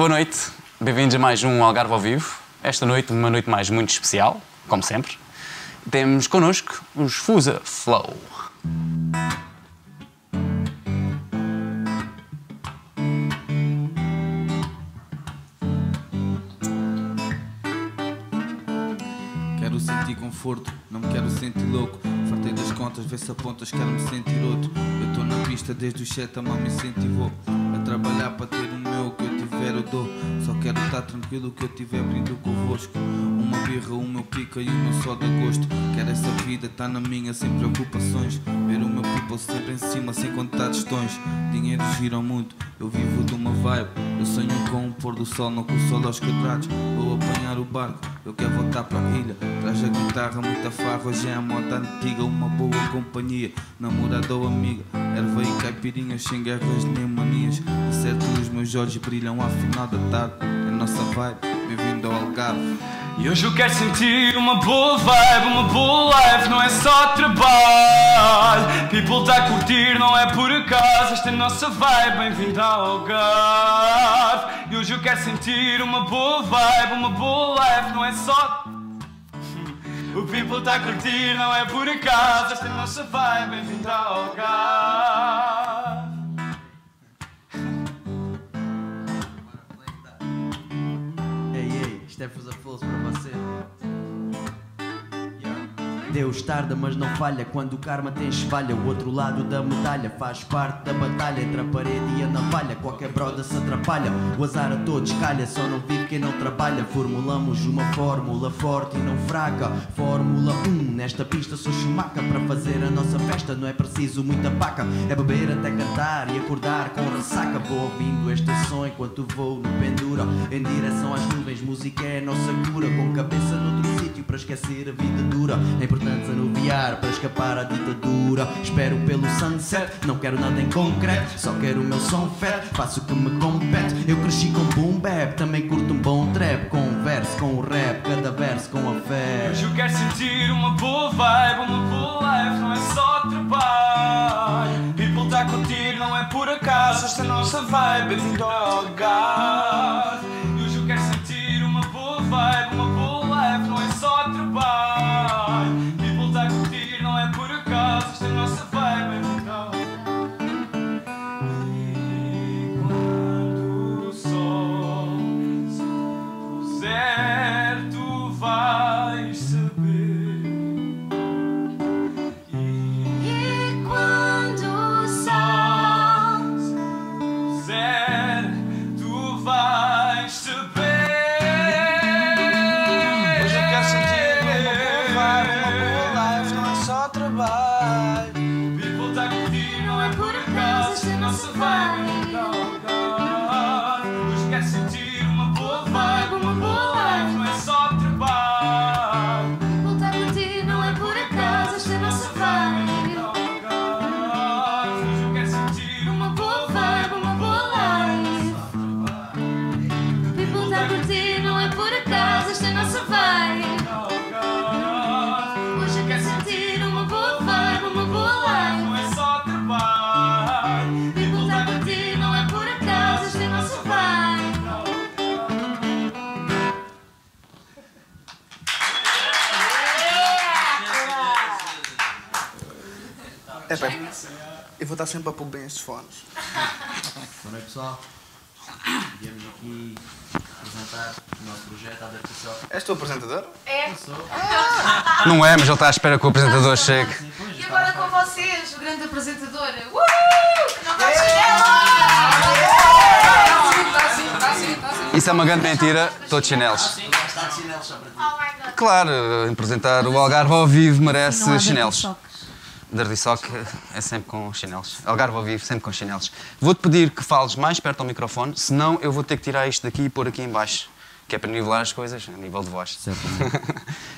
Boa noite, bem-vindos a mais um Algarve ao Vivo. Esta noite, uma noite mais muito especial, como sempre. Temos connosco os Fusa Flow. Quero sentir conforto, não quero sentir louco. Fartei das contas, vê se apontas, quero me sentir outro. Eu tô na pista desde os sete, a me incentivou a trabalhar para ter o tiver eu dou. Só quero estar tranquilo, que eu tiver brindo convosco. Uma birra, o meu pica e o meu só de gosto. Quero essa vida, tá na minha, sem preocupações. Ver o meu people sempre em cima, sem contar tostões. Dinheiro gira muito, eu vivo de uma vibe. Eu sonho com o pôr do sol, não com o sol aos quadrados. Vou apanhar o barco, eu quero voltar para a ilha. Traz a guitarra, muita farra, hoje é a moda antiga. Uma boa companhia, namorada ou amiga. Erva e caipirinhas, sem guerras nem manias. De certo, os meus olhos brilham ao final da tarde. É nossa vibe, bem-vindo ao Algarve. E hoje eu quero sentir uma boa vibe, uma boa life, não é só trabalho. People tá a curtir, não é por acaso, esta é nossa vibe, bem-vindo ao Algarve. E hoje eu quero sentir uma boa vibe, uma boa life, não é só. O people tá a curtir, não é por acaso, esta é nossa vibe, bem-vindo ao Algarve. Ei, ei, isto é Deus tarda, mas não falha. Quando o karma tem falha, o outro lado da medalha faz parte da batalha entre a parede e a navalha. Qualquer broda se atrapalha, o azar a todos calha. Só não vive quem não trabalha. Formulamos uma fórmula forte e não fraca. Fórmula 1, nesta pista sou chumaca. Para fazer a nossa festa não é preciso muita paca. É beber até cantar e acordar com ressaca. Vou ouvindo este som enquanto vou no pendura. Em direção às nuvens, música é a nossa cura. Com cabeça noutro para esquecer a vida dura. É importante anuviar para escapar à ditadura. Espero pelo sunset, não quero nada em concreto. Só quero o meu som fat, faço o que me compete. Eu cresci com boom bap, também curto um bom trap. Converso com o rap, cada verso com a fé. Hoje eu quero sentir uma boa vibe, uma boa life, não é só trabalho. People tá a curtir, não é por acaso, esta é nossa vibe, bem-vindo ao Algarve. Estar sempre a pôr bem estes fones. Boa noite pessoal. Viemos aqui apresentar o nosso projeto, a adaptação. És tu o apresentador? É. Não é, mas ele está à espera que o apresentador chegue. E agora com vocês, o grande apresentador. Uh! Não está chinelo! Isso é uma grande mentira, todos chinelos. Está de chinelos só para ti. Oh. Claro, apresentar o Algarve ao vivo merece chinelos. Dirty Sock é sempre com chinelos. Algarve ao vivo, sempre com chinelos. Vou-te pedir que fales mais perto ao microfone, senão eu vou ter que tirar isto daqui e pôr aqui em baixo, que é para nivelar as coisas, a nível de voz.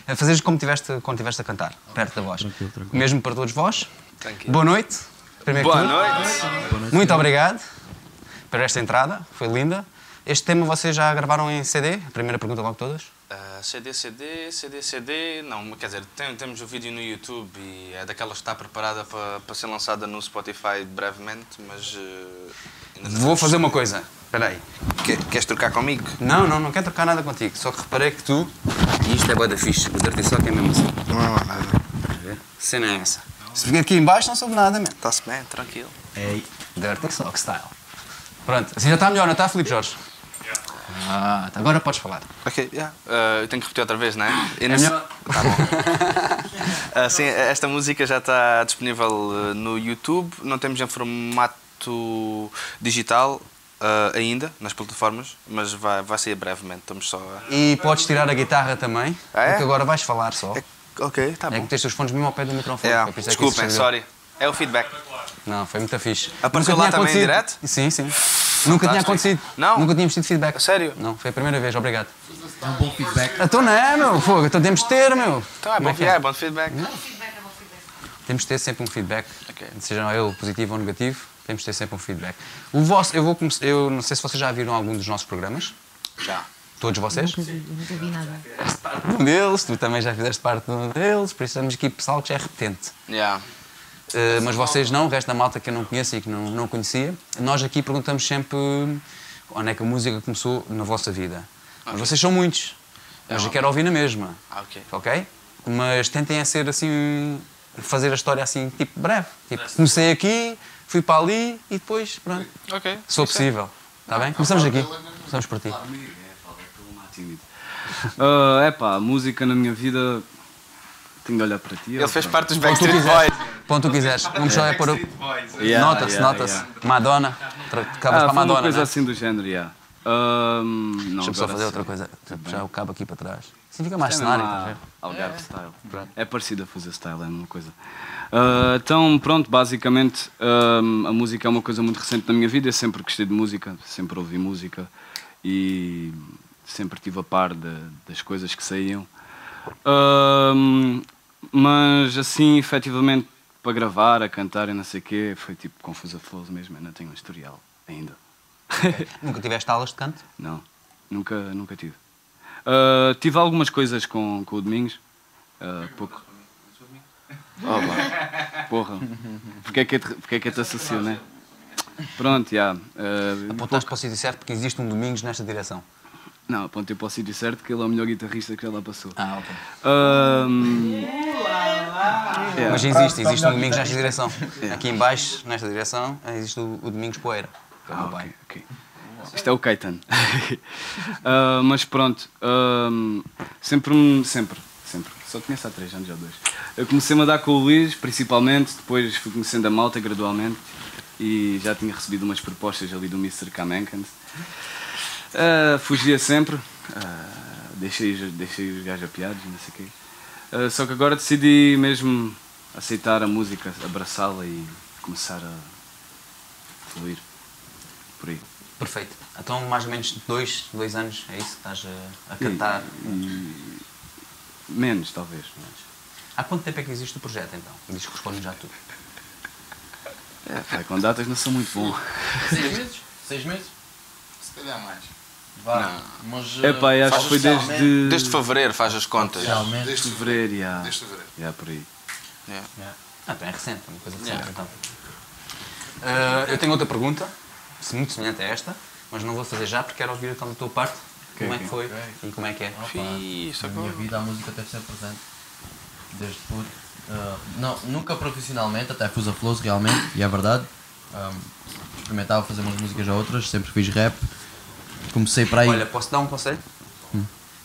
é fazeres como tiveste, quando estiveste a cantar, perto da voz. Tranquilo, tranquilo. Mesmo para todos vós. Tranquilo. Boa noite. Primeiro Boa tudo. noite. Muito obrigado por esta entrada, foi linda. Este tema vocês já gravaram em CD? A primeira pergunta logo todas. Ah, CD, CD, CD, CD. Não, quer dizer, tem- temos o vídeo no YouTube e é daquelas que está preparada para, para ser lançada no Spotify brevemente, mas. não Vou fazer uma coisa. Espera aí. Que- queres trocar comigo? Não, não, não quero trocar nada contigo. Só que reparei que tu. E isto é boa da fixe. O Dirty Sock é mesmo assim. Não há nada. Estás a cena é essa. Se ficar aqui em baixo não soube nada, mesmo. Está-se bem, tranquilo. Ei, Dirty Sock style. Pronto, assim já está melhor, não está, Filipe Jorge? Ah, tá, agora podes falar. Ok, yeah. Uh, eu tenho que repetir outra vez, não é? Eu não melhor- Tá bom. Uh, sim, esta música já está disponível uh, no YouTube. Não temos em formato digital uh, ainda, nas plataformas, mas vai, vai sair brevemente. Estamos só a... E podes tirar a guitarra também, Ah, é? porque agora vais falar só. É- Ok, está É que bom. tens os fones mesmo ao pé do microfone. É, isso é desculpem, sorry. É o feedback. Não, foi muito fixe. Apareceu lá também em direto? Sim, sim. Nunca tinha acontecido. Não? Nunca tínhamos tido feedback. A sério? Não, foi a primeira vez, obrigado. é um bom feedback. Então não é, meu, fogo, então temos de ter, meu. Então é bom, que é? bom feedback. Feedback é bom feedback. Temos de ter sempre um feedback, Ok. seja ele positivo ou negativo, temos de ter sempre um feedback. O vosso, eu vou começar, eu não sei se vocês já viram algum dos nossos programas, Já. todos vocês. Nunca vi, nunca vi nada. Um deles, tu também já fizeste parte de um deles, por isso estamos aqui pessoal que já é repetente. Yeah. Uh, mas vocês não, o resto da malta que eu não conheço e que não, não conhecia, nós aqui perguntamos sempre onde é que a música começou na vossa vida. Mas vocês são muitos, mas eu quero ouvir na mesma, Ah, ok. ok? Mas tentem a ser assim, fazer a história assim, tipo breve. Tipo, comecei aqui, fui para ali e depois, pronto, Ok. for possível. Está bem? Começamos aqui. Começamos por ti. É pá, a música na minha vida. Tenho de olhar para ti. Ele fez parte dos Backstreet Boys. Ponto tu quiseres. Vamos só é pôr. Nota-se, nota-se. Madonna. Acabas Ah, para a foi uma Madonna. coisa né? assim do género, não, Deixa-me só fazer outra coisa. Já o cabo aqui para trás. Assim fica mais É cenário. ver? Algarve style. É parecido a fazer style, é a mesma coisa. Ah, então, pronto, basicamente a música é uma coisa muito recente na minha vida. Eu sempre gostei de música, sempre ouvi música e sempre estive a par de- das coisas que saíam. Ahm, mas assim, efetivamente, para gravar, a cantar e não sei o quê, foi tipo Confusa Flows mesmo. Não tenho um historial ainda. Nunca tiveste aulas de canto? Não, nunca, nunca tive. Ah, tive algumas coisas com, com o Domingos. ah, pouco. Oh. Porra. Porquê é que eu te, porquê é que eu te associo, né? Pronto, já. ah, Apontaste para o sítio certo porque existe um Domingos nesta direção. Não, apontei para o sítio certo que ele é o melhor guitarrista que já lá passou. Ah, ok. Ahm, yeah. Mas existe, existe um Domingos nesta direção. Aqui em baixo, nesta direção, existe o, o Domingos Poeira. que é Ah, pai. ok, ok. Isto é o Keitan. Ah, mas pronto, ahm, sempre, sempre, sempre. Só conheço há três anos, já dois. Eu comecei-me a dar com o Luís, principalmente, depois fui conhecendo a malta gradualmente e já tinha recebido umas propostas ali do Mr. Kamenkans. Ah, fugia sempre, ah, deixei, deixei os gajos apiados, não sei o quê. Ah, só que agora decidi mesmo aceitar a música, abraçá-la e começar a fluir por aí. Perfeito. Então, mais ou menos dois, dois anos, é isso que estás a, a cantar? E- Menos, talvez. Há quanto tempo é que existe o projeto, então? Diz que responde já tudo. É, pá, com datas não sou muito bom. Seis meses? Seis meses? Se calhar mais. Vá. Mas. É pá, eh, acho que foi desde. Desde fevereiro faz as contas. Realmente. Desde fevereiro, já. Desde fevereiro. Já, por aí. Ah, então é recente, é uma coisa recente, então. Ah, eu tenho outra pergunta, muito semelhante a esta, mas não vou fazer já porque quero ouvir então da tua parte. Ok, como é que foi e como é que é? Ih, isso Na minha vida a música teve sempre presente. Desde puto. Ah, não, nunca profissionalmente, até fiz a flows realmente, e é verdade. Ah, experimentava fazer umas músicas a outras, sempre fiz rap. Comecei para aí. Olha, posso dar um conselho?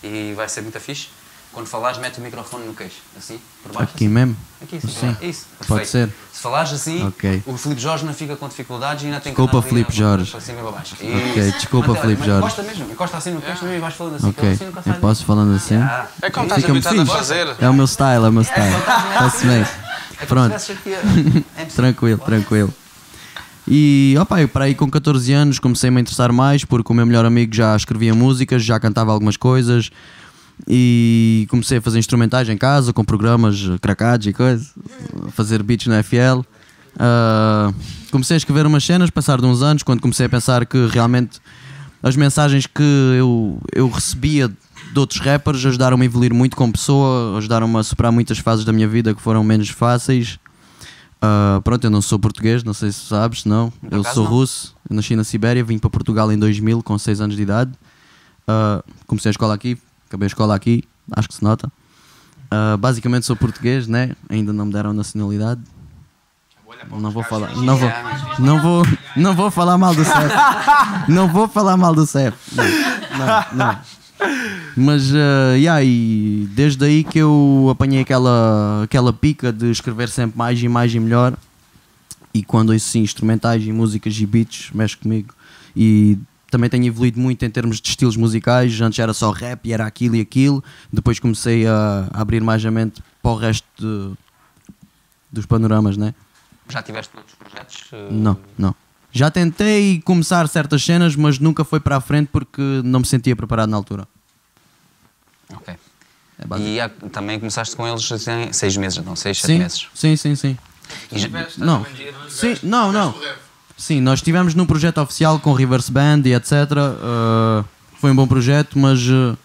E vai ser muito fixe. Quando falares, mete o microfone no queixo, assim, por baixo. aqui mesmo? Aqui, sim. Sim. Isso, Pode perfeito. ser. Se falares assim, Ok. o Filipe Jorge não fica com dificuldades e ainda tem que Desculpa, ali Filipe Jorge. Para cima e para baixo. Ok, Isso. desculpa, Mantém- Filipe Jorge. Encosta mesmo, encosta assim no queixo mesmo e vais falando assim. que Ok. assim nunca sai Eu posso falando assim? Ah, É como estás Fica-me habituado a fazer. É o meu style, é o meu style. Está-se bem. é Pronto. MC. Tranquilo, tranquilo. E opa, eu para aí com 14 anos comecei-me a interessar mais porque o meu melhor amigo já escrevia músicas, já cantava algumas coisas e comecei a fazer instrumentais em casa com programas cracados e coisas, fazer beats na FL. Ah, comecei a escrever umas cenas, passar de uns anos, quando comecei a pensar que realmente as mensagens que eu, eu recebia de outros rappers ajudaram-me a evoluir muito como pessoa, ajudaram-me a superar muitas fases da minha vida que foram menos fáceis. Ah, pronto, eu não sou português, não sei se sabes, não. eu acaso sou não. russo, eu nasci na Sibéria, vim para Portugal em 2000 com 6 anos de idade. Ah, comecei a escola aqui, acabei a escola aqui, acho que se nota. Ah, basicamente sou português, né? Ainda não me deram nacionalidade. Não vou falar, não vou, não vou, não vou falar mal do CEF. Não vou falar mal do CEF. Não, não, não. Mas, uh, yeah, e desde aí que eu apanhei aquela, aquela pica de escrever sempre mais e mais e melhor. E quando sim, instrumentais e músicas e beats, mexe comigo. E também tenho evoluído muito em termos de estilos musicais. Antes era só rap e era aquilo e aquilo. Depois comecei a, a abrir mais a mente para o resto de- dos panoramas, né? Já tiveste outros projetos? eh, Não, não. Já tentei começar certas cenas, mas nunca foi para a frente porque não me sentia preparado na altura. Ok. É. E há- também começaste com eles em seis meses, não? Seis, sete sim, meses. sim, sim, sim. E já- Não, sim, não, não. Sim, nós estivemos num projeto oficial com Reverse Band e etc. Uh, foi um bom projeto, mas uh,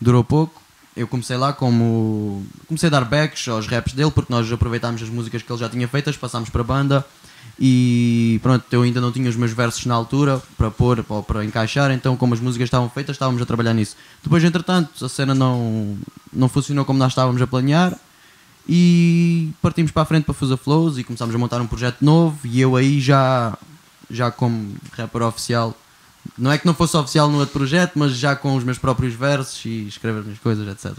durou pouco. Eu comecei lá como. Comecei a dar backs aos raps dele, porque nós aproveitámos as músicas que ele já tinha feitas, passámos para a banda e pronto, eu ainda não tinha os meus versos na altura para pôr ou para encaixar, então como as músicas estavam feitas, estávamos a trabalhar nisso. Depois, entretanto, a cena não, não funcionou como nós estávamos a planear e partimos para a frente para Fusa Flows e começámos a montar um projeto novo e eu aí já, já como rapper oficial, não é que não fosse oficial no outro projeto, mas já com os meus próprios versos e escrever as minhas coisas, etc.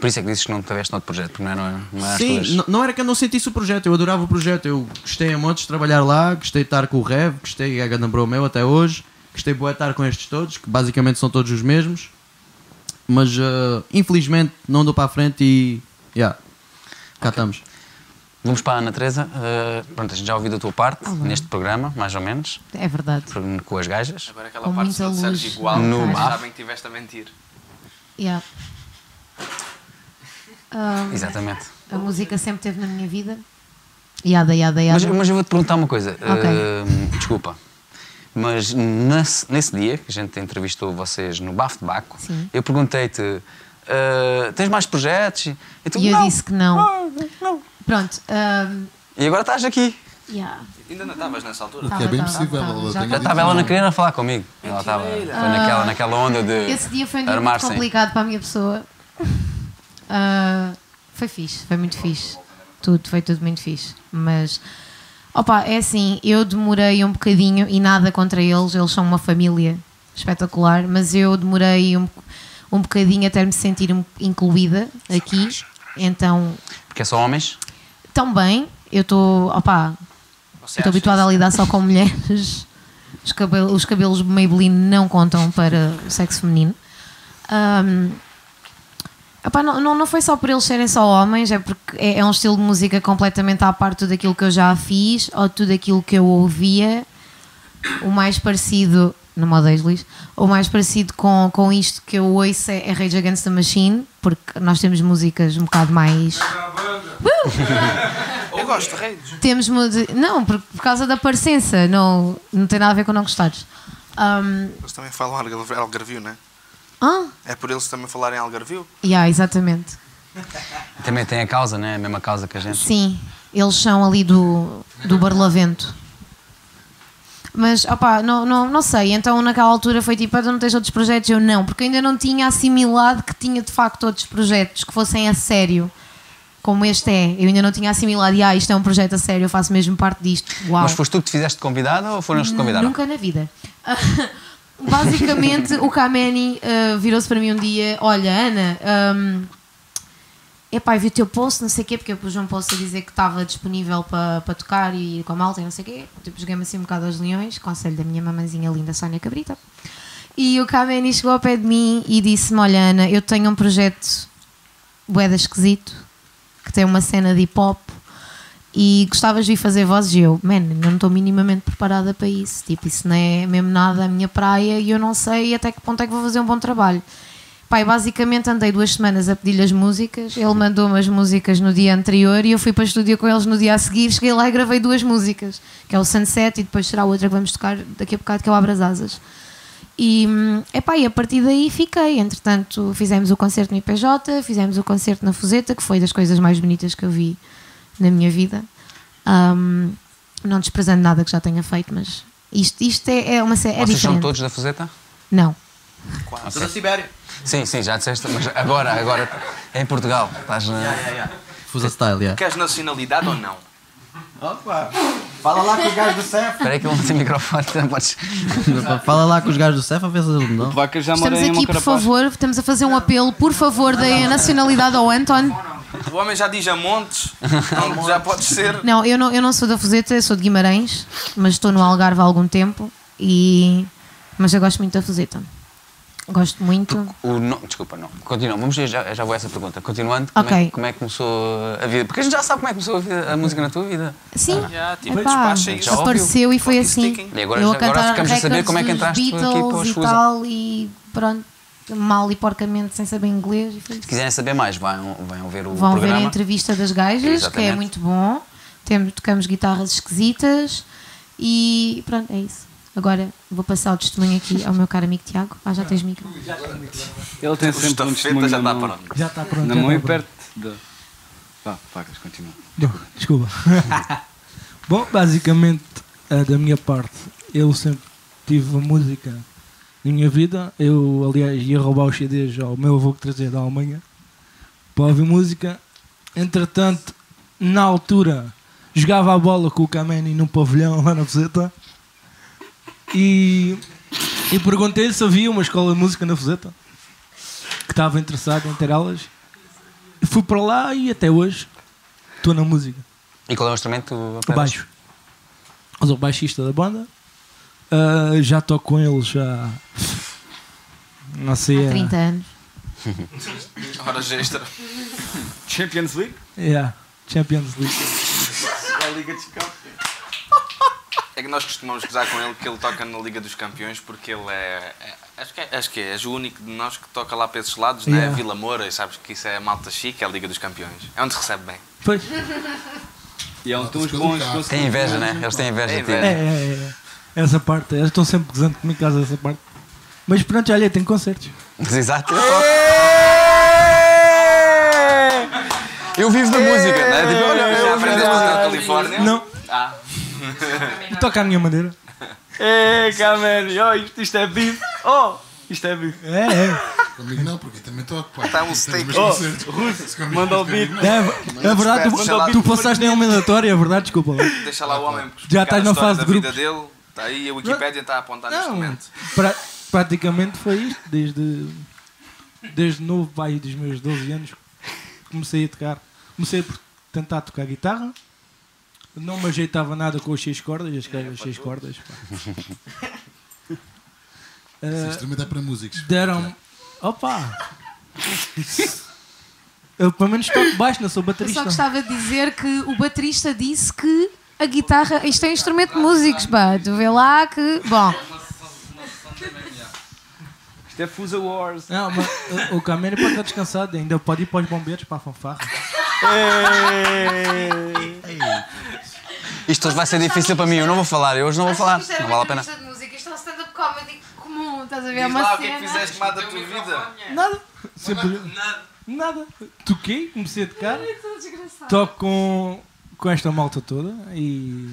Por isso é que dizes que não tiveste noutro projeto, porque não era, não era as Sim, tuas- n- não era que eu não sentisse o projeto, eu adorava o projeto, eu gostei a montes de trabalhar lá, gostei de estar com o Rev, gostei, é Gandambro meu até hoje, gostei de estar com estes todos, que basicamente são todos os mesmos, mas eh, infelizmente não dou para a frente e. Yeah, cá estamos. Vamos para a Ana Teresa. Eh, pronto, a gente já ouviu da tua parte neste programa, mais ou menos, É verdade. com as gajas. Agora aquela Com parte se muita não disseres luz igual, no sabem que estiveste a mentir. Yeah. Um, Exatamente. a música sempre esteve na minha vida. Yada, yada, Mas, yada. mas eu vou-te perguntar uma coisa. Ok. Eh, desculpa. Mas nesse, nesse dia que a gente entrevistou vocês no Bafo de Baco, Sim. eu perguntei-te: eh, tens mais projetos? E, tu, E eu "Não, disse que não. não, não." Pronto. um, E agora estás aqui. yeah. Ainda não estavas nessa altura? Tava, é bem tava, possível, tava, ela já estava ela na querer falar comigo. Ela estava. Foi naquela, naquela onda de. Esse dia foi um dia muito complicado para a minha pessoa. Ah, foi fixe, foi muito fixe. Tudo, foi tudo muito fixe. Mas, opa, é assim, eu demorei um bocadinho e nada contra eles, eles são uma família espetacular, mas eu demorei um, um bocadinho até me sentir um- incluída aqui. Então, Porque é só homens? também, eu estou, opa, Estou habituada a lidar só com mulheres. Os cabelos, os cabelos Maybelline não contam para o sexo feminino. Ahm, epá, não, não, não foi só por eles serem só homens, é porque é, é um estilo de música completamente à parte tudo aquilo que eu já fiz ou tudo aquilo que eu ouvia. O mais parecido, não me odeies, Luís, o mais parecido com, com isto que eu ouço é, é Rage Against the Machine, porque nós temos músicas um bocado mais. Eu gosto de reis. Temos Não, por, por causa da parecença, não, não tem nada a ver com não gostares. Ahm, Eles também falam algar- algarvio, não é? Ah, É por eles também falarem algarvio? yeah, exatamente. Também tem a causa, né? A mesma causa que a gente. Sim, eles são ali do, do Barlavento. Mas, opá, não, não, não sei. Então, naquela altura foi tipo, "Ah, tu não tens outros projetos? Eu não, porque eu ainda não tinha assimilado que tinha de facto outros projetos que fossem a sério, como este é. Eu ainda não tinha assimilado, e ah, isto é um projeto a sério, eu faço mesmo parte disto. Uau. Mas foste tu que te fizeste convidada ou foram eles que te convidaram? Nunca na vida. Basicamente, o Kameni uh, virou-se para mim um dia: Olha, Ana, um, epá, eu vi o teu post, não sei o quê, porque eu pus um post a dizer que estava disponível para para tocar e com a malta e não sei o quê. Tipo, joguei-me assim um bocado aos leões, conselho da minha mamãzinha linda, Sónia Cabrita. E o Kameni chegou ao pé de mim e disse-me: Olha, Ana, eu tenho um projeto boeda esquisito que tem uma cena de hip hop e gostavas de vir fazer vozes e eu, man, não estou minimamente preparada para isso. Tipo, isso não é mesmo nada a minha praia e eu não sei até que ponto é que vou fazer um bom trabalho. Pai, basicamente andei duas semanas a pedir-lhe as músicas, ele mandou-me as músicas no dia anterior e eu fui para o estúdio com eles no dia a seguir, cheguei lá e gravei duas músicas, que é o Sunset e depois será outra que vamos tocar daqui a bocado, que é o Abra as Asas. E, epá, e a partir daí fiquei. Entretanto, fizemos o concerto no IPJ, fizemos o concerto na Fuseta, que foi das coisas mais bonitas que eu vi na minha vida. Ahm, não desprezando nada que já tenha feito, mas isto, isto é, é uma sé- é Vocês são diferente. todos da Fuseta? Não. Sou da Sibéria. Sim, sim, já disseste, mas agora, agora é em Portugal. Estás na... Fusa Style, yeah. Queres nacionalidade ou não? Opa, fala lá com os gajos do CEF. Espera aí que eu não tenho microfone, não podes. Fala lá com os gajos do CEF a ver se eles dão. Vaca já Estamos aqui, por favor, estamos a fazer um apelo, por favor, deem a nacionalidade ao Anton. O homem já diz a montes, então já pode ser. Não, eu não, eu não sou da Fuseta, eu sou de Guimarães, mas estou no Algarve há algum tempo e. Mas eu gosto muito da Fuseta. Gosto muito. O no... Desculpa, não. Continua, vamos ver, já, já vou a essa pergunta. Continuando, como, é, Ok. como é que começou a vida? Porque a gente já sabe como é que começou a, vida- a música na tua vida. Sim, Já, tipo, epá, despacha isso. Já apareceu e foi assim. E agora- eu a agora cantar ficamos a saber como é que entraste aqui para Beatles os e tal e pronto, mal e porcamente sem saber inglês. Se quiserem saber mais, vão, vão ver o Vão ver a programa. entrevista das gajas, que é muito bom. Temos, tocamos guitarras esquisitas e pronto, é isso. Agora vou passar o testemunho aqui ao meu caro amigo Tiago. Ah, já tens micro. Ele tem sempre um testemunho já está pronto. Já está pronto. Na já mão e perto da... Vá, Vacas, continua. Desculpa. Bom, basicamente, eh, da minha parte, eu sempre tive a música na minha vida. Eu, aliás, ia roubar os CDs ao meu avô que trazia da Alemanha para ouvir música. Entretanto, na altura, jogava a bola com o Kameni num pavilhão lá na Fuseta e, e perguntei se havia uma escola de música na Fuseta que estava interessado em ter aulas. Fui para lá e até hoje estou na música. E qual é o instrumento? operas? Baixo. Eu sou baixista da banda. Ah, já toco com eles já. Não sei. Há há- 30 anos. Horas extra. Champions League? Yeah, Champions League. A Liga dos Campeões. É que nós costumamos gozar com ele que ele toca na Liga dos Campeões porque ele é. é- acho, que é acho que é, és o único de nós que toca lá para esses lados, né? Yeah. Vila Moura, e sabes que isso é malta chique, é a Liga dos Campeões. É onde se recebe bem. Pois. E é um tons pelo bons. Tem inveja, né? Eles têm inveja ti. inveja. É, é, é. Essa parte. Eles estão sempre gozando comigo por causa dessa parte. Mas pronto, olha, tem concertos. Exato. Eu, vivo da música, né? Tipo, olha, Já eu aprendeste na Califórnia? Não. Ah, E toca à minha maneira. Ei, Cameron, oh, isto, isto é bife. Oh, isto é bife. É, é. Comigo não, porque eu também toco. pá. Está um steak. Oh. Russo, manda o beat. É, é verdade, lá- tu, tu passaste em eliminatória, é verdade, desculpa deixa lá o homem Já estás a na fase de vida grupos. dele. Está aí, a Wikipédia está a apontar neste momento. pra- praticamente foi isto, desde, desde novo, pai dos meus 12 anos, comecei a tocar. Comecei por tentar tocar guitarra, não me ajeitava nada com as 6 cordas, as, as 6 cordas. pá. Esse instrumento é para músicos. deram. Opa! Eu pelo menos toco baixo, não sou Eu só baterista. gostava de dizer que o baterista disse que a guitarra. Isto é instrumento de músicos, pá. Tu vê lá que. Bom, Isto é Fusa Wars. Não, mas o- o Camelo pode estar descansado, ainda pode ir para os bombeiros, para a fanfarra. Isto hoje vai ser difícil para mim, eu não vou falar, eu hoje não vou falar. Não vale a pena. música. Isto é um stand-up comedy comum, estás a ver? Diz lá o que é que fizeste mais da tua vida. Nada. Sempre... Nada. Toquei, comecei a tocar. Toco com, com esta malta toda e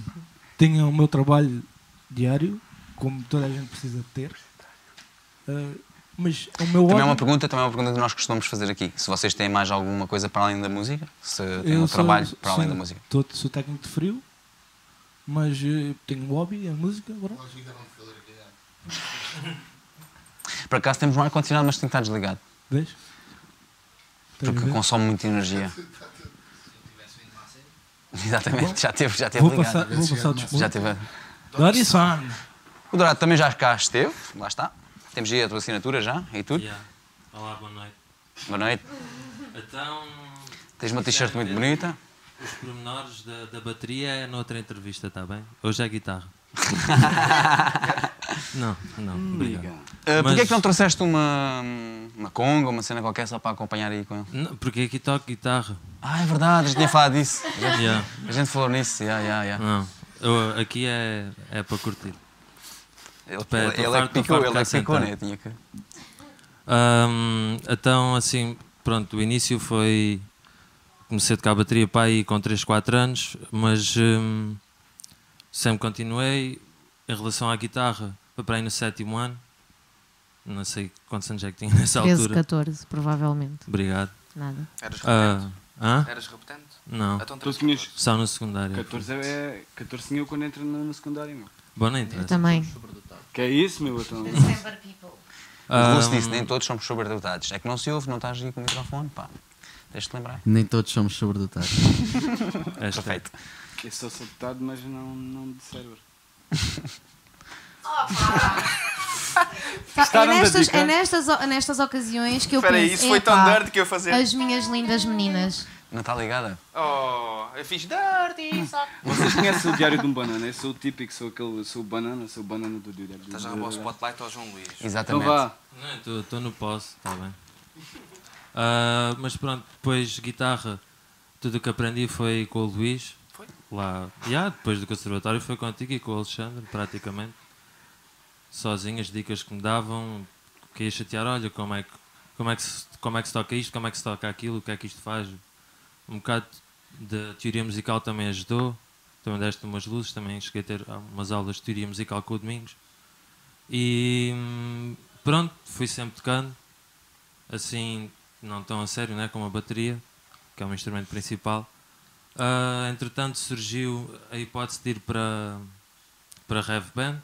tenho o meu trabalho diário, como toda a gente precisa ter. Ah, mas o meu Também é uma pergunta, também é uma pergunta que nós costumamos fazer aqui. Se vocês têm mais alguma coisa para além da música, se têm eu um sou- trabalho para além sim, da música. tô- sou técnico de frio, mas eh, tenho um hobby, a música. Agora. Por acaso temos um ar-condicionado, mas tem que estar desligado, Vês? Estás a porque consome muita energia. Exatamente, já teve, já teve Vou ligado. passar, vou passar. Já teve. Dorisson. O Dourado também já cá esteve, lá está. Temos aí a tua assinatura já, e tudo. Yeah. Olá, boa noite. Boa noite. Então, Tens uma t-shirt muito bonita. Os pormenores da, da bateria é noutra entrevista, está bem? Hoje é guitarra. não, não, obrigado. Uh, Porquê Mas- é que não trouxeste uma, uma conga, uma cena qualquer só para acompanhar aí com ele? Não, porque aqui toco guitarra. Ah, é verdade, a gente tinha falado disso. A gente, Yeah. a gente falou nisso, yeah, yeah, yeah. Não, eu- aqui é, é para curtir. Ele, Pé, ele, é que picou, ele é que picou, né? Eu tinha que... Ahm, então, assim, pronto, o início foi comecei a tocar bateria para aí com 3, 4 anos, mas hum, sempre continuei. Em relação à guitarra, foi para aí no sétimo ano. Não sei quantos anos é que tinha nessa 13, altura. 14, provavelmente. Obrigado. Nada. Eras Ah, repetente? hã? Eras repetente? Não, Então, Tu tinhas 14. só no secundário. 14 é 14 tinha eu quando entro no, no secundário, meu. Bom, não Eu interessa. também. Que é isso, meu? Então, O Ah, Russo disse, nem todos somos sobredotados. É que não se ouve, não estás aí com o microfone, pá. Deixa-te lembrar. Nem todos somos sobredotados. Perfeito. eu sou deputado, mas não, não de cérebro. É, da nestas, é nestas, o- nestas ocasiões que eu Espera aí, penso. isso foi tão "Epá, dirty que eu ia fazer. As minhas lindas meninas. Não está ligada? Oh, eu fiz dirty, saco. Vocês conhecem o Diário de um Banana? Eu sou o típico, sou aquele, sou o banana, sou o banana do Diário. Estás a roubar o spotlight ao João Luís. Então Exatamente. vá. Não, estou no posse, está bem. Ah, mas pronto, depois guitarra, tudo o que aprendi foi com o Luís. Foi? Lá, yeah, depois do conservatório foi contigo e com o Alexandre, praticamente. Sozinho, as dicas que me davam, que ia chatear, olha, como é, que, como, é que se, como é que se toca isto, como é que se toca aquilo, o que é que isto faz. Um bocado de teoria musical também ajudou. Também deste umas luzes, também cheguei a ter umas aulas de teoria musical com o Domingos. E hum, pronto, fui sempre tocando, assim, não tão a sério, né, como a bateria, que é o meu instrumento principal. Ah, entretanto, surgiu a hipótese de ir para, para Rev Band,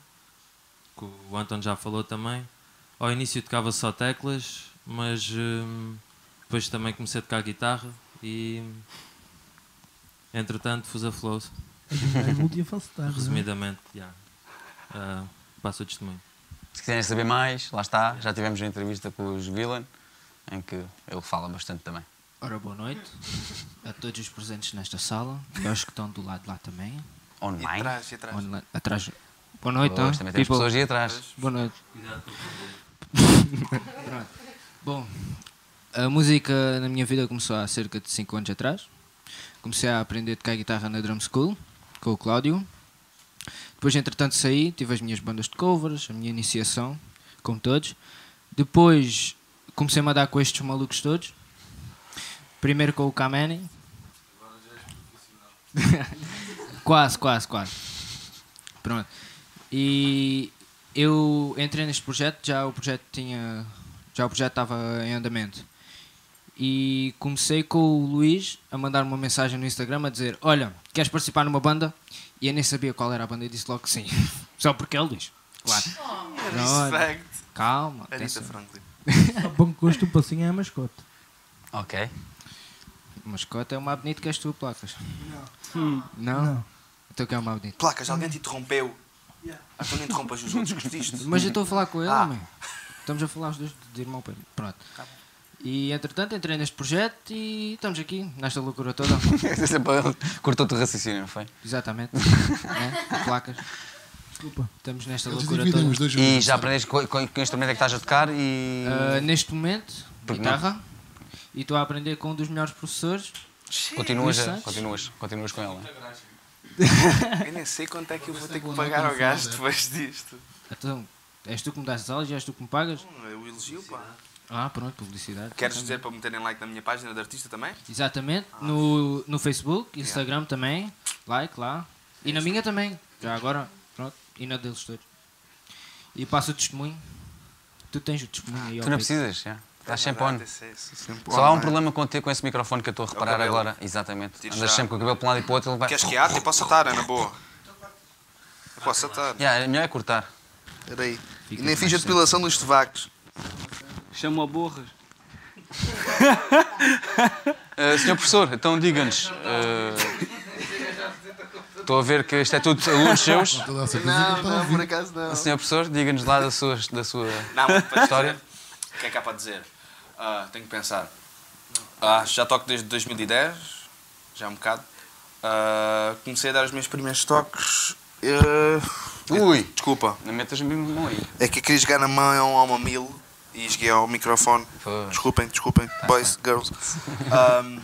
que o Anton já falou também. Ao início tocava só teclas, mas hum, depois também comecei a tocar guitarra e entretanto fus a flows, É é? resumidamente, já. Ah, passo o testemunho. Se quiserem saber mais, lá está. Já tivemos uma entrevista com os Villain, em que ele fala bastante também. Ora, boa noite a todos os presentes nesta sala e aos que estão do lado de lá também. E Online. atrás, e atrás. Online, atrás. Boa noite, então. também temos pessoas aí atrás. Boa noite. Bom, a música na minha vida começou há cerca de 5 anos atrás. Comecei a aprender a tocar guitarra na Drum School com o Cláudio. Depois, entretanto, saí, tive as minhas bandas de covers, a minha iniciação, como todos. Depois comecei-me a dar com estes malucos todos. Primeiro com o Kameni. quase, quase, quase. Pronto. E eu entrei neste projeto, já o projeto tinha. Já o projeto estava em andamento. E comecei com o Luís a mandar uma mensagem no Instagram a dizer: Olha, queres participar numa banda? E eu nem sabia qual era a banda e disse logo que sim. Só porque é o Luís. Claro. Respect. calma. Atenção. Franklin. gosto, o passinho é a mascote. Ok. O mascote é o mais bonito que és tu, placas. Não. Não? Então que é o mais bonito? Placas, alguém te interrompeu. Ah, tu não interrompas os outros, gostaste? Mas eu estou a falar com ele, Ah. man. Estamos a falar os dois de irmão para Pronto. E entretanto entrei neste projeto e estamos aqui, nesta loucura toda. Cortou-te o raciocínio, não foi? Exatamente. né? Placas. Desculpa. Estamos nesta Eles loucura toda. os dois E juntos, já aprendeste com, com, que instrumento é que estás a tocar e. Ah, neste momento, Porque guitarra. E estou a aprender com um dos melhores professores. continuas, a, continuas, continuas com ela. Eu nem sei quanto é que eu vou ter que pagar ao gajo depois disto. Então, és tu que me dás as aulas e és tu que me pagas? Eu elogio, pá. Ah, pronto, publicidade. Queres dizer para meterem like na minha página de artista também? Exatamente. No, no Facebook, Instagram também. Like lá. E na minha também. Já agora. E na deles todos. E passo o testemunho. Tu tens o testemunho aí Tu não precisas, já. Estás sempre on. É Só há um on, problema contigo com esse microfone que eu estou a reparar cabelo. agora. Exatamente. Andas sempre com o cabelo para um lado e para o outro, ele vai. Queres que ate? Eu posso atar, é na boa. Eu posso atar. Yeah, é melhor é cortar. Espera aí. E nem fiz a depilação dos tevacos. Chama-o borras. Uh, senhor professor, então diga-nos. uh, Estou a ver que isto é tudo alunos seus. Está a ouvir. acaso não. Senhor professor, diga-nos lá da sua, da sua Não, para história. O que é que há para dizer? Ah, tenho que pensar. Ah, já toco desde 2010, já um bocado. Ah, comecei a dar os meus primeiros toques. Ui, desculpa, não metas mesmo mão aí. é que eu queria jogar na mão ao mamilo e joguei ao microfone. Desculpem, desculpem, boys, girls. Ahm,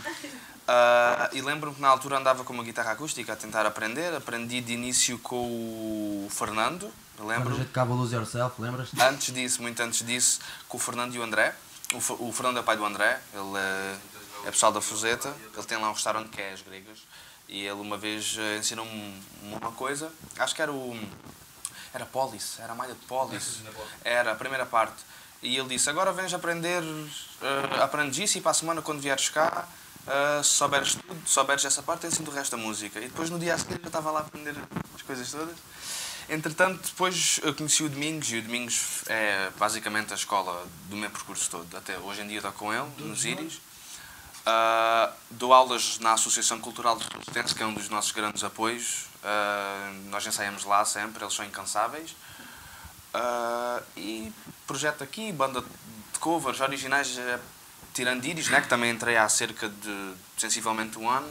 ah, e lembro-me que na altura andava com uma guitarra acústica a tentar aprender. Aprendi de início com o Fernando, lembro. gente tocava Lose Yourself, lembras? Antes disso, muito antes disso, com o Fernando e o André. O, o Fernando é pai do André, ele é é pessoal da Fuseta, ele tem lá um restaurante que é as gregas, e ele uma vez eh, ensinou-me uma coisa, acho que era o. Era Polis, era a malha de Polis. Era a primeira parte. E ele disse: Agora vens aprender, uh, aprendes isso e para a semana, quando vieres cá, uh, souberes tudo, souberes essa parte, ensino o resto da música. E depois no dia a seguir eu estava lá a aprender as coisas todas. Entretanto, depois eu conheci o Domingos e o Domingos é basicamente a escola do meu percurso todo. Até hoje em dia estou com ele, nos Íris. Uh, dou aulas na Associação Cultural de Resistência, que é um dos nossos grandes apoios. Uh, nós ensaiamos lá sempre, eles são incansáveis. Uh, e projeto aqui, banda de covers originais, é tirando Íris, né, que também entrei há cerca de sensivelmente um ano.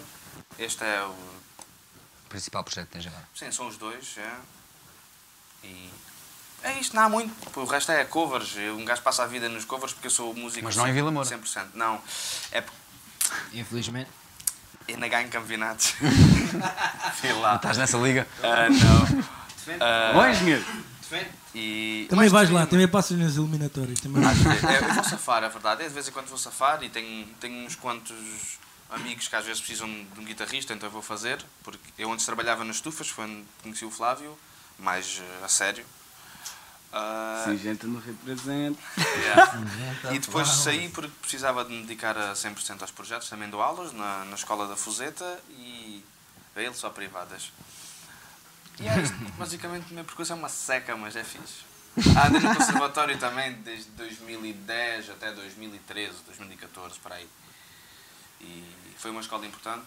Este é o. O principal projeto que tens agora. Sim, são os dois. É. E é isto, não há muito. O resto é covers. Um gajo passa a vida nos covers porque eu sou músico. Mas não em Vila Moura. 100%. Não. É Infelizmente. E na ganho campeonatos. Fui lá. Estás nessa liga? Ah, não. Uh, Bom, engenheiro. E... Também vais lá, também passas nas eliminatórias. Também. Vezes- é, eu vou safar, é verdade. É de vez em quando vou safar e tenho, tenho uns quantos amigos que às vezes precisam de um guitarrista, então eu vou fazer. Porque eu antes trabalhava nas estufas, foi onde conheci o Flávio, mais eh, a sério. Ah, Sim, gente não representa. Yeah. E depois saí porque precisava de me dedicar a 100% aos projetos, também dou aulas na, na escola da Fuseta e a ele só privadas. E é basicamente o meu percurso é uma seca, mas é fixe. Ah, no conservatório também desde 2010 até 2013, 2014, para aí. E foi uma escola importante.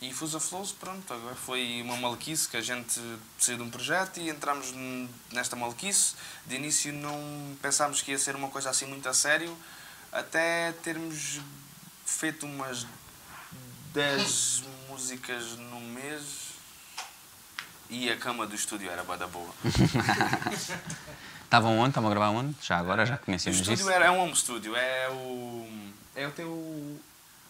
E Fusa Flows, pronto, agora foi uma maluquice que a gente saiu de um projeto e entramos nesta maluquice. De início não pensámos que ia ser uma coisa assim muito a sério, até termos feito umas 10 músicas no mês e a cama do estúdio era bada boa. Estavam onde? Estavam a gravar onde? Já agora, já O conhecemos estúdio isso. era, é um home studio, é o. É o teu.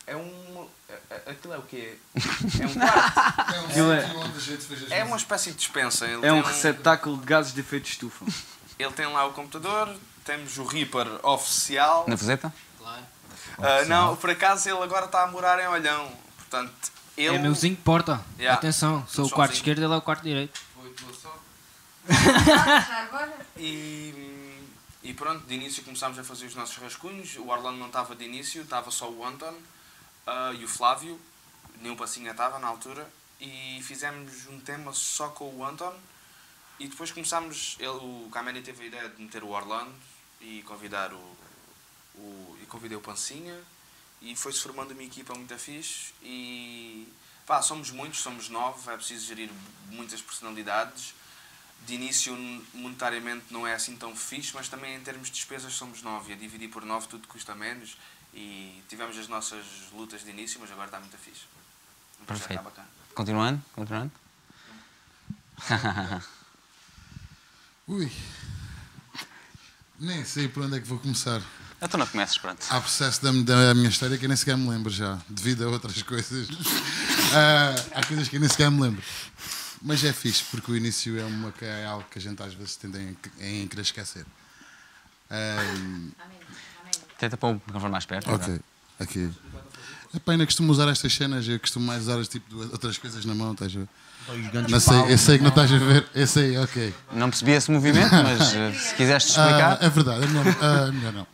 É um. é- é- Aquilo é o quê? É um quarto. É um é- onde a gente fez as É uma espécie de dispensa. Ele É um receptáculo de gases de efeito de estufa. Ele tem lá o computador, temos o Reaper oficial. Na Fuseta? Ah, não, por acaso ele agora está a morar em Olhão. Portanto, ele. É meu vizinho de porta. Yeah. Atenção, sou o Só quarto esquerdo e ele é o quarto direito. E, e pronto, de início começámos a fazer os nossos rascunhos. O Orlando não estava de início, estava só o Anton ah, e o Flávio. Nenhum passinha estava na altura. E fizemos um tema só com o Anton. E depois começámos. Ele, o Kameni teve a ideia de meter o Orlando e convidar o. o e convidei o Pancinha. E foi-se formando uma equipa muito fixe. E pá, somos muitos, somos nove, é preciso gerir muitas personalidades de início monetariamente não é assim tão fixe, mas também em termos de despesas somos nove. E a dividir por nove tudo custa menos. E tivemos as nossas lutas de início, mas agora está muito fixe. O Perfeito. está bacana. Continuando? Continuando? Ui. Nem sei por onde é que vou começar. Então não comeces, pronto. Há processo da, da minha história que eu nem sequer me lembro já, devido a outras coisas. Ah, há coisas que eu nem sequer me lembro. Mas é fixe, porque o início é, uma, é algo que a gente às vezes tende em, em querer esquecer. Ah, Tenta pôr o microfone mais perto. ok, aqui. Epá, ainda costumo usar estas cenas, eu costumo mais usar este tipo de outras coisas na mão, estás a ver? Não sei, eu sei que não estás a ver, eu sei, ok. Não percebi esse movimento, mas eh, se quiseres te Ah, explicar. é verdade, é melhor, ah, é melhor não.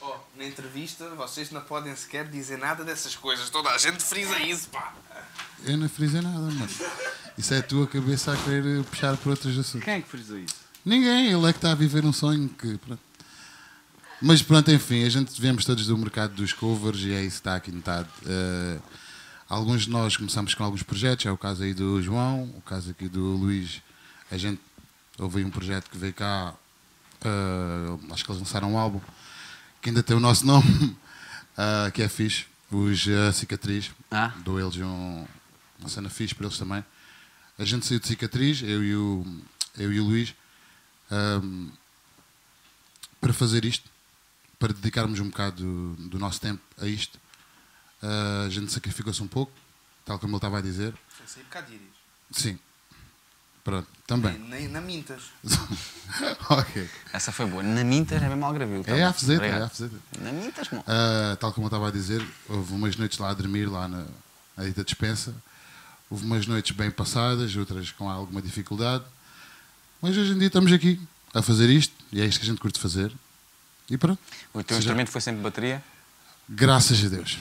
Oh, na entrevista, vocês não podem sequer dizer nada dessas coisas. Toda a gente frisa isso, pá. Eu não frisei nada, mano. Isso é a tua cabeça a querer puxar por outros assuntos. Quem é que frisou isso? Ninguém, ele é que está a viver um sonho que. pronto. Mas pronto, enfim, a gente viemos todos do mercado dos covers e é isso que está aqui notado. Eh, alguns de nós começamos com alguns projetos, é o caso aí do João, o caso aqui do Luís. A gente houve aí um projeto que veio cá, eh, acho que eles lançaram um álbum que ainda tem o nosso nome, eh, que é fixe, os eh, Cicatriz. Ah. Dou eles um, uma cena fixe para eles também. A gente saiu de cicatriz, eu e o, eu e o Luís, ahm, para fazer isto, para dedicarmos um bocado do, do nosso tempo a isto. Ah, a gente sacrificou-se um pouco, tal como ele estava a dizer. Foi sair. Sim. Pronto, também. Nem na Mintas. ok. Essa foi boa. Na Mintas é mesmo algravio. tá É a Fzeta, é a Fzeta. Na Mintas, bom. Ah, tal como eu estava a dizer, houve umas noites lá a dormir, lá na, na dita dispensa. Houve umas noites bem passadas, outras com alguma dificuldade. Mas hoje em dia estamos aqui a fazer isto, e é isto que a gente curte fazer. E pronto. O teu Seja- instrumento foi sempre bateria? Graças a Deus.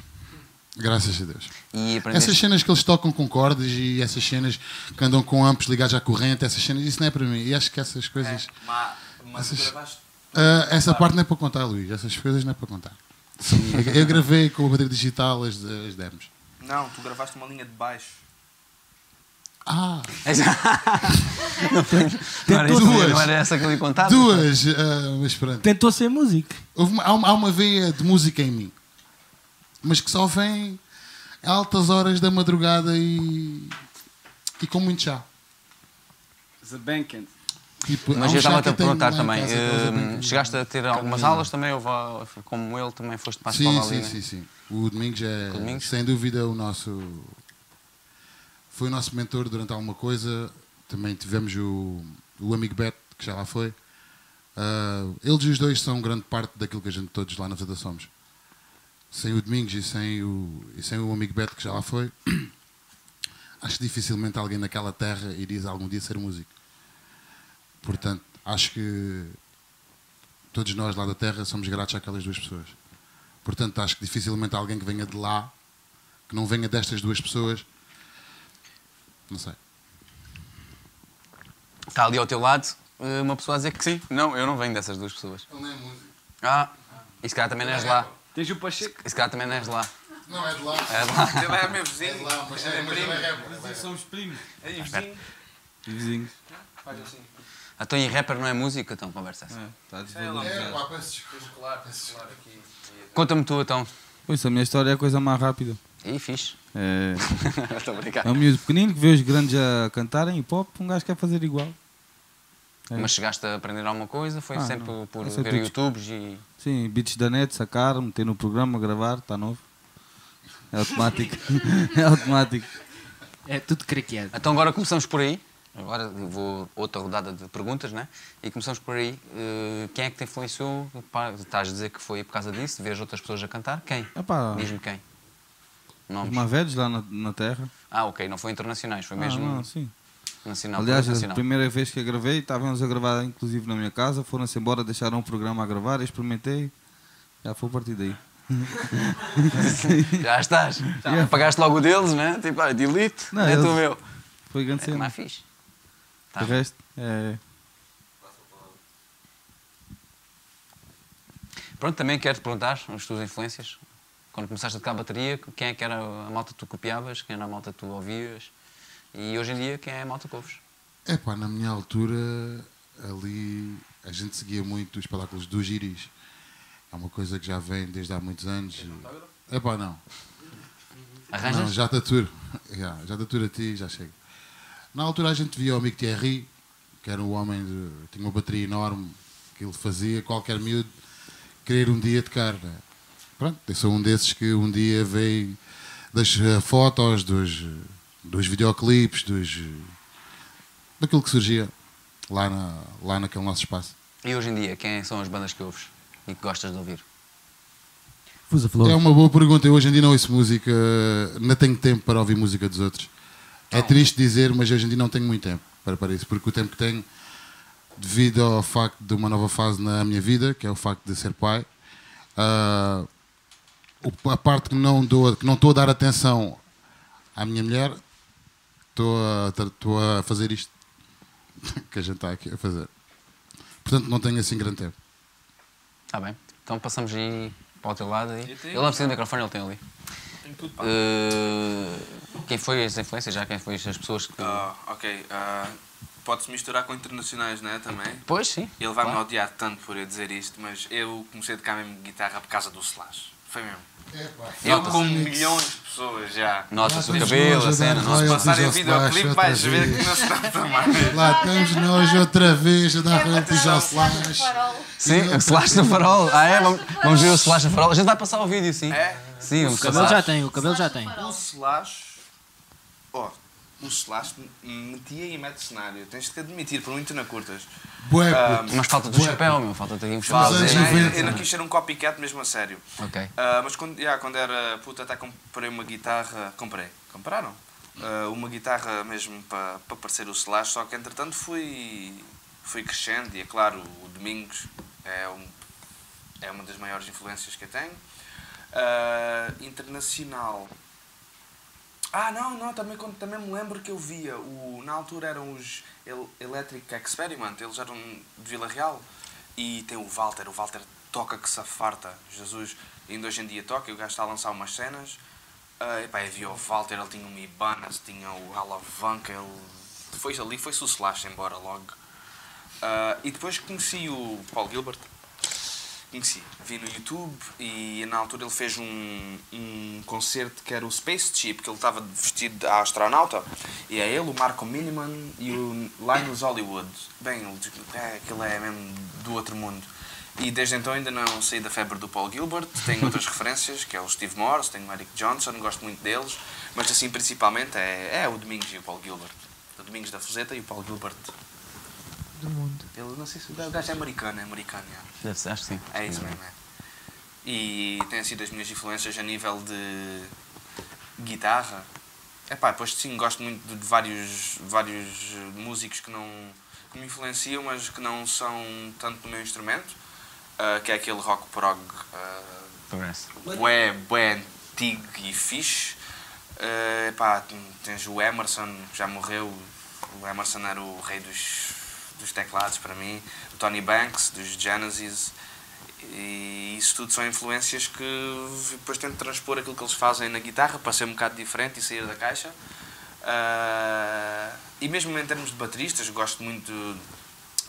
Graças a Deus. E. Essas cenas que eles tocam com cordas e essas cenas que andam com amplos ligados à corrente, essas cenas, isso não é para mim. E acho que essas coisas. Mas, mas Essas- gravaste. Ah, essa parte não é para contar, Luís. Essas coisas não é para contar. Sim, eu- gravei com a bateria digital as, as demos. Não, tu gravaste uma linha de baixo. Ah! Não isso- Duas. não era essa que eu lhe contava? Duas! ah, mas pronto. Tentou ser músico. Houve uma- há, uma, há uma veia de música em mim, mas que só vem a altas horas da madrugada e, e com muito chá. The Bankend. Tipo, Mas eu estava-te que a tenho perguntar também, é Zé chegaste a ter algumas Caminho. aulas também, houve, a- como ele também foste para a Sim, escola sim, ali, né? sim, sim. O Domingos é, O Domingos? sem dúvida, o nosso. Foi o nosso mentor durante alguma coisa. Também tivemos o, o amigo Beto, que já lá foi. Ah, eles os dois são grande parte daquilo que a gente todos lá na Fada somos. Sem o Domingos e sem o, e sem o amigo Beto, que já lá foi, acho que dificilmente alguém naquela terra iria algum dia ser músico. Portanto, acho que todos nós lá da terra somos gratos àquelas duas pessoas. Portanto, acho que dificilmente alguém que venha de lá, que não venha destas duas pessoas, não sei. Está ali ao teu lado eh, uma pessoa a dizer que sim. Não, eu não venho dessas duas pessoas. Ele não é músico. Ah, e se calhar também não és de lá. Tens o Pacheco? E se calhar também não és de lá. Não, é de lá. É de lá. Ele é meu vizinho. É de lá, mas é, mas ele é rapper. Somos primos. É vizinho. E vizinhos. Faz assim. Então, e rapper não é música? Então, conversa essa. É, está É, pá, peço desculpa. Claro, claro aqui. Conta-me tu, então. Pois, a minha história é a coisa mais rápida. Ih, fixe. É, Estou a brincar. é um miúdo pequenino que vê os grandes a cantarem hip hop, um gajo quer fazer igual. É. Mas chegaste a aprender alguma coisa? Foi Ah, sempre não. por é ver. YouTubes e... Sim, beats da net, sacar, meter no programa, gravar, está novo. É automático. é automático. É tudo craqueado. Então agora começamos por aí. Agora vou outra rodada de perguntas, né? E começamos por aí. Eh, quem é que te influenciou? Pá, Estás a dizer que foi por causa disso, ver outras pessoas a cantar? Quem? Epá, Diz-me quem. os Nomes. mais velhos lá na, na terra. Ah, ok, não foi internacionais, foi mesmo Ah, não, sim. Nacional. Aliás, a primeira vez que eu gravei, estávamos a gravar inclusive na minha casa, foram-se embora, deixaram o programa a gravar, experimentei, já foi a partir daí. Já estás. Já apagaste logo o deles, né? Tipo, ah, delete, Não, é tu meu. Foi grande É cena. mais fixe. Tá. O resto, é... Pronto, também quero-te perguntar as tuas influências. Quando começaste a tocar bateria, quem é que era a malta que tu copiavas, quem era a malta que tu ouvias? E hoje em dia, quem é a malta que ouves? É pá, na minha altura, ali a gente seguia muito os espetáculos do Giris. É uma coisa que já vem desde há muitos anos. É pá, não. Arranjas? Não, já te aturo. Já, já te aturo a ti, já chega. Na altura a gente via o amigo Thierry, que era um homem de. tinha uma bateria enorme, que ele fazia qualquer miúdo querer um dia tocar. né? Pronto, eu sou um desses que um dia veio das fotos, dos, dos videoclipes, dos, daquilo que surgia lá, na, lá naquele nosso espaço. E hoje em dia, quem são as bandas que ouves e que gostas de ouvir? Fusa. É uma boa pergunta. Eu hoje em dia não ouço música, não tenho tempo para ouvir música dos outros. É triste dizer, mas hoje em dia não tenho muito tempo para, para isso, porque o tempo que tenho, devido ao facto de uma nova fase na minha vida, que é o facto de ser pai, o- a parte que não, dou, que não estou a dar atenção à minha mulher, estou a, estou a fazer isto que a gente está aqui a fazer. Portanto, não tenho assim grande tempo. Está bem. Então passamos aí para o teu lado. Aí. Ele não precisa do microfone, ele tem ali. Tenho tudo, pá. Eh, quem foi as influências, já quem foi as pessoas que... Ah, ok. ah, Pode-se misturar com internacionais, não é? Também. Pois, sim. Ele vai-me Claro. odiar tanto por eu dizer isto, mas eu comecei a tocar mesmo guitarra por causa do Slash. Foi mesmo. Eu com milhões de pessoas já. Nota-se o cabelo, nós a cena. Não se. Passarem videoclipe, vais ver vez. que não se nota mais. Lá estamos nós outra vez a dar royalties ao Slash. Sim, o Slash no farol. Ah, é? Vamos, vamos ver o Slash no farol. A gente vai passar o vídeo, sim. É? Sim, O cabelo já tem, o cabelo já tem. O Slash. Ó, o Slash metia e mete cenário. Tens que admitir, por muito na curtas. Bué, Ah, Mas falta-te o chapéu, meu. Falta-te aqui um chapéu. Anos eu, não- 90. eu não quis ser um copycat mesmo a sério. Ok. Ah, mas quando, yeah, quando era puta até comprei uma guitarra. Comprei. Compraram? Ah, uma guitarra mesmo para pa parecer o Slash, só que entretanto fui, fui crescendo e é claro, o Domingos é, um, é uma das maiores influências que eu tenho. Ah, internacional. Ah, não, não, também, também me lembro que eu via, o, na altura eram os El- Electric Experiment, eles eram de Vila Real, e tem o Walter, o Walter toca que se afarta, Jesus, ainda hoje em dia toca, e o gajo está a lançar umas cenas, ah, epá, havia o Walter, ele tinha uma Ibanez, tinha o Alavanca, ele foi ali, foi-se o Slash embora logo. Ah, e depois conheci o Paul Gilbert, conheci, vi no YouTube e na altura ele fez um, um concerto que era o Space Chip, que ele estava vestido de astronauta. E é ele, o Marco Miniman e o Linus Hollywood. Bem, ele, é, aquele é mesmo do outro mundo. E desde então ainda não saí da febre do Paul Gilbert. Tenho outras referências, que é o Steve Morse, tenho o Eric Johnson, gosto muito deles. Mas assim, principalmente, é, é o Domingos e o Paul Gilbert. O Domingos da Fuseta e o Paul Gilbert. Do mundo. Ele, não sei se o gajo é americano, é americano, já. Deve ser, acho que sim. É isso mesmo, é. E têm sido as minhas influências a nível de guitarra. Epá, depois sim, gosto muito de vários, vários músicos que, não, que me influenciam, mas que não são tanto no meu instrumento, ah, que é aquele rock prog ah, Progresso. bué, bué antigo e fixe. Uh, epá, tens o Emerson, que já morreu. O Emerson era o rei dos, dos teclados para mim. O Tony Banks, dos Genesis. E isso tudo são influências que depois tento transpor aquilo que eles fazem na guitarra para ser um bocado diferente e sair da caixa. Uh, e mesmo em termos de bateristas, gosto muito.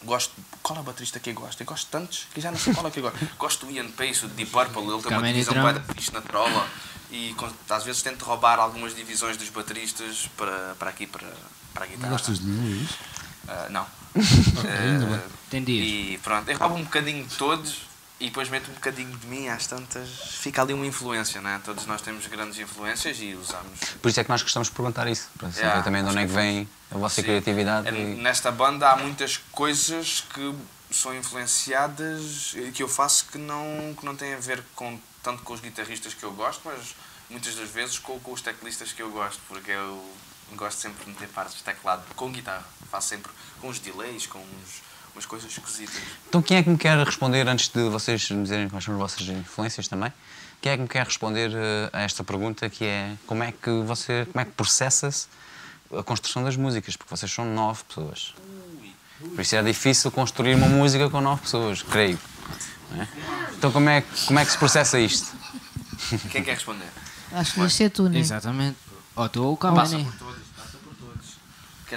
Gosto, qual é o baterista que eu gosto? Eu gosto tantos que já não sei qual é que eu gosto. Gosto do Ian Pace, o de Deep Purple, ele tem uma divisão da fixe na trola e às vezes tento roubar algumas divisões dos bateristas para, para aqui, para, para a guitarra. gostas de mim, Luís? Ah, não. Tem dias. E pronto, eu roubo um bocadinho de todos e depois meto um bocadinho de mim, às tantas. Fica ali uma influência, né? Todos nós temos grandes influências e usamos. Por isso é que nós gostamos de perguntar isso. Para saber Yeah, também de onde é que vem a vossa Sim. criatividade. É, e- Nesta banda há muitas coisas que são influenciadas e que eu faço que não, que não têm a ver com, tanto com os guitarristas que eu gosto, mas muitas das vezes com, com os teclistas que eu gosto, porque eu gosto sempre de meter partes de teclado com guitarra. Faço sempre com os delays, com uns, umas coisas esquisitas. Então quem é que me quer responder, antes de vocês me dizerem quais são as vossas influências também, quem é que me quer responder eh, a esta pergunta que é como é que você, como é que processa-se a construção das músicas? Porque vocês são nove pessoas. Por isso é difícil construir uma música com nove pessoas, creio. é? Então como é, que- como é que se processa isto? Quem quer responder? Acho que devias ser tu, né? Exatamente. Ou tu ou o Passa Cavani. por todos, passa por todos.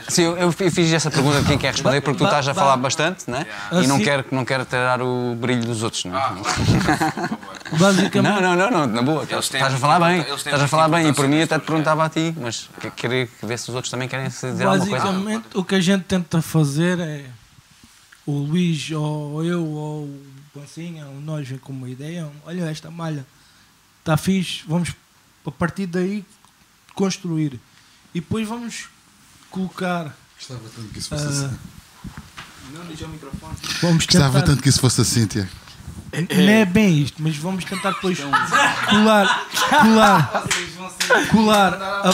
Queres Sim, eu, eu fiz essa pergunta de quem quer responder porque tu estás a falar bastante, né? E não quero, não quero tirar o brilho dos outros, não é? Ah. Basicamente, Não, não, não, não, na boa. Eles têm Estás a falar bem. muita- eles têm Estás a falar bem. E por importância mim até te perguntava a ti, mas que- queria ver se os outros também querem se dizer alguma coisa. basicamente o que a gente tenta fazer é o Luís ou eu ou o Pancinha, ou nós vem com uma ideia, olha esta malha, está fixe, vamos a partir daí construir. E depois vamos colocar. Gostava tanto que isso fosse ah, assim. Não, diz ao microfone. vamos Gostava tentar. tanto que isso fosse assim, Tiago. Não é bem isto, mas vamos tentar depois colar, colar, colar a,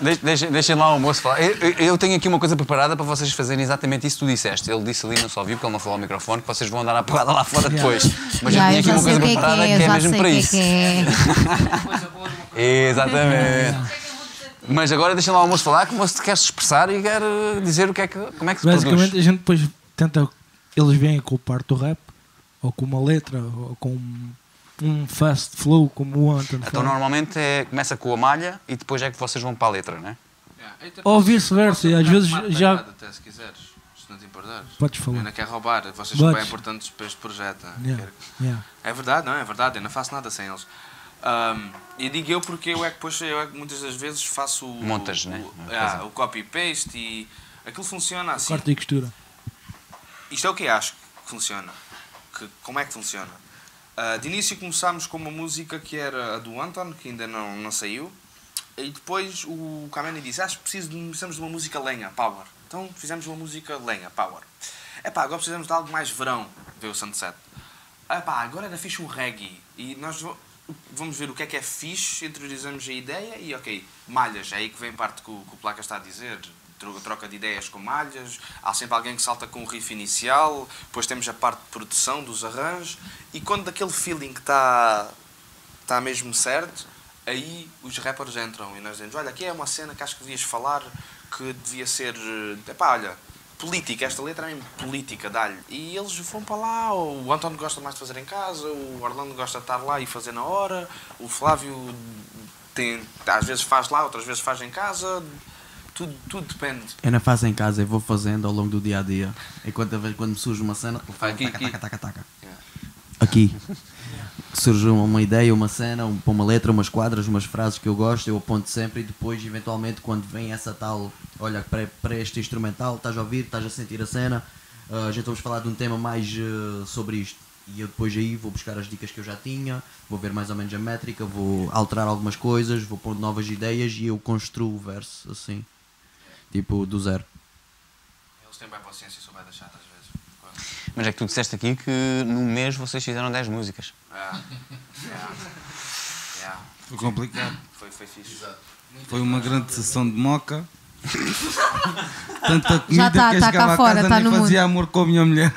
Deixa- deixa- Deixem lá o moço falar. Eu, eu- tenho aqui uma coisa preparada para vocês fazerem exatamente isso que tu disseste. Ele disse ali, não só viu, porque ele não falou ao microfone, que vocês vão andar à porrada lá fora depois. Mas Já, eu tinha aqui uma coisa o que é que preparada é, que é mesmo para o que é isso. que é. Exatamente. Mas agora deixem lá o moço falar, que o moço quer se expressar e quer eh, dizer o que é que, como é que se Basicamente produz. a gente depois tenta. Eles vêm com o parte do rap, ou com uma letra, ou com um fast flow, como o Anton Então normalmente é, começa com a malha e depois é que vocês vão para a letra, não é? Ou vice-versa, e às vezes já. Até, se quiseres, se não te importares. Podes Eu falar. não quero roubar, vocês são bem importantes para este projeto. né? Yeah, Quero- yeah. É verdade, não é verdade, eu não faço nada sem eles. Ahm, e digo eu porque eu é que depois eu é que muitas das vezes faço o, Montas, o, né? o, ah, o copy-paste e aquilo funciona assim. Corte e costura. Isto é o que eu acho que funciona. Que, como é que funciona? Ah, de início começámos com uma música que era a do Anton, que ainda não, não saiu. E depois o Kameni disse: Acho que preciso de, precisamos de uma música lenha, power. Então fizemos uma música lenha, power. Epá, agora precisamos de algo mais verão, veio o Sunset. Epá, agora era fixe um reggae. E nós vamos ver o que é que é fixe, interiorizamos a ideia e ok, malhas, é aí que vem parte que o, que o Placa está a dizer. tro- Troca de ideias com malhas, há sempre alguém que salta com o riff inicial, depois temos a parte de produção dos arranjos, e quando aquele feeling está está mesmo certo, aí os rappers entram e nós dizemos, olha, aqui é uma cena que acho que devias falar que devia ser, eh, epá, olha, política, esta letra é mesmo política, dá-lhe. E eles vão para lá, o António gosta mais de fazer em casa, o Orlando gosta de estar lá e fazer na hora, o Flávio tem, às vezes faz lá, outras vezes faz em casa, tudo, tudo depende. Eu não faço em casa, eu vou fazendo ao longo do dia a dia. Enquanto quando, quando me surge uma cena, eu faço Aqui, taca, aqui. taca, taca, taca. Yeah. Aqui. Surge uma, uma ideia, uma cena, um, uma letra, umas quadras, umas frases que eu gosto, eu aponto sempre e depois, eventualmente, quando vem essa tal, olha, para, para este instrumental, estás a ouvir, estás a sentir a cena, ah, a gente vamos falar de um tema mais ah, sobre isto. E eu depois aí vou buscar as dicas que eu já tinha, vou ver mais ou menos a métrica, vou alterar algumas coisas, vou pôr novas ideias e eu construo o verso assim. Tipo, do zero. Eles têm bem paciência, bem da chata às vezes. Mas é que tu disseste aqui que no mês vocês fizeram 10 músicas. Yeah. Yeah. Yeah. Foi complicado. Foi, foi fixe. Foi uma grande sessão de moca. Tanta comida tá- que eu tá cá fora, tá nem no fazia amor com a minha mulher.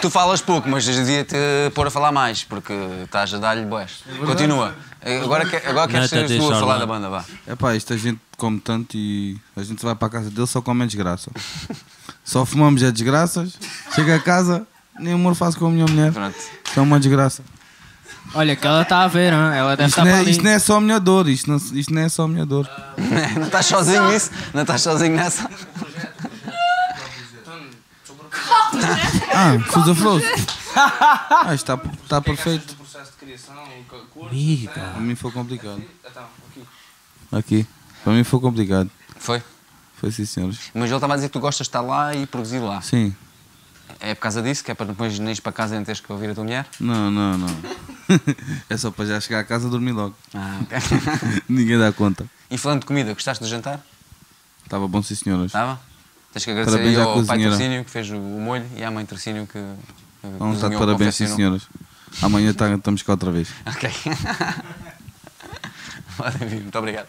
Tu falas pouco, mas devia-te pôr a falar mais, porque estás a dar-lhe boés. Continua. Agora, que- agora quero Não, ser até tu a falar da banda, vá. Epá, isto a gente come tanto e a gente vai para a casa dele só come desgraça. Só fumamos é desgraças. Chega a casa, nem amor faço com a minha mulher. Pronto. Isto é uma desgraça. Olha, que ela está a ver, hein? ela deve Isto estar não, para é, isto não é só a minha dor, isto não, isto não é só a minha dor. Não estás sozinho nisso? Não estás sozinho nessa? Ah, Sousa Flores. Ah, isto está, está perfeito. O processo de criação, o curso, Para mim foi complicado. Então, aqui. Aqui. Para mim foi complicado. Foi? Foi sim, senhores. Mas ele estava a dizer que tu gostas de estar lá e produzir lá. Sim. É por causa disso? Que é para depois nem para casa e não teres que ouvir a tua mulher? Não, não, não. é só para já chegar a casa e dormir logo. Ah, ok. Ninguém dá conta. E falando de comida, gostaste do jantar? Estava bom, sim, senhoras. Estava? Tens que agradecer Parabéns aí ao pai. Trocínio que fez o molho e à mãe Trocínio que. Vamos estar de parabéns, sim, senhoras. Amanhã tá- estamos cá outra vez. Ok. Podem vir, muito obrigado.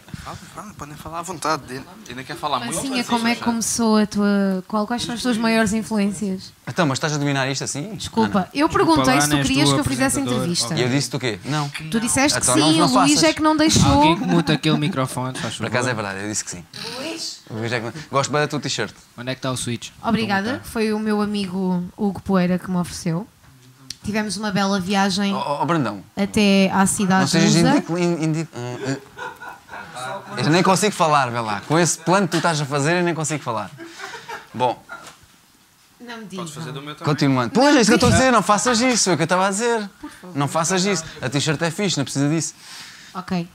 Fala, podem falar à vontade. Ainda quer falar muito? Pancinha, como é que começou a tua. Qual, quais são as tuas maiores influências? Então, mas estás a dominar isto assim? Desculpa, eu perguntei se tu querias que eu fizesse entrevista. E eu disse-te o quê? Não. Tu disseste Então que sim, não o Luís é que não deixou. Alguém que muta aquele microfone, faz Por acaso é verdade, eu disse que sim. Luís? Luís é que... Gosto bem da tua t-shirt. Onde é que está o switch? Obrigada, foi o meu amigo Hugo Poeira que me ofereceu. Tivemos uma bela viagem Oh, oh, Brandão, até à não cidade de sejas indico... indi- uh, uh. Eu nem consigo falar, vê lá. Com esse plano que tu estás a fazer, eu nem consigo falar. Bom, Não me Podes fazer do meu também. continuando. Pois, é isso que eu estou a dizer, não faças isso, é o que eu estava a dizer. Não faças isso. A t-shirt é fixe, não precisa disso. Ok,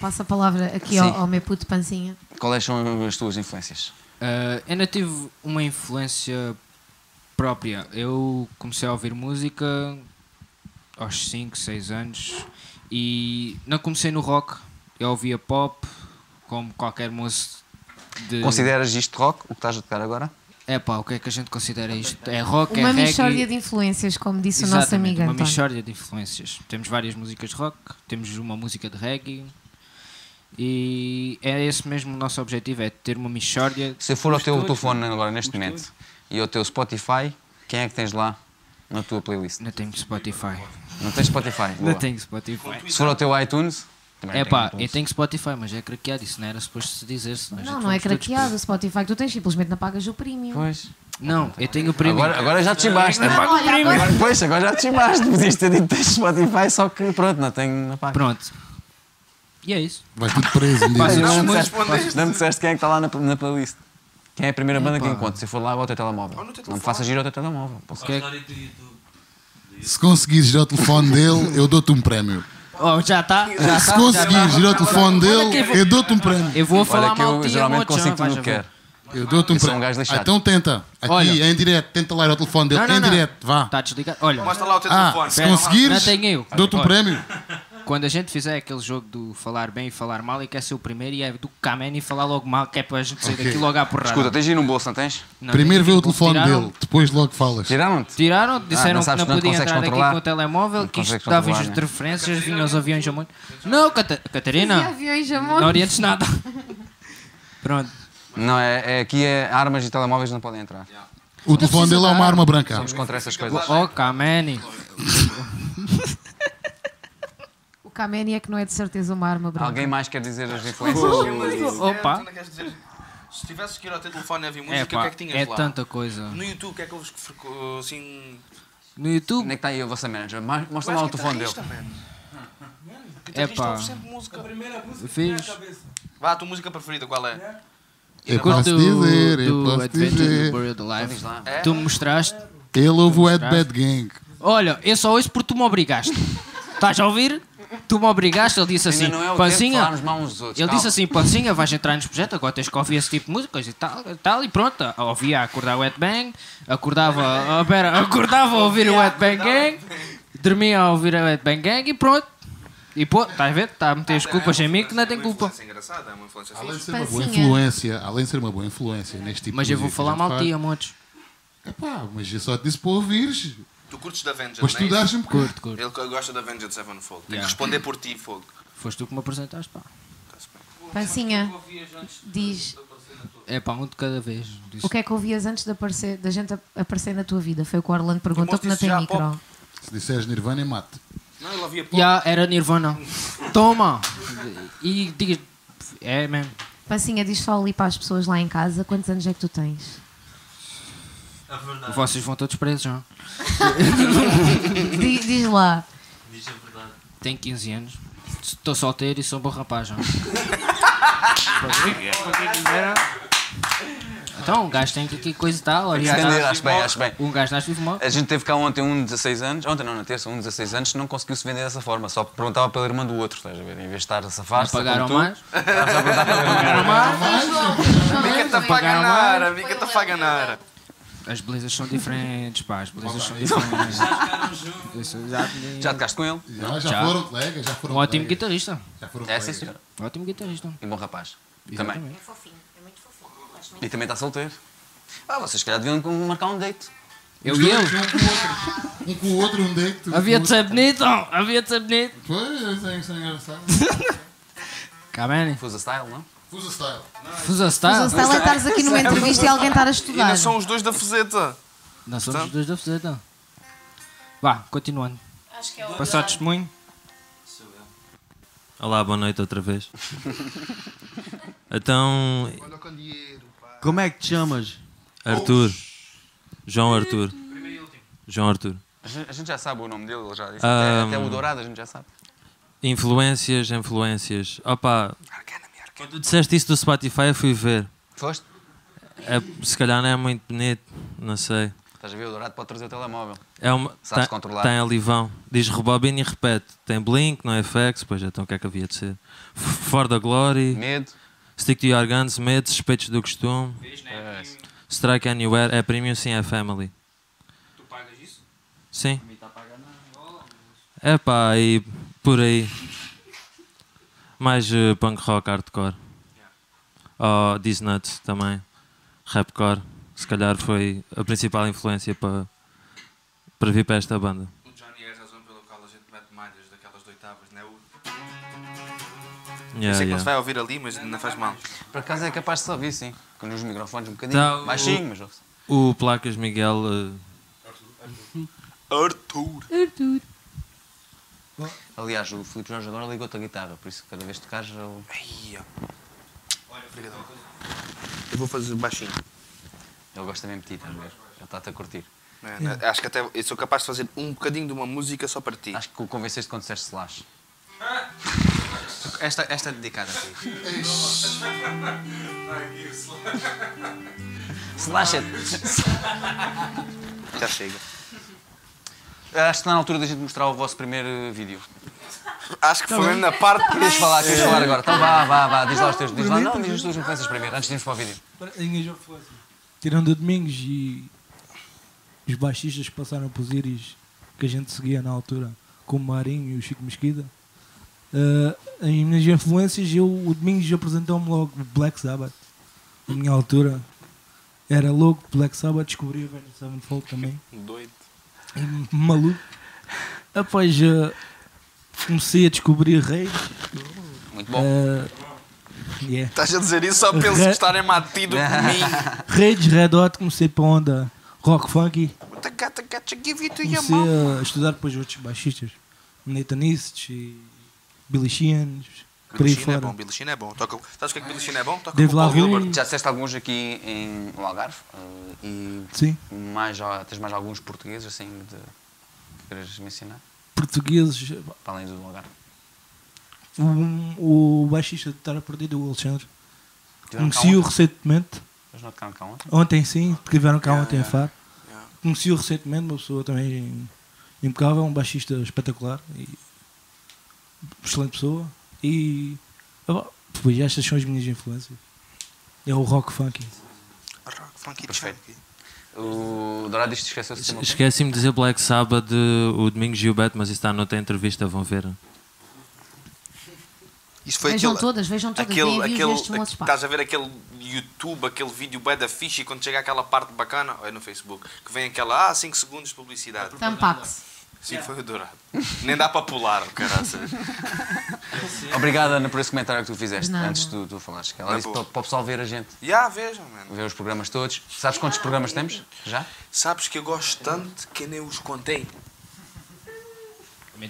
passo a palavra aqui ao, ao meu puto pancinha. Quais são as tuas influências? Uh, ainda tive uma influência própria. Eu comecei a ouvir música aos 5, 6 anos e não comecei no rock. Eu ouvia pop, como qualquer moço de. Consideras isto rock, o que estás a tocar agora? É pá, o que é que a gente considera isto? É rock, Uma é reggae. mixórdia de influências, como disse o nosso Exatamente, amigo uma António. mixórdia de influências. Temos várias músicas de rock, temos uma música de reggae e é esse mesmo o nosso objetivo, é ter uma mixórdia. Se eu for ao teu telefone agora neste momento e ao teu Spotify, quem é que tens lá na tua playlist? Não tenho Spotify. Não tens Spotify? Boa. Não tenho Spotify. Se for ao teu iTunes, também É pá, eu tenho Spotify, mas é craqueado, isso não era suposto se dizer. senão Não, não é craqueado o Spotify que tu tens, simplesmente não pagas o premium. Pois. Não, eu tenho o primeiro. Agora, agora já te chimbaste. Não, olha, agora- Agora, pois, agora já te chimbaste. Podias ter dito que tens Spotify, só que pronto, não tenho. Não pago. Pronto. E é isso. Vai tudo preso um dia. Passa- Não, Não, me mas disseste, não me disseste quem é que está lá na, na playlist. Quem é a primeira banda que encontro? Se eu for lá, ao teu telemóvel. Não me faças giro ao teu telemóvel. Que é- Se conseguires ir ao telefone dele, eu dou-te um prémio. Oh, já está? Já Se está? conseguires ir ao telefone dele, eu dou-te um prémio. Eu vou falar Olha que eu geralmente consigo o que ver. quero. Eu dou-te um um prémio. gajo lixado. Ah, então tenta. Aqui, Olha. em direto. Tenta lá ir ao telefone dele. Não, não, em não. direto, vá. Está desligado? Olha, Mostra lá o teu Ah, telefone. se conseguires, não tenho eu. dou-te um prémio. Quando a gente fizer aquele jogo do falar bem e falar mal, e quer ser o primeiro, e é do Kamen e falar logo mal, que é para a gente sair Ok. daqui logo à porrada. Escuta, tens aí no bolso, não tens? Não, Primeiro vê o tiraram- telefone dele, depois logo falas. Tiraram-te? Tiraram, disseram Ah, não que sabes não que não podia consegues entrar aqui controlar? com o telemóvel, Não que isto consegues dava controlar, né? interferências, vinham os aviões a muito. Não, Cata- Catarina, aviões a monte. não orientes nada. Pronto. Não, é, é aqui é armas e telemóveis não podem entrar. O telefone dele é uma arma branca. Somos contra essas coisas. Oh, Kameni. Kameni é que não é de certeza uma arma branca. Alguém mais quer dizer as influências? Opa. Se tivesse que ir ao teu telefone e ouvir música, É, o que pá, é que tinhas é lá? tanta coisa. No YouTube, o que é que ouves que assim. No YouTube, Onde é que está aí a vossa manager? Ma- Mostra lá o telefone dele. é pá. ouve sempre música. Fiz. Vá, a tua música preferida, qual é? Eu Curto posso do, dizer, eu do posso Adventure do Alive. Diz lá. Tu me mostraste. Ele ouve o Ed? Bad Gang. Olha, eu só ouço porque tu me obrigaste. Estás a ouvir? Tu me obrigaste, ele disse assim, não é Pancinha. outros. Ele calma. disse assim, Pancinha, vais entrar neste projeto, agora tens que ouvir esse tipo de músicas e tal, e tal, e pronto. Ouvia a acordar o Wet Bang, acordava, ah, pera, acordava a ouvir o Wet Bang Gang, dormia a ouvir o Wet Bang Gang e pronto. E pô, estás a ver? Está a meter as culpas em mim que não tem culpa. É engraçada, é uma influência Além de ser uma boa influência, além de ser uma boa influência neste tipo Mas eu vou música falar mal de ti, amotes. Epá, mas eu só te disse para ouvires. Tu curtes da Vengeance, Para não é isso? um bocado. Curto, curto. Ele que gosta da Vengeance Sevenfold. Tem Yeah. que responder por ti, fogo. Foste tu que me apresentaste, pá. Pancinha, diz É pá, um de cada vez. Disse- o que é que ouvias antes de, aparecer, da gente ap- aparecer na tua vida? Foi o que o Orlando perguntou que não disse tem já há micro. Se disseres Nirvana, mate. Não, ele havia pouco. Já era Nirvana. Toma! E diga. É, man. Pancinha, diz só ali para as pessoas lá em casa quantos anos é que tu tens? Vocês vão todos presos já. Diz, diz lá. Diz a verdade. Tenho 15 anos. Estou solteiro e sou um bom rapaz já. Então, um gajo tem que, que coisa e tal. Olha, tá- acho bem, acho bem. Um gajo nasce vive mal. A gente teve cá ontem um de 16 anos, ontem não, na terça, um de 16 anos, não conseguiu se vender dessa forma. Só perguntava pela irmã do outro, estás a ver? Em vez de estar a safar-se. Pagaram mais? estava a perguntar pela irmã. Pagaram mais? Mica-te a Pagaram paganar, mais? mica-te a paganar. As belezas são diferentes, pá. As belezas são diferentes. Isso, já, Já tocaste com ele? Já, já, Já. foram colegas, já foram Um ótimo colegas. guitarrista. Já foram É, sim, colegas. senhor. Ótimo guitarrista. E bom rapaz. Exatamente. Também. E também está solteiro. Ah, vocês se calhar deviam marcar um date. Eu Os e dois, ele. Um com o outro. Um com o outro, um date. um Havia com de o ser bonito. Havia de ser bonito. Pois, isso é isso é engraçado. Cá, man. Fusa style, não? Fusa style. Fusa Style. o style é estares aqui numa entrevista e alguém estar a E estudar. ainda são os dois da Fuseta. Nós somos os dois da Fuseta. Vá, continuando. Passar o testemunho. Olá, boa noite outra vez. então, Como é que te chamas? Arthur. João Arthur. João Arthur. A gente, já sabe o nome dele, ele já disse. Ah, até, até o Dourado a gente já sabe. Influências, influências. Opa, quando tu disseste isso do Spotify, eu fui ver. Foste? É, se calhar não é muito bonito, não sei. Estás a ver, o Dourado pode trazer o telemóvel. É uma, Sabes tem, controlar. tem alivão. Diz rebobina e repete. Tem Blink, não é FX, pois então o que é que havia de ser? For the Glory, Medo. Stick to Your Guns, Medo, Suspeitos do Costume, É. Strike Anywhere, é Premium sim, é Family. Tu pagas isso? Sim. É pá, e por aí. Mais eh, punk rock, hardcore. Oh, These Nuts também. Rapcore. Se calhar foi a principal influência para, para vir para esta banda. O Johnny é a razão pela qual a gente mete malhas daquelas de oitavas, não é? O- Yeah, Sei que não yeah. se vai ouvir ali, mas não faz mal. Por acaso é capaz de se ouvir, sim. Com os microfones um bocadinho. Tá, o- Baixinho, mas ouve-se. O Placas Miguel. eh, Arthur. Aliás, o Filipe Jorge agora ligou-te a guitarra, por isso cada vez que tocares ele... Ai, ó. Obrigadão. Eu vou fazer baixinho. ele gosta mesmo de ti, estás a ver? Ele está-te a curtir. É? Acho que até eu sou capaz de fazer um bocadinho de uma música só para ti. Acho que o convenceste quando disseste slash. Esta, esta é dedicada a ti. slash é. Já chega. Acho que está na altura da gente mostrar o vosso primeiro eh, vídeo. Acho que foi mesmo na parte que Queres falar, queres falar agora? Então vá, vá, vá, diz lá os teus. Diz lá, não, diz as tuas influências primeiro, antes de irmos para o vídeo. Tirando o Domingos e os baixistas que passaram por Iris, que a gente seguia na altura, como o Marinho e o Chico Mesquida, Uh, as minhas influências, eu, o Domingos apresentou-me logo Black Sabbath. Na minha altura. Era louco, Black Sabbath, descobri o Avenged Sevenfold também. Doido. Maluco. Após uh, comecei a descobrir reis. Muito bom. Uh, yeah. Estás a dizer isso só pelos Re- estarem matido comigo. Reis, Red Hot, comecei para onda rock funky. Comecei a estudar depois outros baixistas. Nathan East e Billy Sheehan, por aí Billy Sheehan é bom, Sheehan é bom. Toca, sabes o que é que Sheehan é bom? Toca Dave com. Gilbert. Já disseste alguns aqui em, no Algarve eh, e Sim. mais, tens mais alguns portugueses assim de, que queres mencionar? Portugueses, Para além do Algarve. o, o baixista de Estar a Perdido, o Alexandre. Conheci-o recentemente. Eles não tocaram cá ontem? Ontem sim, porque tiveram cá Yeah, ontem yeah, a Faro. yeah. Conheci-o recentemente, uma pessoa também impecável, um baixista espetacular e excelente pessoa. E depois estas são as minhas influências. É o rock funky. Rock, funky. O Dourado isto esqueceu-se de. Esqueci-me de dizer Black Sabbath o Domingos Gilberto, mas isso está noutra entrevista, vão ver. Isso foi Vejam aquele, todas, vejam todas. aquele, aquele, moços, estás a ver aquele YouTube, aquele vídeo bué da ficha e quando chega aquela parte bacana, ou é no Facebook, que vem aquela, ah, 5 segundos de publicidade. Tampax. Sim, foi o dourado. Nem dá para pular, caraças. Obrigado, Ana, por esse comentário que tu fizeste nada. antes de tu, tu falares. Ela Na disse boa. para, para o pessoal ver a gente, Já, vejam, mano. ver os programas todos. Sabes quantos programas temos? Já? Sabes que eu gosto tanto que nem os contei.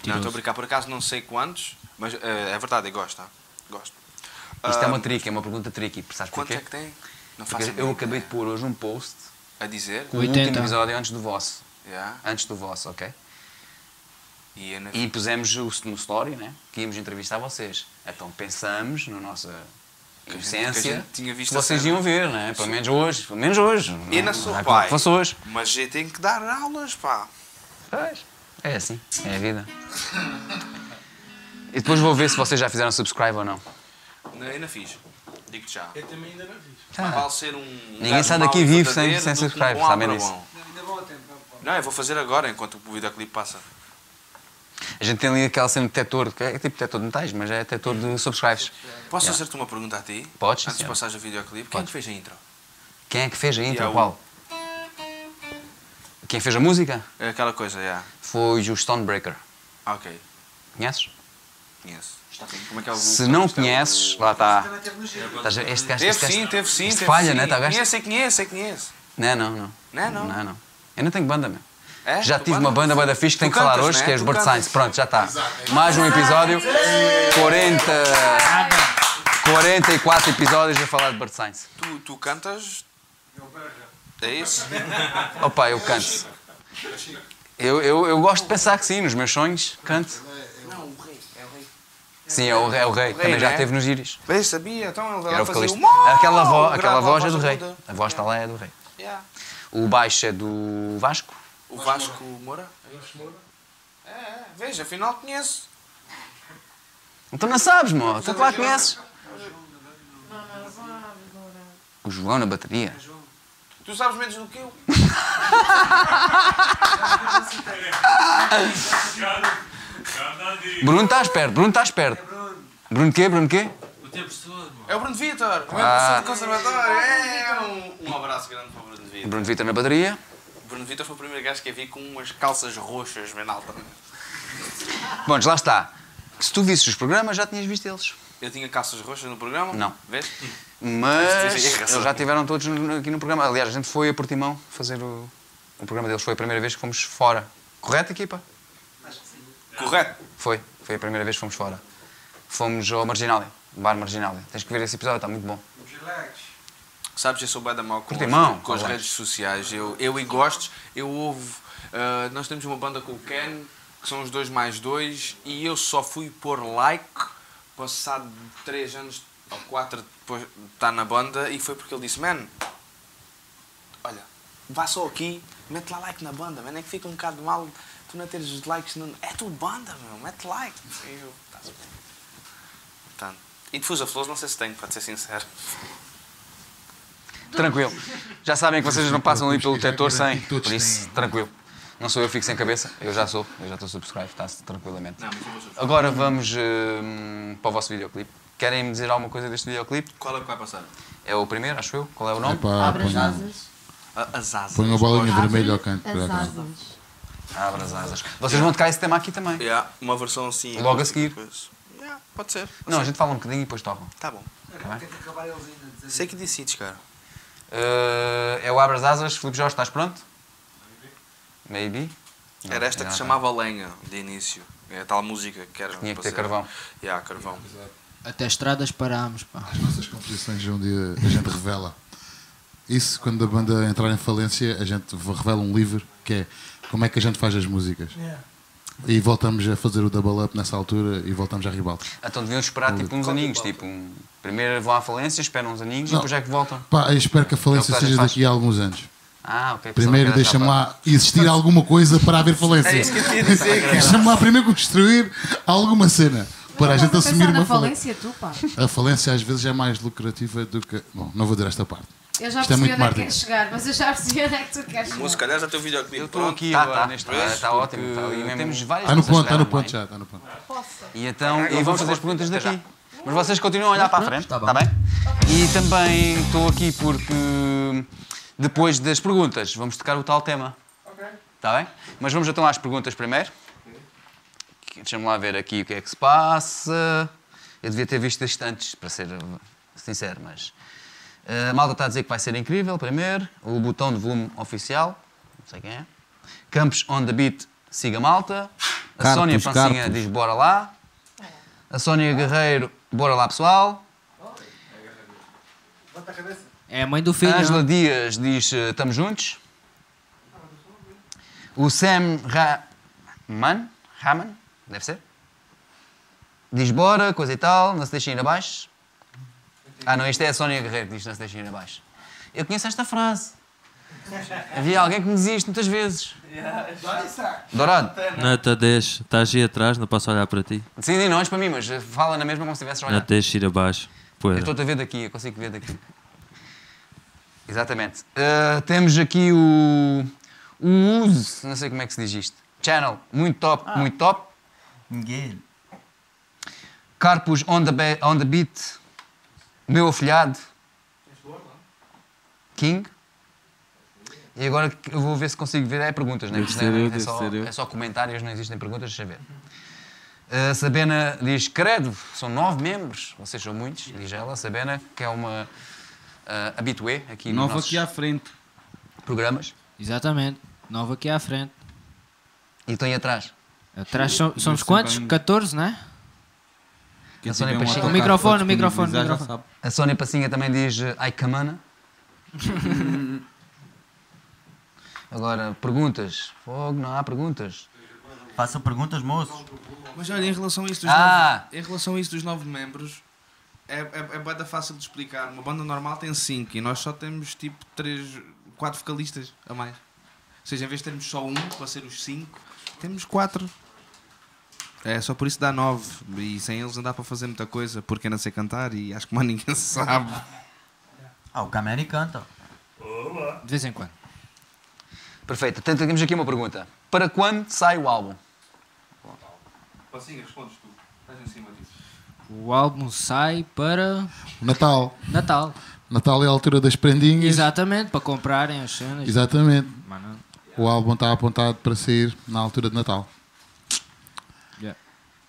Não, estou a brincar, por acaso não sei quantos, mas eh, é verdade, eu gosto, tá? Gosto. Isto é Ah, uma trick, é uma pergunta tricky. Sabes Quanto porquê? é que tem? Não faço Porque eu acabei de pôr hoje um post a dizer. com o 80. último episódio antes do vosso. Yeah. Antes do vosso, ok? E, é na- E pusemos o- no story, né? Que íamos entrevistar vocês. Então pensamos na nossa a gente- essência que a gente tinha visto que a vocês iam ver, né? Pelo menos hoje. Pelo menos hoje. E Não- na sua pai. que fosse hoje. Mas eu tenho que dar aulas, pá. Pois. É assim, é a vida. E depois vou ver se vocês já fizeram subscribe ou não. Não, ainda fiz. Digo-te já. Eu também ainda não vi. Mais vale ser um. Ninguém sai daqui vivo sem- sem um subscribe, sabem disso. A. Não, eu vou fazer agora, enquanto o videoclipe passa. A gente tem ali aquela cena de detector, que é tipo detector de metais, mas é detector de subscribes. Posso Yeah. fazer-te uma pergunta a ti? Podes, Antes de passares o videoclipe. Quem é que fez a intro? Quem é que fez a intro, Yeah, o- Paulo? Quem fez a música É aquela coisa, já. foi o Stonebreaker. Ah, ok. Conheces? Conheço. Como é que é o Se não é conheces, lá está. Este gajo, Teve este gajo- sim, teve sim. Isto teve falha, sim. né? Tá, gajo? Conheço, eu conheço. Não, não, não. Não é não? Não, não. Eu não tenho banda, meu. É? Já tive uma banda banda fixe que tenho que falar hoje, né? que é os Bird. Science. Pronto, já está. Mais um episódio. 40. 44 episódios a falar de Bird Science. Tu, tu cantas. É isso? Opa, eu canto. Eu, eu, eu gosto de pensar que sim, nos meus sonhos, canto. Não, o rei. É o rei. Sim, é o rei, é o rei. Também já né? esteve nos gírios. Bem, sabia, então ele Era o o Aquela, vo, aquela voz é do rei. A voz está lá é do rei. O baixo é do Vasco. O Vasco Moura? É, é, veja, afinal conheço. Então não sabes, mo. Tu claro que conheces. O João na bateria. Tu sabes menos do que eu. Bruno estás perto, Bruno estás perto. Bruno quê? Bruno quê? O professor, mano. É o Bruno Vitor, o meu Ah. professor de conservatório. É, um, um abraço grande para o Bruno Vitor. Bruno Vitor na bateria. O Bruno Vitor foi o primeiro gajo que eu vi com umas calças roxas bem alta. Bom, lá está. Se tu visses os programas, já tinhas visto eles. Eu tinha calças roxas no programa? Não. Vês? Mas razão. eles já estiveram todos aqui no programa. Aliás, a gente foi a Portimão fazer o, o programa deles. Foi a primeira vez que fomos fora. Correto, equipa? Correto. Foi. Foi a primeira vez que fomos fora. Fomos ao Marginália, bar Marginália. Tens que ver esse episódio, está muito bom. Sabes, eu sou bem da mal com, Portimão, as, com as relax. redes sociais. Eu, eu e gostos, eu ouvo. ah, nós temos uma banda com o Ken, que são os dois mais dois, e eu só fui pôr like passado 3 anos ou 4 depois de estar na banda, e foi porque ele disse: Man, olha, vá só aqui, mete lá like na banda, man, é que fica um bocado mal tu não teres os likes. No... É tua banda, meu, mete like. E eu, "Tá-se bem." Portanto, e difusa flores, não sei se tenho, para ser sincero. Tranquilo. Já sabem que vocês não passam ali pelo detector sem. Por isso, tranquilo. Não sou eu que fico sem cabeça, eu já sou, eu já estou subscribe, está-se tranquilamente. Agora vamos hum, para o vosso videoclipe. Querem me dizer alguma coisa deste videoclipe? Qual é que vai passar? É o primeiro, acho eu. Qual é o nome? Epá, Abre as asas. A- As asas. Põe uma bolinha vermelha ao canto. As asas. Abre as asas. Vocês vão tocar esse tema aqui também. Yeah, uma versão assim. Logo a seguir. Depois- Yeah, pode ser. Não, a gente fala um bocadinho e depois tocam. Tá bom. Tá bem? Sei que decides, cara. Uh, é o Abre as Asas. Filipe Jorge, estás pronto? Maybe. Não, Era esta que se chamava Lenha, de início. É a tal música que era. Tinha que ter carvão. Yeah, carvão. Até estradas parámos, pá. As nossas composições um dia a gente revela. Isso, quando a banda entrar em falência, a gente revela um livro que é como é que a gente faz as músicas. E voltamos a fazer o double up nessa altura e voltamos à ribalta. está. Então deviam esperar tipo uns aninhos. Tipo, um- primeiro vão à falência, esperam uns aninhos e depois é que voltam. Pá, eu espero que a É falência que a gente seja faz. daqui a alguns anos. Ah, ok. Primeiro que deixa-me lá existir alguma coisa para haver falência. É isso que eu ia dizer. Deixa-me lá primeiro construir alguma cena para a gente assumir uma na falência. tu, pá. A falência às vezes é mais lucrativa do que. Bom, não vou dizer esta parte. Eu já Isto é percebi onde é que queres chegar, mas eu já percebi onde é que tu queres chegar. Música, aliás, já tem o videoclipe Eu estou aqui Tá, agora tá. neste momento. Está ótimo. Está ali mesmo. Temos várias Está no coisas ponto, está no que ponto já, está no ponto. E então, e vão fazer as perguntas daqui. Mas vocês continuam a olhar para a frente, tá está bom. bem? E também estou aqui porque depois das perguntas vamos tocar o tal tema. Está bem? Mas vamos então às perguntas primeiro. Deixa-me lá ver aqui o que é que se passa. Eu devia ter visto isto antes, para ser sincero, mas. eh, A malta está a dizer que vai ser incrível, primeiro. O botão de volume oficial, não sei quem é. Campos on the beat, siga malta. A Carpos, Sónia Pancinha carpos. diz bora lá. A Sónia Guerreiro, bora lá pessoal. É a mãe do filho. A Ângela não? Dias diz eh, estamos juntos. O Sam Raman, Raman, deve ser. Diz bora, coisa e tal, não se deixem ir abaixo. Ah não, isto é a Sónia Guerreiro, diz não se deixem ir abaixo. Eu conheço esta frase. Havia alguém que me dizia isto muitas vezes. Dourado, Não te deixes, estás aí atrás, não posso olhar para ti. sim, sim, não és para mim, mas fala na mesma como se estivesse a olhar. te deixes ir abaixo. Eu Poeira. estou a ver daqui, eu consigo ver daqui. Exatamente. Uh, temos aqui o, o Uso, não sei como é que se diz isto. Channel, muito top, Ah. muito top. Ninguém. Carpus on the, be- on the beat. Meu afilhado. King. E agora eu vou ver se consigo ver. É perguntas, não é? Isto não é- é, só, é só comentários, não existem perguntas, deixa eu ver. A Sabena diz: Credo, são nove membros, vocês são muitos, diz ela. Sabena, que é uma uh, habitué aqui nos Nova aqui à frente. programas. Exatamente. Nova aqui à frente. E estão aí atrás. Atrás são- somos quantos? bem- 14, não é? A Sónia autocarro O microfone, o microfone, já microfone. A Sónia Passinha também diz: Ai, camana. Agora, perguntas. Fogo, não há perguntas. Façam perguntas, moço. Mas olha, em relação a isso dos, Ah! nove, em relação a isso dos nove membros, é, é, é banda fácil de explicar. Uma banda normal tem cinco e nós só temos tipo três, quatro vocalistas a mais. Ou seja, em vez de termos só um para ser os cinco, temos quatro. É só por isso dá nove. E sem eles não dá para fazer muita coisa, porque não sei cantar e acho que mais ninguém sabe. Ah, o Cameri canta. De vez em quando. Perfeito. Então temos aqui uma pergunta. Para quando sai o álbum? Assim, respondes tu. Estás em cima disso. O álbum sai para Natal. Natal. Natal é a altura das prendinhas. Exatamente, para comprarem as cenas. Exatamente. O álbum está apontado para sair na altura de Natal.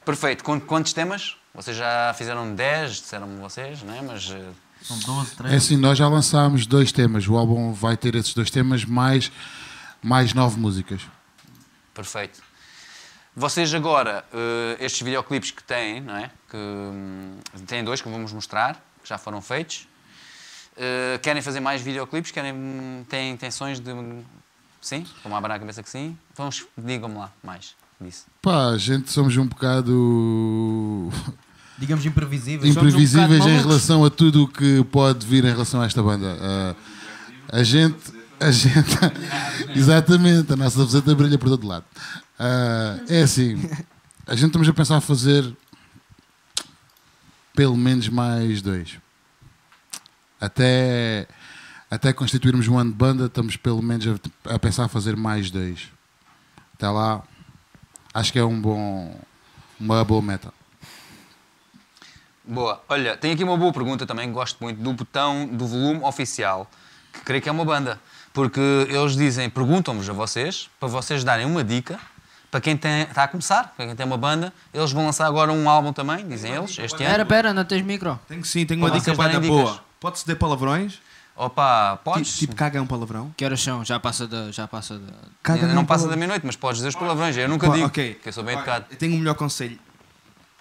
Perfeito. Com- Quantos temas? Vocês já fizeram 10, disseram-me vocês, não é? Mas eh, São 12, É 13. assim, nós já lançámos dois temas. O álbum vai ter esses dois temas mais, mais nove músicas. perfeito. Vocês agora, eh, estes videoclipes que têm, não é? Que hum, têm dois que vamos mostrar, que já foram feitos. Eh, querem fazer mais videoclipes? Querem, têm intenções de. Sim? Vão abrir a cabeça que sim? Então digam-me lá mais disso. Pá, a gente somos um bocado Digamos imprevisíveis. imprevisíveis bocado em relação a tudo o que pode vir em relação a esta banda. Ah, a gente. A gente. Exatamente, a nossa visita brilha por todo lado. Ah, é assim, a gente estamos a pensar fazer pelo menos mais dois. Até, até constituirmos um ano de banda, estamos pelo menos a, a pensar fazer mais dois. Até lá, acho que é um bom, uma boa meta. Boa. Olha, tem aqui uma boa pergunta também, gosto muito, do botão do volume oficial, que creio que é uma banda. Porque eles dizem, perguntam-vos a vocês, para vocês darem uma dica, para quem tem, está a começar, para quem tem uma banda, eles vão lançar agora um álbum também, dizem eles, este Pera, ano. pera, não tens micro? Tenho sim, tenho uma Para dica darem boa. Pode-se dizer palavrões? Opa, podes? Tipo, tipo caga é um palavrão? Que horas são? Já passa da. Já passa da... Caga não um passa da meia-noite, mas podes dizer os palavrões, eu nunca Pá, digo, ok. porque eu sou bem educado. Eu tenho o melhor conselho.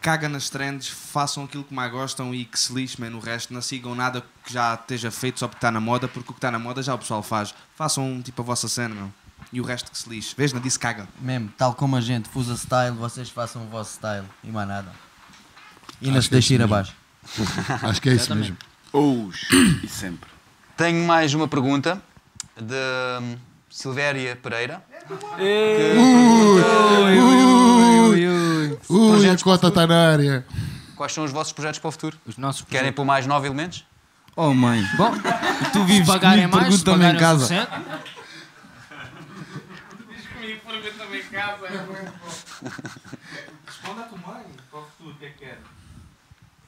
Caga nas trends, façam aquilo que mais gostam e que se lixem no resto. Não sigam nada que já esteja feito só porque está na moda, porque o que está na moda já o pessoal faz. Façam tipo a vossa cena, meu. E o resto que se lixe. Vês, não disse caga. Mesmo, tal como a gente, fusa style, vocês façam o vosso style e mais nada. E não Acho se que é deixem ir isso mesmo. abaixo. Acho que é isso mesmo. Hoje e sempre. Tenho mais uma pergunta de hum, Silvéria Pereira. Ui, a cota está na área. Quais são os vossos projetos para o futuro? Os nossos Querem pôr mais nove elementos? Oh mãe. Bom, tu vives se pagarem comigo, mais, se pergunta-me em pagarem o casa. suficiente. Responda a tua mãe, para o futuro, o que é que quer?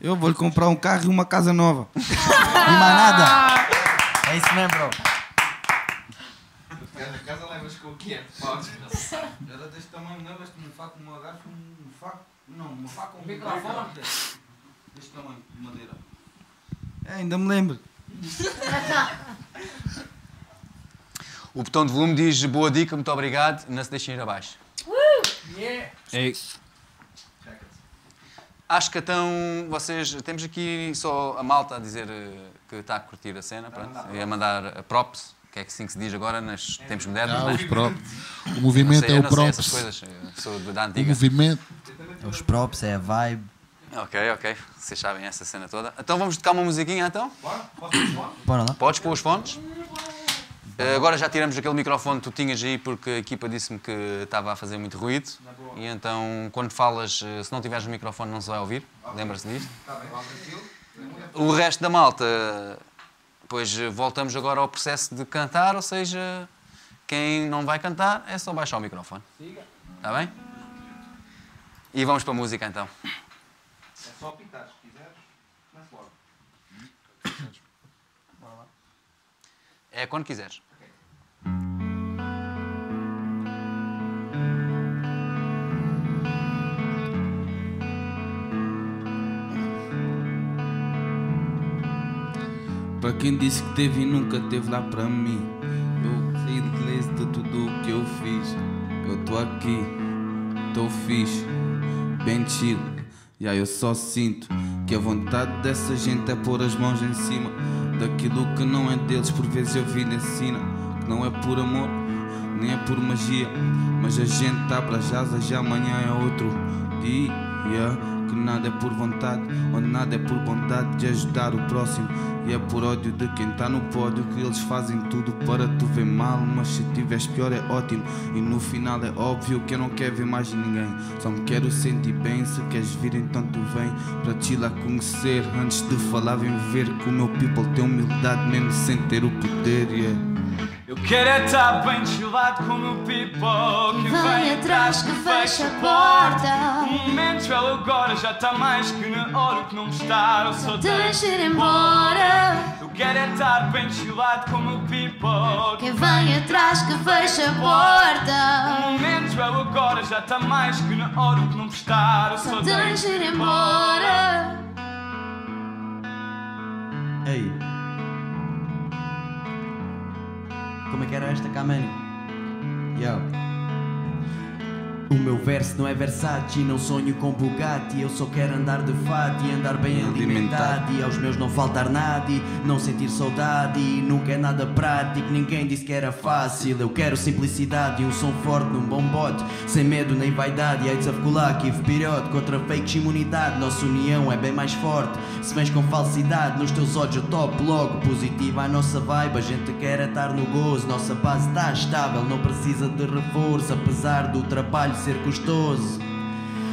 Eu vou-lhe comprar um carro e uma casa nova. E mais nada. É isso mesmo, bro. Cada casa levas com o que é? Era deste tamanho, não levas-te um faco, um agarro, um. Não, uma faca, um microfone. Deste tamanho, de madeira. É, ainda me lembro. O botão de volume diz boa dica, muito obrigado, não se deixem ir abaixo. Ei, Acho que então vocês. Temos aqui só a malta a dizer eh, que está a curtir a cena, pronto, e a mandar a props, que é assim que se diz agora nos tempos modernos. Ah, né? os props. O movimento não sei, é o essas coisas, eu sou da O antiga. movimento. É os props, é a vibe. Ok, ok, vocês sabem essa cena toda. Então vamos tocar uma musiquinha então? Bora lá. Podes pôr os fones? Eh, Agora já tiramos aquele microfone que tu tinhas aí porque a equipa disse-me que estava a fazer muito ruído. E então, quando falas, eh, se não tiveres o microfone, não se vai ouvir. Lembra-se disto? O resto da malta, pois eh, voltamos agora ao processo de cantar, ou seja, quem não vai cantar é só baixar o microfone. Está bem? E vamos para a música então. É só pitar, se quiseres. Logo. É quando quiseres. Para quem disse que teve e nunca teve lá para mim Eu sei de inglês de tudo o que eu fiz Eu tô aqui, tô fixe, bem chill E aí eu só sinto que a vontade dessa gente é pôr as mãos em cima Daquilo que não é deles, por vezes eu vi ensina Que não é por amor, nem é por magia Mas a gente abre as asas e amanhã é outro dia que nada é por vontade, onde nada é por bondade de ajudar o próximo. E é por ódio de quem tá no pódio que eles fazem tudo para tu ver mal. Mas se tiveres pior é ótimo. E no final é óbvio que eu não quero ver mais ninguém. Só me quero sentir bem. Se queres vir, então tu vem para te lá conhecer. Antes de falar, vem ver que o meu people tem humildade, mesmo sem ter o poder. Yeah. Eu quero é estar bem chillado com o meu people Que Vem atrás que fecha a porta. O momento é agora, já está mais que na hora O que não me está, eu só Deixa ir embora. Eu quero é estar bem chillado com o meu people Quem vem atrás que fecha a O porta. momento é agora, já está mais que na hora O que não me está, eu Só só deixa ir embora. Ei. Como é que era esta? Yo. O meu verso não é Versace, não sonho com Bugatti. Eu só quero andar de fato e andar bem alimentado. E aos meus não faltar nada e não sentir saudade. E nunca é nada prático, ninguém disse que era fácil. Eu quero simplicidade e um som forte num bom bote. Sem medo nem vaidade, AIDS of Kulak, Ivo Pirote. Contra fakes imunidade, nossa união é bem mais forte. Se vens com falsidade, nos teus olhos eu topo logo. Positiva a nossa vibe, a gente quer é estar no gozo. Nossa base está estável, não precisa de reforço Apesar do trabalho ser custoso.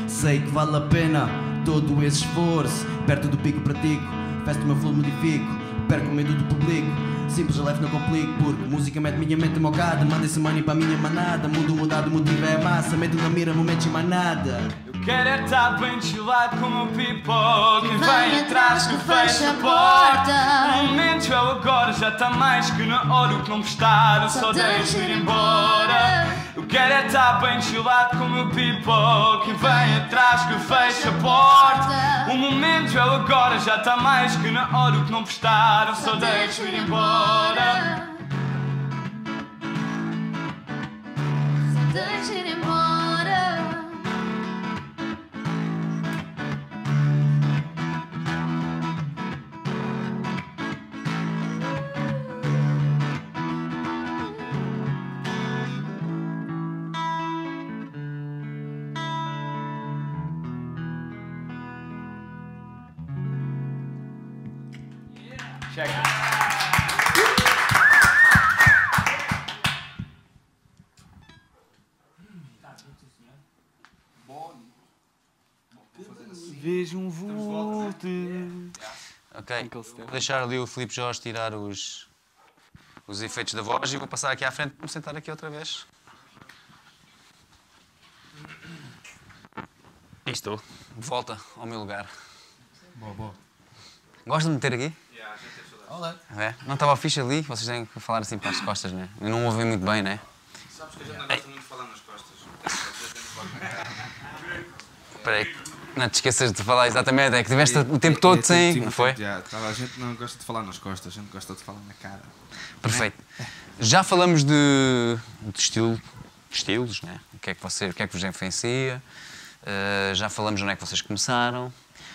Sei que vale a pena todo esse esforço. Perto do pico pratico, festo o meu flow modifico. Perco o medo do público. Simples, eu levo, não complico Porque música mete minha mente mocada. Manda esse money para minha manada. Mundo mudado, o motivo é a massa. Medo na mira, momentos e mais nada. Quero é estar bem chilado com o meu pipoca E vem atrás que fecha a porta. O momento é o agora, já está mais que na hora. O que não prestar, eu só deixo ir embora Eu quero é estar bem chilado com o meu pipoca E vem atrás que fecha a porta. O momento é agora, já está mais que na hora. O que não prestar, eu só deixo ir embora. Deixa ir embora. Vejo um vulto. Ok, vou deixar ali o Filipe Jorge tirar os, os efeitos da voz e vou passar aqui à frente para me sentar aqui outra vez. E estou. De volta ao meu lugar. Boa, boa. Gosta de me ter aqui? Olá. É? Não estava fixe ali? Vocês têm que falar assim para as costas, né? Eu não ouvi muito bem, né? Sabes que a gente não gosta muito de falar nas costas. Espera aí, não te esqueças de falar exatamente. É que tiveste o tempo todo sem. Não foi? Já, a gente não gosta de falar nas costas, a gente gosta de falar na cara. Perfeito. Já falamos de, de estilo, de estilos, né? O que é que, você, o que, é que vos influencia? Uh, já falamos onde é que vocês começaram.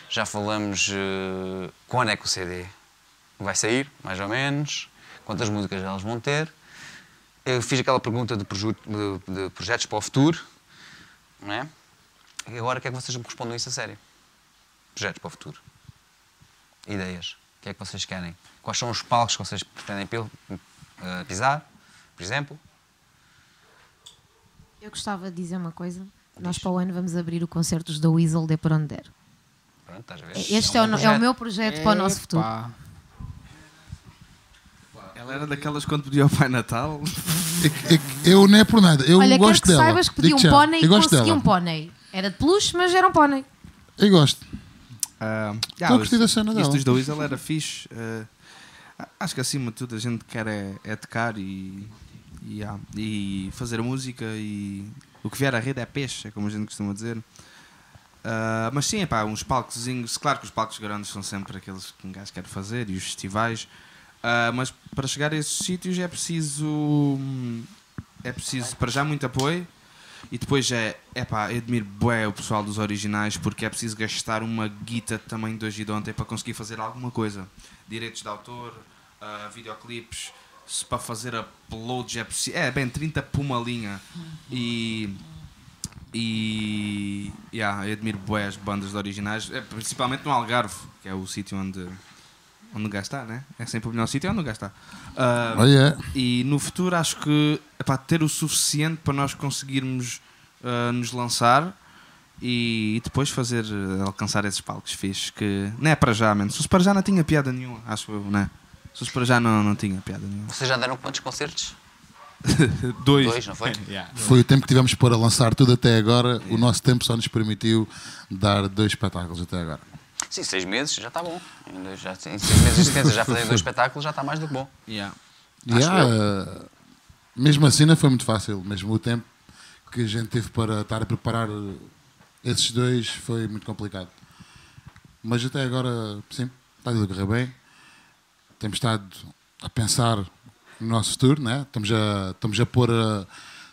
Já falamos uh, quando é que o CD vai sair, mais ou menos. Quantas músicas elas vão ter. Eu fiz aquela pergunta de projetos para o futuro. Não é? E agora quero que vocês me respondam isso a sério. Projetos para o futuro. Ideias. O que é que vocês querem? Quais são os palcos que vocês pretendem eh, pisar, por exemplo? Eu gostava de dizer uma coisa. Nós para o ano vamos abrir o concerto dos da Weasel de por onde der. Pronto, estás a ver? Este é, o, no- é o meu projeto para o nosso futuro. Ela era daquelas quando pedia ao Pai Natal. Eu não é por nada, eu Olha, quero gosto que dela. saibas que pedi um e eu gosto consegui dela. um pônei. Era de peluche, mas era um pônei. Eu gosto. Ah, Estou a curtir da cena Isto dela. dos da Weasel era fixe. ah, acho que acima de tudo a gente quer é, é tocar e, e, ah, e fazer música e o que vier à rede é peixe, é como a gente costuma dizer. Ah, mas sim, epá, uns palcozinhos. Claro que os palcos grandes são sempre aqueles que um gajo quer fazer e os festivais. Ah, mas para chegar a esses sítios é preciso. hum, É preciso para já muito apoio. E depois é, epá, eu admiro bué o pessoal dos originais porque é preciso gastar uma guita também de hoje e de ontem para conseguir fazer alguma coisa. Direitos de autor, ah, videoclipes, se para fazer uploads é preciso. É, bem, 30 por uma linha. E. E. Yeah, admiro bué as bandas de originais, é, principalmente no Algarve, que é o sítio onde. Onde está, né? É sempre o melhor sítio onde o gajo está. Ah, Oh, yeah. E no futuro acho que epá, ter o suficiente para nós conseguirmos ah, nos lançar e, depois fazer ah, alcançar esses palcos fixes que não é para já, mano. Se fosse para já não tinha piada nenhuma, acho eu, né? Se fosse para já não, não tinha piada nenhuma. Vocês já deram quantos concertos? Dois. Dois, não foi? Foi o tempo que tivemos para lançar tudo até agora. O nosso tempo só nos permitiu dar dois espetáculos até agora. Sim, seis meses já está bom. Em, dois- já, em seis meses de existência já fazer dois espetáculos já está mais do que bom. Yeah. Yeah, eu. eh, mesmo assim não foi muito fácil. Mesmo o tempo que a gente teve para estar a preparar esses dois foi muito complicado. Mas até agora, sim, está tudo a correr bem. Temos estado a pensar no nosso futuro, né? estamos, a, estamos a pôr eh,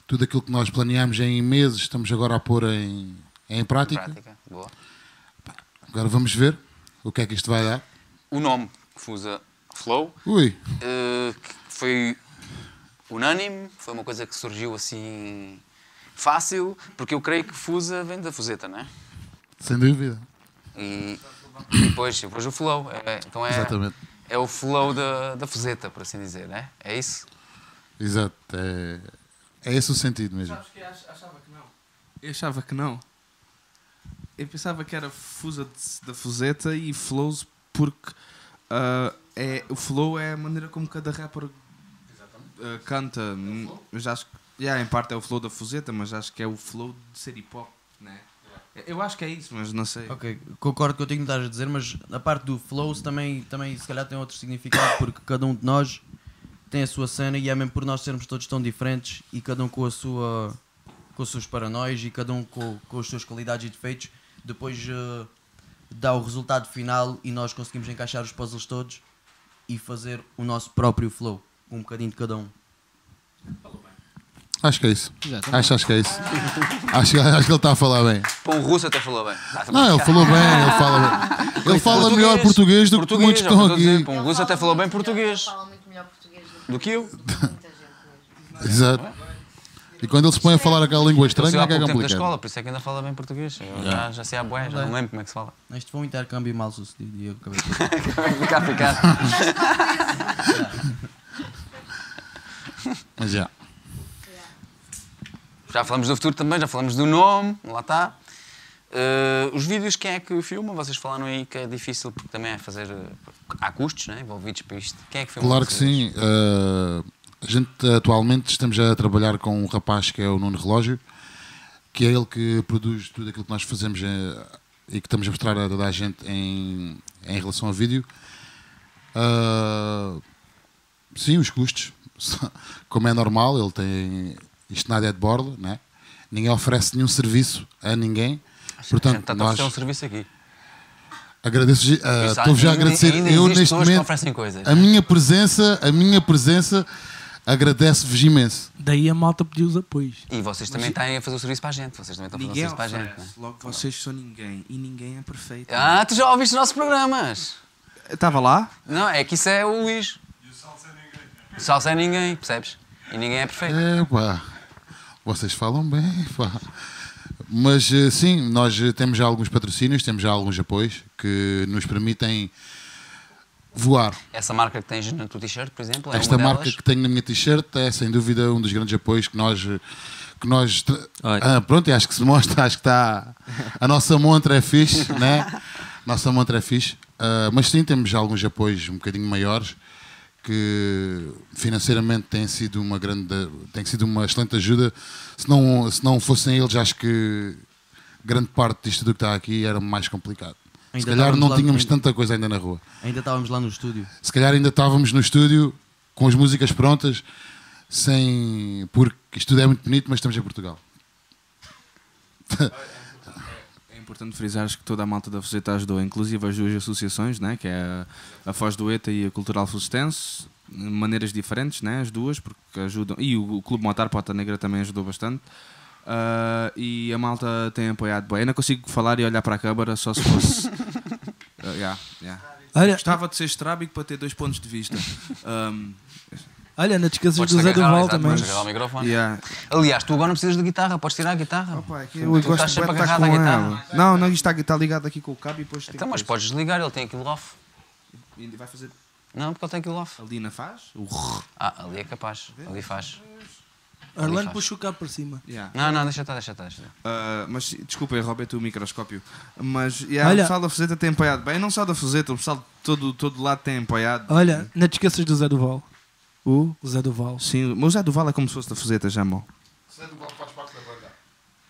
tudo aquilo que nós planeámos em meses, estamos agora a pôr em, em prática. Prática, boa. Agora vamos ver o que é que isto vai dar. O nome, Fusa Flow, Ui, que foi unânime, foi uma coisa que surgiu assim fácil, porque eu creio que Fusa vem da Fuseta, não é? sem dúvida. E, e depois, depois o Flow. É, então é, Exatamente. é o Flow da, da Fuseta, por assim dizer, não é? É isso? Exato. É, é esse o sentido mesmo. Sabes que eu achava que não. Eu achava que não. Eu pensava que era Fusa de- da Fuseta e Flows porque Ah, é, o flow é a maneira como cada rapper ah, canta. Hum, Mas acho que, yeah, em parte é o flow da fuzeta, mas acho que é o flow de ser hip hop, né? Eu acho que é isso, mas não sei. Ok, concordo com o que estás a dizer, mas a parte do flows também, também se calhar tem outro significado porque cada um de nós tem a sua cena e é mesmo por nós sermos todos tão diferentes e cada um com a sua com os seus paranoias e cada um com, com as suas qualidades e defeitos, depois eh, dá o resultado final e nós conseguimos encaixar os puzzles todos e fazer o nosso próprio flow, um bocadinho de cada um. Acho que é isso. Exatamente. Acho, acho que é isso. acho, acho que ele está a falar bem. O russo até falou bem. Ah, Não, ele falou bem, ele fala bem. Ele fala melhor português do que Português, muitos é que o que estão dizer. aqui. O russo até falou bem português. Fala muito melhor português Do que eu. Exato. E quando ele se põe a falar aquela língua estranha, é que é tempo da complicado. escola, por isso é que ainda fala bem português. Eu já, já sei a bué, já não lembro como é que se fala. Isto foi um intercâmbio mal sucedido e eu acabei de Ficar, ficar. Mas já. Já falamos do futuro também, já falamos do nome, lá está. Eh, os vídeos, quem é que filma? Vocês falaram aí que é difícil porque também é fazer. eh, Há custos né, envolvidos para isto. Quem é que filma? Claro que vocês? sim. Uh, a gente atualmente estamos a trabalhar com um rapaz que é o Nuno Relógio, que é ele que produz tudo aquilo que nós fazemos eh, e que estamos a mostrar a toda a gente em, em relação ao vídeo. Uh, sim, os custos. Como é normal, ele tem. Isto nada é de bordo, né? ninguém oferece nenhum serviço a ninguém. a gente Portanto, está a nós oferecer um serviço aqui. agradeço, uh, Isso há- estou já a ainda- agradecer. ainda eu existe neste momento, a minha presença, a minha presença agradece-vos imenso. Daí a malta pediu os apoios. E vocês também têm a fazer o serviço para a gente. Vocês também estão a fazer o Ninguém serviço para a gente. né? Logo vocês são ninguém. E ninguém é perfeito. Ah, tu já ouviste os nossos programas? Estava lá? Não, é que isso é o Luís. O salsa é ninguém, percebes? E ninguém é perfeito. É, pá. Vocês falam bem, pá. Mas eh, sim, nós temos já alguns patrocínios, temos já alguns apoios que nos permitem voar. Essa marca que tens na tua t-shirt, por exemplo, é Esta uma marca delas. que tenho na minha t-shirt é sem dúvida um dos grandes apoios que nós. Que nós ah, pronto, e acho que se mostra, acho que está. A nossa montra é fixe, né? Nossa montra é fixe. Ah, mas sim, temos alguns apoios um bocadinho maiores que financeiramente têm sido uma grande. têm sido uma excelente ajuda. Se não, se não fossem eles, acho que grande parte disto do que está aqui era mais complicado. Se Ainda calhar estávamos não lá- tínhamos ainda- tanta coisa ainda na rua. Ainda estávamos lá no estúdio. Se calhar ainda estávamos no estúdio com as músicas prontas, sem. porque isto tudo é muito bonito, mas estamos em Portugal. É importante frisar que toda a malta da Fuseta ajudou, inclusive as duas associações, né, que é a, Foz do ETA e a Cultural Fustense, de maneiras diferentes, né, as duas, porque ajudam. E o, o Clube Motar Pota Negra também ajudou bastante. Ah, e a malta tem apoiado bem. Eu não consigo falar e olhar para a câmara só se fosse. Ah, yeah, yeah. Olha- Gostava de ser estrábico para ter dois pontos de vista. Um, Olha, não te esqueças do Zé Duval também. podes agarrar o microfone. Yeah. Aliás, tu agora não precisas de guitarra, podes tirar a guitarra. que eu tu gosto estás sempre agarrado à guitarra. ela. Não, não, isto está, está ligado aqui com o cabo e depois tem Então, mas podes desligar, ele tem aquilo off. E Vai fazer. Não, porque ele tem aquilo off. A Lina faz? O Ah, ali é capaz. Ali faz. Orlando faz. puxa o cabo para cima. Yeah. Não, não, deixa estar, deixa estar. Deixa estar. Ah, mas desculpa, eu roubei-te o microscópio. Mas yeah, Olha- o pessoal da Fuzeta tem apoiado bem. Não só da Fuzeta, o pessoal de todo, todo lado tem apoiado. Olha, não te esqueças do Zé Duval. O? Zé Duval. Sim, mas o Zé Duval é como se fosse da Fuzeta, já, mal.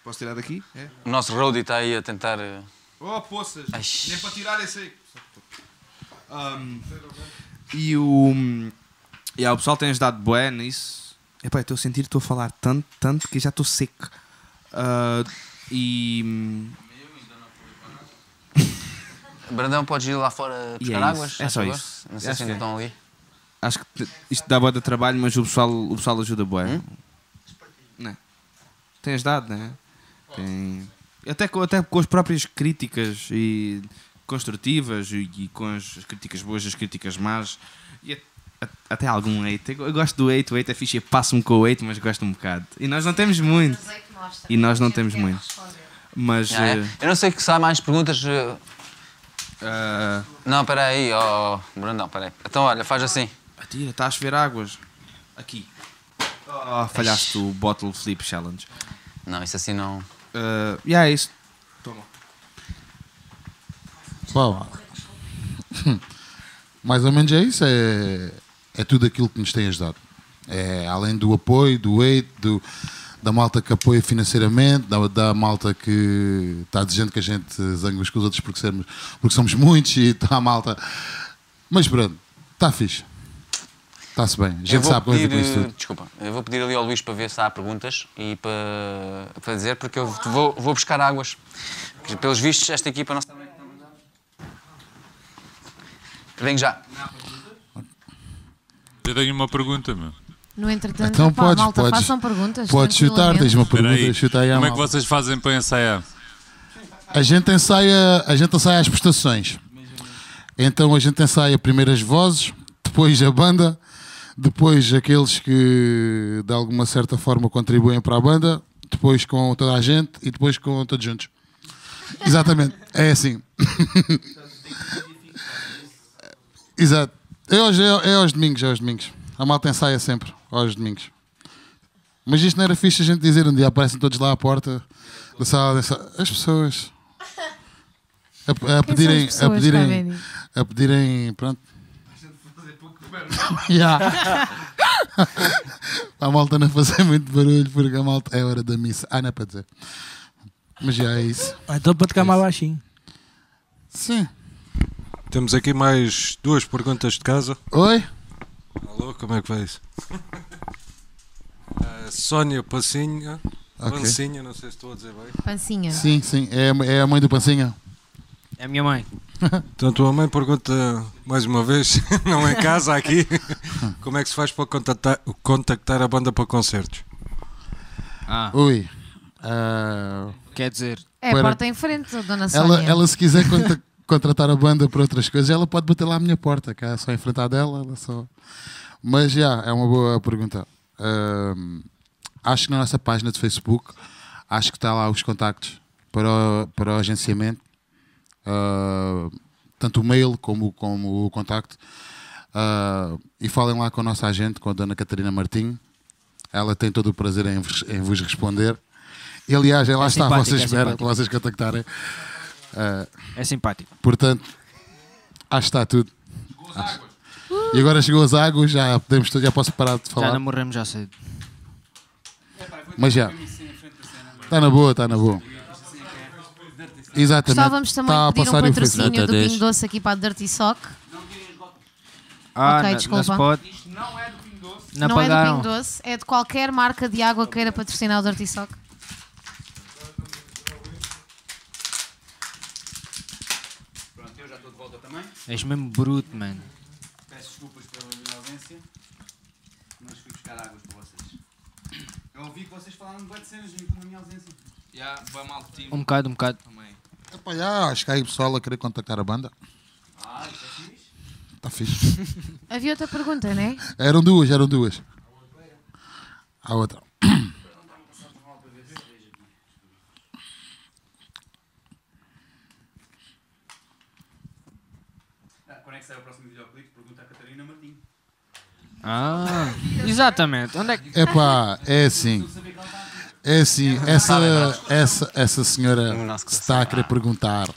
Posso tirar daqui? É? O nosso roadie está aí a tentar. eh, Oh, poças! Ai. Nem para tirar esse aí. Um, e o. E o pessoal tem ajudado bué nisso. Epá, estou a sentir estou a falar tanto, tanto que já estou seco. Ah, e. Brandão, podes ir lá fora E buscar é águas? é só isso. Não sei Acho se ainda é. estão ali. Acho que isto dá boa de trabalho, mas o pessoal, o pessoal ajuda bué. Né? Tem ajudado, né? Tem... Até, com, até com as próprias críticas e construtivas e, e com as, as críticas boas, as críticas más e a- a- até algum hate. Eu, eu gosto do hate, o hate é fixe, eu passo-me com o hate, mas gosto um bocado. E nós não temos muito. E nós não temos muito. Mas. Ah, é? eh, Eu não sei que se há mais perguntas. ah, Não, espera aí, ó. Brandão, espera aí. Então, olha, faz assim. Atira, está a chover águas. Aqui. Oh, falhaste o Bottle Flip Challenge. Não, isso assim não. Uh, e é isso. Toma. Uau. Mais ou menos é isso. É, é tudo aquilo que nos tem ajudado. É, além do apoio, do hate, do, da malta que apoia financeiramente, da, da malta que está dizendo que a gente zanga uns com os outros porque, sermos, porque somos muitos e está a malta. Mas pronto, está fixe. Está-se bem. A gente vou sabe como é pedir, com isso tudo. Desculpa, eu vou pedir ali ao Luís para ver se há perguntas e para, para dizer, porque eu vou, vou buscar águas. Porque, Pelos vistos, esta equipa não está bem. Venho já. Eu tenho uma pergunta, meu. No entretanto, Então pá, podes, malta, podes- façam perguntas. podes chutar, tens uma pergunta, aí. chuta aí à Como é que malta. vocês fazem para ensaiar? A gente ensaia, a gente ensaia as prestações. Então a gente ensaia primeiro as vozes, depois a banda, depois aqueles que de alguma certa forma contribuem para a banda, depois com toda a gente e depois com todos juntos. Exatamente, é assim. Exato. É aos, é, é aos domingos, é aos domingos. A malta ensaia sempre, aos domingos. Mas isto não era fixe a gente dizer um dia aparecem todos lá à porta da sala. As pessoas a, a pedirem, as a pessoas, pedirem, a pedirem, pronto. Ya. a malta não fazer muito barulho porque a malta é hora da missa. Ah, não é para dizer. Mas já é isso. Ah, Então para tocar mais baixinho. Sim. Temos aqui mais duas perguntas de casa. Oi? Alô, como é que vai isso? A Sónia Passinha. Ok. Pancinha, não sei se estou a dizer bem. Pancinha. Sim, sim. É, a- é a mãe do Pancinha. É a minha mãe. Então a tua mãe pergunta mais uma vez, não em casa aqui, como é que se faz para contactar, contactar a banda para concertos? Ah. Ui. Ah, Quer dizer. É a para- porta em frente, dona Sónia. Ela, ela se quiser conta- contratar a banda para outras coisas, ela pode bater lá à minha porta, cá é só enfrentar dela, ela só. Mas já, é uma boa pergunta. Ahm, acho que na nossa página de Facebook, acho que está lá os contactos para o, para o agenciamento, Ah, tanto o mail como, como o contacto. Ah, e falem lá com a nossa agente, com a dona Catarina Martinho. Ela tem todo o prazer em, vos- em vos responder. E, aliás, lá É está, vocês é esperam simpática. vocês contactarem. Ah, É simpático. Portanto, acho que está tudo. E agora chegou as águas, já, podemos, já posso parar de falar. Já não morremos já cedo. Mas já. Está na boa, está na boa. Exatamente. Gostávamos também Está a de pedir um passar patrocínio do Pingo Doce aqui para a Dirty Sock. Ah, ok, na- desculpa. na Spot. Não, Não é do. Pingo Doce, é de qualquer marca de água que queira patrocinar o Dirty Sock. Pronto, eu já estou de volta também. És mesmo bruto, mano. Peço desculpas pela minha ausência, mas fui buscar águas para vocês. Eu ouvi que vocês falaram de cenas na minha ausência. Já, vai mal de time. Um bocado, um bocado. Epá, já, acho que há aí pessoal a querer contactar a banda. Ah, isso é fixe. Está fixe. Havia outra pergunta, não é? Eram duas, eram duas. Há outra. Ah, Quando é que sai o próximo videoclipe? Pergunta a Catarina Martins. Ah, exatamente. Onde é que. Epá, é assim. É assim, essa, essa, essa senhora que está a querer perguntar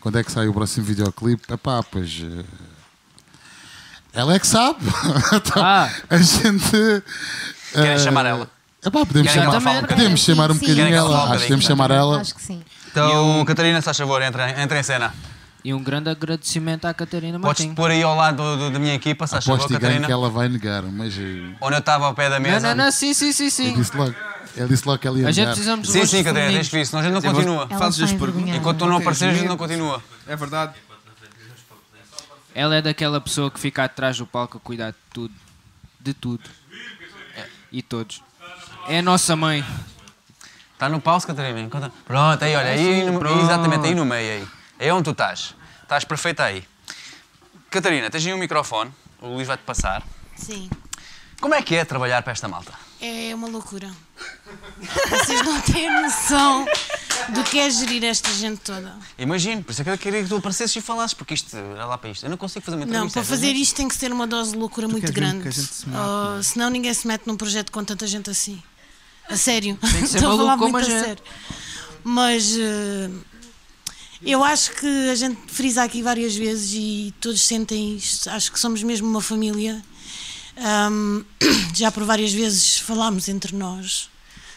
quando é que sai o próximo videoclipe, epá, pois. eh, Ela é que sabe. Então, A gente. Querem eh, chamar ela? Epá, podemos Querem que chamar, um podemos bocadinho? chamar um bocadinho ela Acho que podemos chamar ela. Acho que sim. Então, Catarina, se faz favor, entra, entra em cena. E um grande agradecimento à Catarina Podes Martins. pôr aí ao lado do- do- da minha equipa, se ganho Catarina. que ela vai negar, mas. eh, Onde eu estava ao pé da Não, mesa. não, não, sim, sim, sim, sim. Ele disse logo, ele disse logo que ela ia A gente negar. precisamos de Sim, sim, Catarina, tens que vir, senão a gente não Sim, continua. Fazes as perguntas. Enquanto tu não Ok, apareceres, a gente não continua. É verdade. Ela é daquela pessoa que fica atrás do palco a cuidar de tudo. De tudo. E todos. É a nossa mãe. Está no pause, Catarina? Pronto, aí, olha, aí, no- Pronto. exatamente aí no meio. Aí. É onde tu estás. Estás perfeita aí. Catarina, tens aí um microfone, o Luís vai-te passar. Sim, Como é que é trabalhar para esta malta? é uma loucura. Vocês não têm noção do que é gerir esta gente toda. Imagino, por isso é que eu queria que tu aparecesses e falasses, porque isto, olha lá para isto, eu não consigo fazer uma Não, entrevista. para fazer isto tem que ser uma dose de loucura muito queres mesmo grande. se mate, Oh, senão ninguém se mete num projeto com tanta gente assim. A sério. Tem que ser Estou a falar muito a a sério. Mas eh, Eu acho que a gente frisa aqui várias vezes e todos sentem isto. Acho que somos mesmo uma família. Ahm, já por várias vezes falámos entre nós.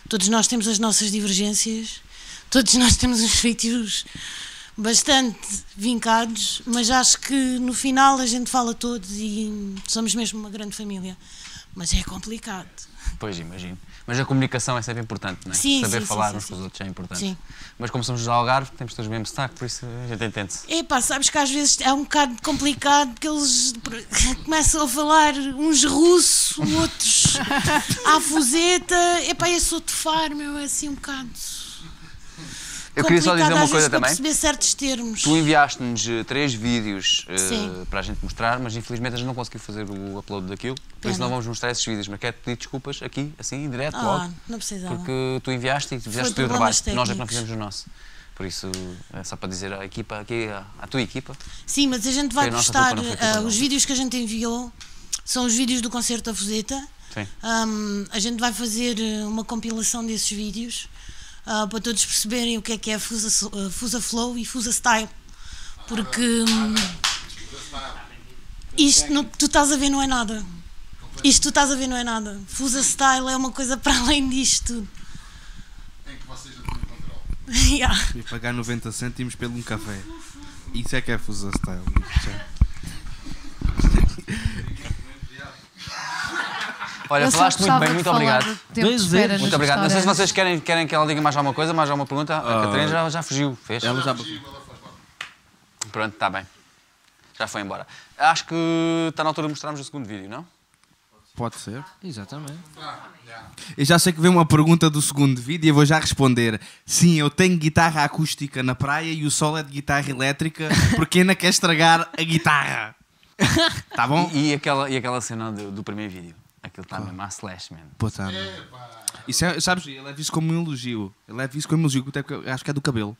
Todos nós temos as nossas divergências, todos nós temos uns feitios bastante vincados, mas acho que no final a gente fala todos e somos mesmo uma grande família. Mas é complicado. Pois, imagino. Mas a comunicação é sempre importante, não é? Sim, Saber sim, falar sim, uns sim, com os outros é importante. Sim. Mas como somos do Algarve, temos todos o mesmo sotaque, por isso a gente entende-se. Epá, sabes que às vezes é um bocado complicado que eles começam a falar uns russo, outros à fuzeta. Epá, eu sou de far, meu, é assim um bocado. Eu queria só dizer uma coisa também. perceber certos termos. Tu enviaste-nos eh, três vídeos Sim. para a gente mostrar, mas infelizmente a gente não conseguiu fazer o upload daquilo. Por Pena. isso não vamos mostrar esses vídeos, mas quero pedir desculpas aqui, assim, em direto, Ah, logo. não precisava. Porque tu enviaste e fizeste o teu trabalho. Nós é que não técnicos. fizemos o nosso. Por isso, é só para dizer à equipa aqui, à, tua equipa. Sim, mas a gente vai postar culpa os vídeos que a gente enviou. São os vídeos do concerto da Fuseta. Sim. Um, a gente vai fazer uma compilação desses vídeos ah, para todos perceberem o que é que é Fusa, ah, Fusa Flow e Fusa Style. Porque hum, isto não- tu estás a ver não é nada. Isto tu estás a ver não é nada. Fusa Style é uma coisa para além disto tudo. Yeah. E pagar 90 cêntimos pelo um café. Isso é que é Fusa Style. Olha, falaste muito bem, muito obrigado. nos Muito obrigado. Não sei se vocês querem, querem que ela diga mais alguma coisa, mais alguma pergunta. A Catarina já, já fugiu, fez? ela já- Pronto, está bem. Já foi embora. Acho que está na altura de mostrarmos o segundo vídeo, não? Pode ser. Exatamente. Eu já sei que vem uma pergunta do segundo vídeo e eu vou já responder. Sim, eu tenho guitarra acústica na praia e o solo é de guitarra elétrica porque ainda quer estragar a guitarra. Tá bom? E, e aquela, e aquela cena do, do primeiro vídeo? Aquilo está mesmo à slash, man. Pô, tá. Isso é, sabes, ele leva isso como um elogio. Ele leva isso como um elogio, até porque eu acho que é do cabelo.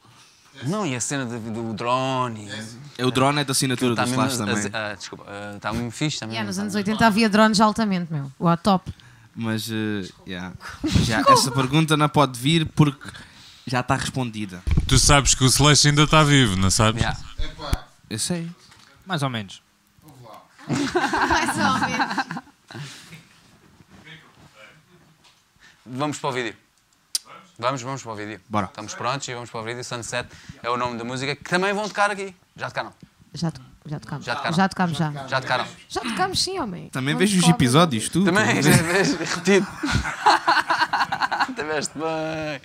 Não, e a cena do, do drone. E... É, o drone é da assinatura Tá do mesmo Slash a- também. a- desculpa, está mesmo fixe também. Yeah, nos anos 80 havia drones altamente, meu. O top. Mas, eh, yeah. já, essa pergunta não pode vir porque já está respondida. Tu sabes que o Slash ainda está vivo, não sabes? Eu sei. Mais ou menos. Mais ou menos. Vamos para o vídeo. Vamos, vamos para o vídeo. Bora. Estamos prontos e vamos para o vídeo. Sunset é o nome da música que também vão tocar aqui. Já tocaram? Já, to- já tocámos. Já tocaram? Já tocámos, já. Já tocaram? Já tocámos, sim, homem. Também Não vejo os episódios, tu. Também, já vês, repetido. Tiveste bem.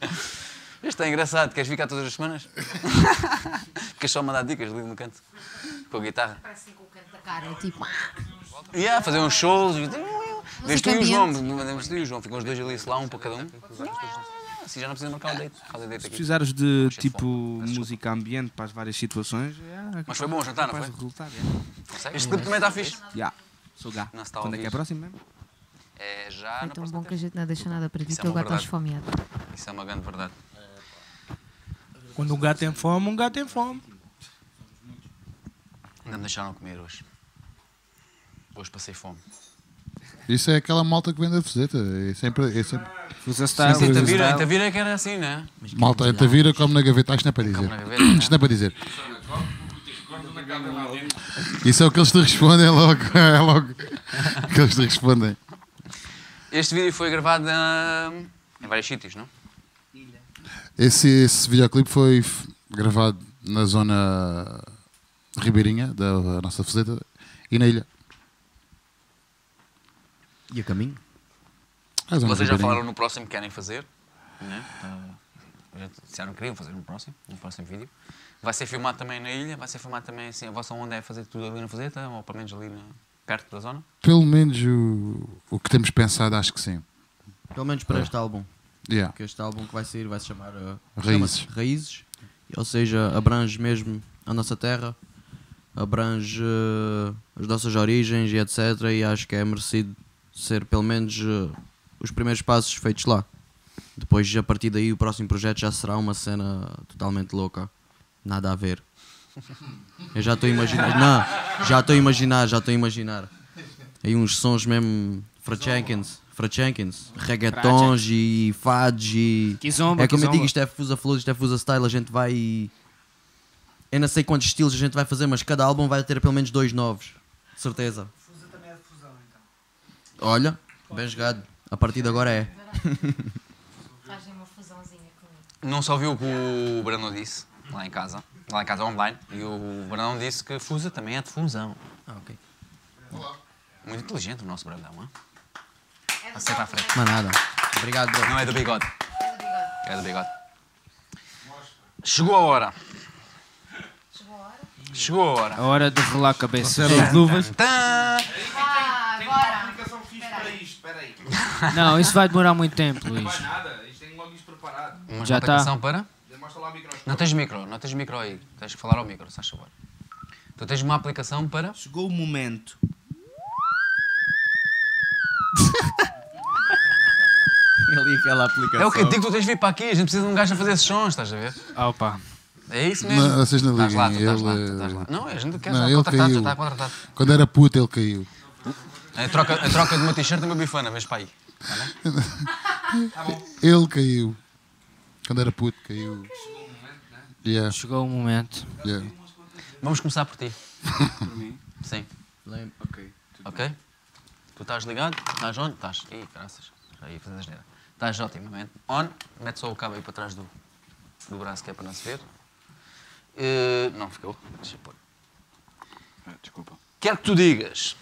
Isto é engraçado. Queres ficar todas as semanas? Queres só mandar dicas ali no canto? Com a guitarra? Parece assim com o canto da cara, tipo... Yeah, fazer uns shows. Vês tu e o João. Vês tu e o João. Ficam os dois ali, lá, um para cada um. Assim já não precisa marcar o date. Se precisares de tipo música ambiente para as várias situações, é, Mas foi bom o jantar, não foi? resultar, é. Este clipe também está fixe. Já. Sou gá. Está Quando é que é próximo mesmo? É já É tão bom que a gente não deixa nada para ti, é que eu uma gato aos verdade. fomeado. Isso é uma grande verdade. Quando um gato tem fome, um gato tem fome. Ainda me deixaram comer hoje. Hoje passei fome. Isso é aquela malta que vende a fuseta. É sempre. É sempre... Fusa Sim, Sempre- Tavira, Tavira é que era assim, né? Malta, Tavira como na gaveta, isto não é para dizer. Gaveta, né? Isto não é para dizer. Isso é o que eles te respondem logo. É logo que eles te respondem. Este vídeo foi gravado ah, em vários sítios, não? Esse, esse videoclipe foi gravado na zona ribeirinha da nossa fuseta e na ilha. E a caminho? A zona Vocês já falaram no próximo que querem fazer, né? Ah, já disseram que queriam fazer no próximo, no próximo vídeo. Vai ser filmado também na ilha, vai ser filmado também assim, a vossa onda é fazer tudo ali na fazeta, ou pelo menos ali na- perto da zona? Pelo menos o, o que temos pensado, acho que sim. Pelo menos para É. este álbum. Yeah. Que este álbum que vai sair vai se chamar uh, Raízes. chama-se Raízes. Ou seja, abrange mesmo a nossa terra, abrange uh, as nossas origens e etc. E acho que é merecido ser pelo menos uh, os primeiros passos feitos lá. Depois, a partir daí, o próximo projeto já será uma cena totalmente louca. Nada a ver. Eu já estou a imaginar. Não, já estou a imaginar, já estou a imaginar. Aí uns sons mesmo. Frachenkins, Frachenkins, reggaetons e fads e. Kizomba, é como eu digo, isto é Fusa Flow, isto é Fusa Style, a gente vai. Eu não sei quantos estilos a gente vai fazer, mas cada álbum vai ter pelo menos dois novos. De certeza. Fusa também é de fusão, então. Olha, bem jogado. A partir de agora é. Fazem uma fusãozinha comigo. Não só ouviu o que o Brandão disse lá em casa, lá em casa online, e o Brandão disse que Fusa também é de fusão. Ah, ok. Muito inteligente o nosso Brandão, hein? Aceita à frente. Mas nada. Obrigado, bro. Não é do bigode. É do bigode. Chegou a hora. Chegou a hora. A hora de rolar a cabeça. Trouxeram as luvas? Tã! Ah, agora. aplicação fixe para isto, espera aí. Não, isso vai demorar muito tempo, Luís. Não vai nada, isto tem logo isto preparado. Uma Já tá. aplicação para? Mostra lá o microfone. Não tens micro, não tens micro aí. Tens que falar ao micro, se faz favor. Tu tens uma aplicação para. Chegou o momento. Ali aquela aplicação. É o que eu digo, tu tens de vir para aqui, a gente precisa de um gajo a fazer esses sons, estás a ver? Opa. É isso mesmo. Não, vocês não Estás lá, tu estás lá, ele, tu estás lá. Não, a gente quer não, já ele contratado, já caiu. está contratado. Quando era puto, ele caiu. A troca, a troca de uma t-shirt e uma bifana, vês para aí. Tá bem? Ele caiu. Quando era puto, caiu. Yeah. Chegou o momento. Yeah. Vamos começar por ti. Por mim? Sim. Ok. Ok? Tu estás ligado? Estás on? Estás. Ih, graças. Já ia fazer asneira. Estás otimamente. On. Mete só o cabo aí para trás do, do braço que é para não se ver. Eh, não ficou. Deixa eu pôr. Ah, Desculpa. Quero que tu digas.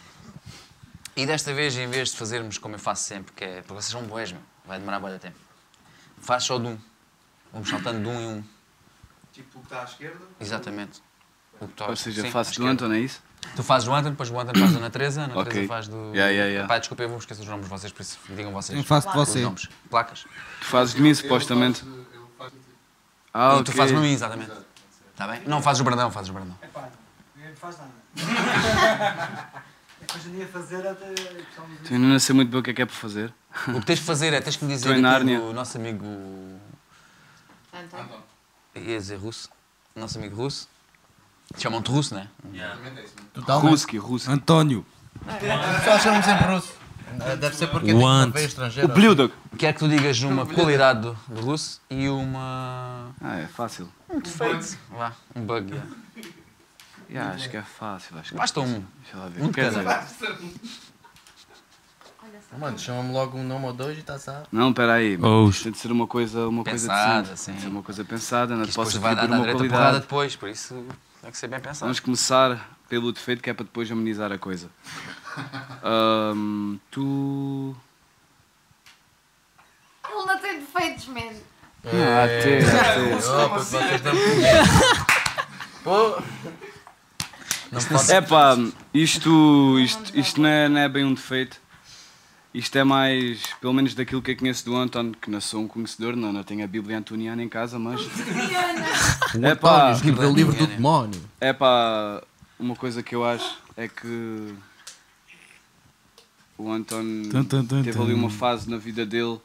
E desta vez, em vez de fazermos como eu faço sempre, que é. Porque vocês são boés, meu. Vai demorar muito tempo. Faz só de um. Vamos saltando de um em um. Tipo o que está à esquerda? Exatamente. O que tu- Ou seja, sim, faço do. Anton, é isso? Tu fazes o Anton, depois o Anton faz a Ana Teresa, a Ana Ok. Teresa faz do. Yeah, yeah, yeah. Pai, desculpa, eu vou esquecer os nomes de vocês, por isso digam vocês. Eu faço de Os você. nomes. Placas. Tu fazes de mim, supostamente. Ah, e ok. tu fazes no mim, exatamente. Está bem? Não fazes o Brandão, fazes o Brandão. Ninguém me faz nada. É hoje em dia fazer até. Tu ainda não sei muito bem o que é que é para fazer. O que tens de fazer é, tens que me dizer aqui o nosso amigo... Ia dizer russo. Nosso amigo russo. Chamam-te russo, não é? Totalmente. Ruski, Ruski. António. Só chamam sempre russo. Deve ser porque tem uma veia estrangeira. O Bludok. Quero que tu digas uma qualidade do, do russo e uma... Ah, é fácil. Um defeito. Vá, um bug. yeah. Yeah, acho que é fácil. Acho que Basta um. Deixa lá ver. Um Quer dizer, Mano, chama-me logo um nome ou dois e está sabe. Não, espera aí. Ous. Tem de ser uma coisa, uma Pensada, coisa decente. sim. Tem de ser uma coisa pensada, não Que isto posso depois vai dar, uma direito a porrada qualidade. depois, por isso tem que ser bem pensado. Vamos começar pelo defeito que é para depois amenizar a coisa. Ahm, tu. Ele não tem defeitos, man. Ah, até. Oh, puto, vocês não Pô. Não. É pá, isto, isto, isto não, é, não é bem um defeito. Isto é mais, pelo menos daquilo que eu conheço do Anton, que não sou um conhecedor, não, não tenho a Bíblia antoniana em casa, mas. É pá, António o livro do demónio. é pá, uma coisa que eu acho é que o tum, teve ali uma fase na vida dele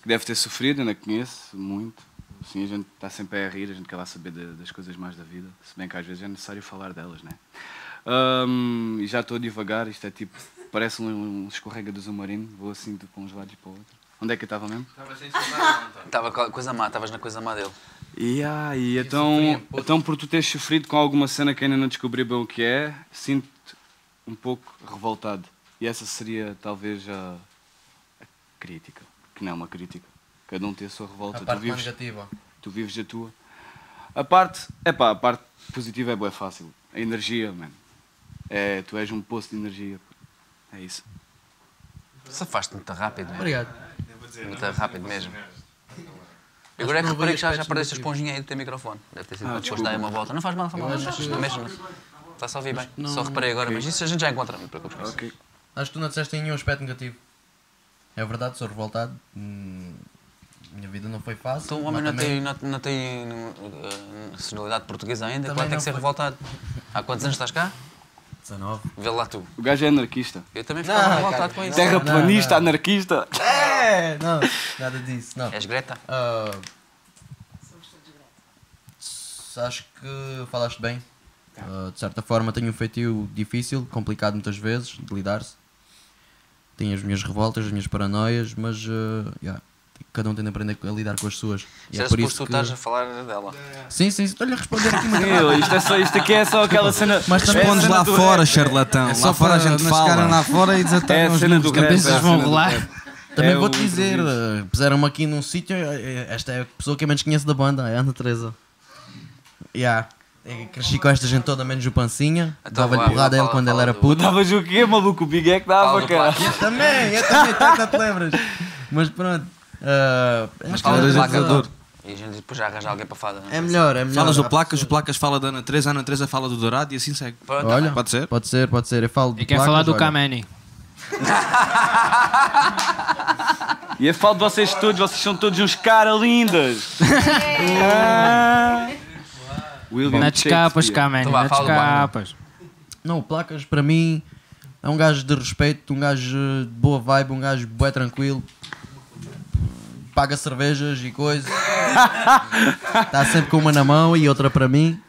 que deve ter sofrido, ainda conheço muito. Assim, a gente está sempre a rir, a gente quer lá saber da- das coisas mais da vida, se bem que às vezes é necessário falar delas, né? Ahm, e já estou a divagar, isto é tipo, parece um, um escorrega do submarino, vou assim de para uns lados e para o outro. Onde é que eu estava mesmo? Estava com a coisa má, estavas na coisa má dele. E, ah, e então, então, por tu teres sofrido com alguma cena que ainda não descobri bem o que é, sinto um pouco revoltado. E essa seria talvez a, a crítica, que não é uma crítica. Cada um tem a sua revolta. A tu, parte mais vives, negativa. tu vives a tua. A parte, é pá, a parte positiva é boa, fácil. A energia, mano. É, tu és um poço de energia. É isso. Safaste muito rápido, não é? Obrigado. Muito rápido mesmo. Acho Agora é que não reparei que já, já perdeste a esponjinha aí do teu microfone. Deve ter sido Ah, para depois dar uma volta. Não faz mal, não faz mal. Eu que- mesmo, está só a ouvir bem. não- Só reparei agora, Ok. mas isso a gente já encontra. Não te preocupes com isso. Ok. Acho que tu não disseste nenhum aspecto negativo. É verdade, sou revoltado. Hum, minha vida não foi fácil. Então o homem não também- tem, não, não tem uh, nacionalidade portuguesa ainda, Também claro tem não que ser foi- revoltado. Há quantos anos estás cá? 19. Vê lá tu. O gajo é anarquista. Eu também ficava Não, revoltado cara, com isso. Terraplanista, anarquista. É, não, nada disso, não. És Greta? Ah, s- acho que falaste bem. Ah, de certa forma tenho um feitio difícil, complicado muitas vezes de lidar-se. Tenho as minhas revoltas, as minhas paranoias, mas ah, yeah, Cada um tem de aprender a lidar com as suas. E Se é é por isso tu que... estás a falar dela. Sim, sim, estou-lhe a responder aqui Meu, isto, é só, isto aqui é só aquela cena. Mas é Respondes cena lá do fora, charlatão. É só lá fora para a gente fala. lá fora e desatamos É a cena do Cabeças é vão rolar. Também É vou-te dizer, eh, puseram-me aqui num sítio, eh, eh, esta é a pessoa que eu menos conheço da banda, é a Ana Teresa. Yeah. Eu cresci com esta gente toda, menos o Pancinha. Dava-lhe vá, porrada a ele quando ele era puto. Estavas o quê, maluco? O Big é que dava, cara. Eu também, eu também, tu é que não te lembras. Mas pronto. Eh, Mas acho que fala era do pessoa. E a gente depois já arranja alguém para falar. É melhor, é melhor. Falas do Placas, o Placas fala da Ana Teresa, a Ana Teresa fala do Dourado e assim segue. Olha, Pode ser? Pode ser, pode ser. Eu falo E quer falar do. Kameni? E eu falo de vocês todos, vocês são todos uns caras lindas. Ah. William escapas, Shakespeare. Kameni, Então do Banda. escapas. Não, o Placas para mim é um gajo de respeito, um gajo de boa vibe, um gajo bué tranquilo. Paga cervejas e coisas. Está sempre com uma na mão e outra para mim.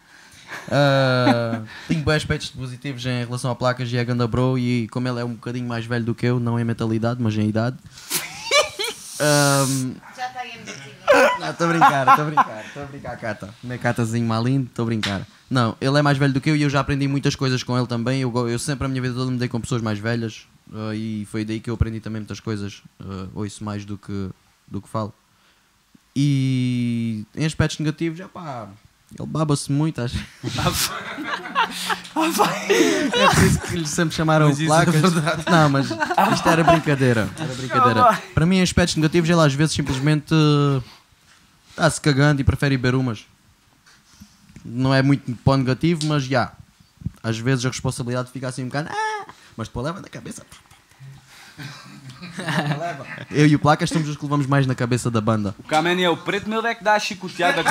Ah, tenho bons aspectos positivos em relação a placas e a Ganda Bro e como ele é um bocadinho mais velho do que eu, não em mentalidade, mas em idade. Ahm, Já está aí a estou a brincar, estou a brincar, estou a brincar, Cata. Meu Catazinho malindo, estou a brincar. Não, ele é mais velho do que eu e eu já aprendi muitas coisas com ele também. Eu, eu sempre a minha vida toda me dei com pessoas mais velhas ah, e foi daí que eu aprendi também muitas coisas. ah, ouço mais do que, do que falo. E em aspectos negativos, já pá, ele baba-se muito, acho. É por isso que lhe sempre chamaram Mas é placas. verdade. Não, mas isto era brincadeira. Era brincadeira. Para mim, em aspectos negativos, ele às vezes simplesmente eh, está-se cagando e prefere beber umas. Não é muito o negativo, mas já. Às vezes a responsabilidade fica assim um bocado. "Ah", mas depois leva na cabeça. Eu e o Placas somos os que levamos mais na cabeça da banda. O Kameni é o preto, meu é que dá a chicoteada.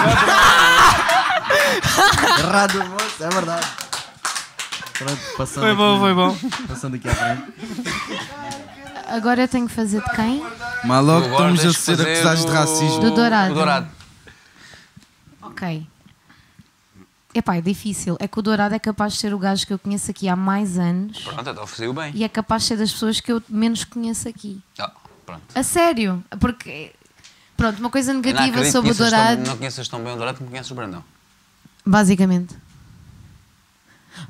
Errado, moço, é verdade. Pronto, passando Foi bom, aqui- foi bom. Passando aqui à frente. Agora eu tenho que fazer de quem? Mas logo Agora estamos a ser acusados de racismo. Do Dourado. O Dourado. Ok. Epá, é difícil. É que o Dourado é capaz de ser o gajo que eu conheço aqui há mais anos Pronto, então ofereceu bem. e é capaz de ser das pessoas que eu menos conheço aqui. Ah, pronto. A sério. Porque, pronto, uma coisa não negativa acredito sobre o conheças tão- Dourado. Não conheces tão bem o Dourado como conheces o Brandão. Basicamente.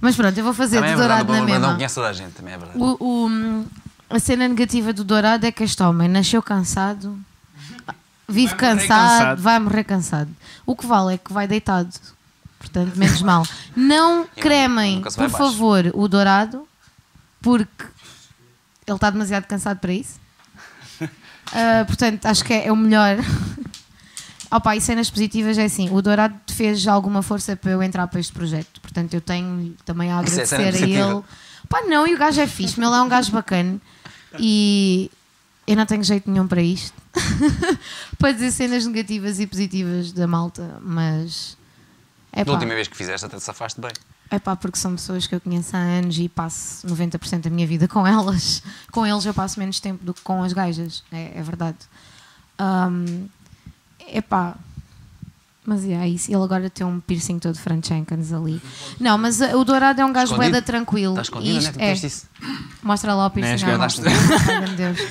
Mas pronto, eu vou fazer Também do é verdade, Dourado na o Brandão mesma. conhece toda a gente, também é verdade. O, o- a cena negativa do Dourado é que este homem nasceu cansado, vive Vai cansado, cansado. vai morrer cansado. O que vale é que vai deitado. Portanto, menos mal. Não cremem, por favor, o Dourado, porque ele está demasiado cansado para isso. Ah, portanto, acho que é, é o melhor. Opa, e cenas positivas é assim: o Dourado fez alguma força para eu entrar para este projeto. Portanto, eu tenho também a é agradecer cena a ele. Pá, não, e o gajo é fixe, ele é um gajo bacana. E eu não tenho jeito nenhum para isto. para dizer cenas negativas e positivas da malta, mas. É Da última vez que fizeste até te safaste bem. é pá, porque são pessoas que eu conheço há anos e passo 90% da minha vida com elas. Com eles eu passo menos tempo do que com as gajas, é, é verdade. é pá. Mas é isso. Ele agora tem um piercing todo Franchankans ali. Não, mas uh, o Dourado é um gajo Escondido? bué da tranquilo. Está escondido, Isto onde é? Mostra lá o piercing é malta. escondido. Ai, meu Deus.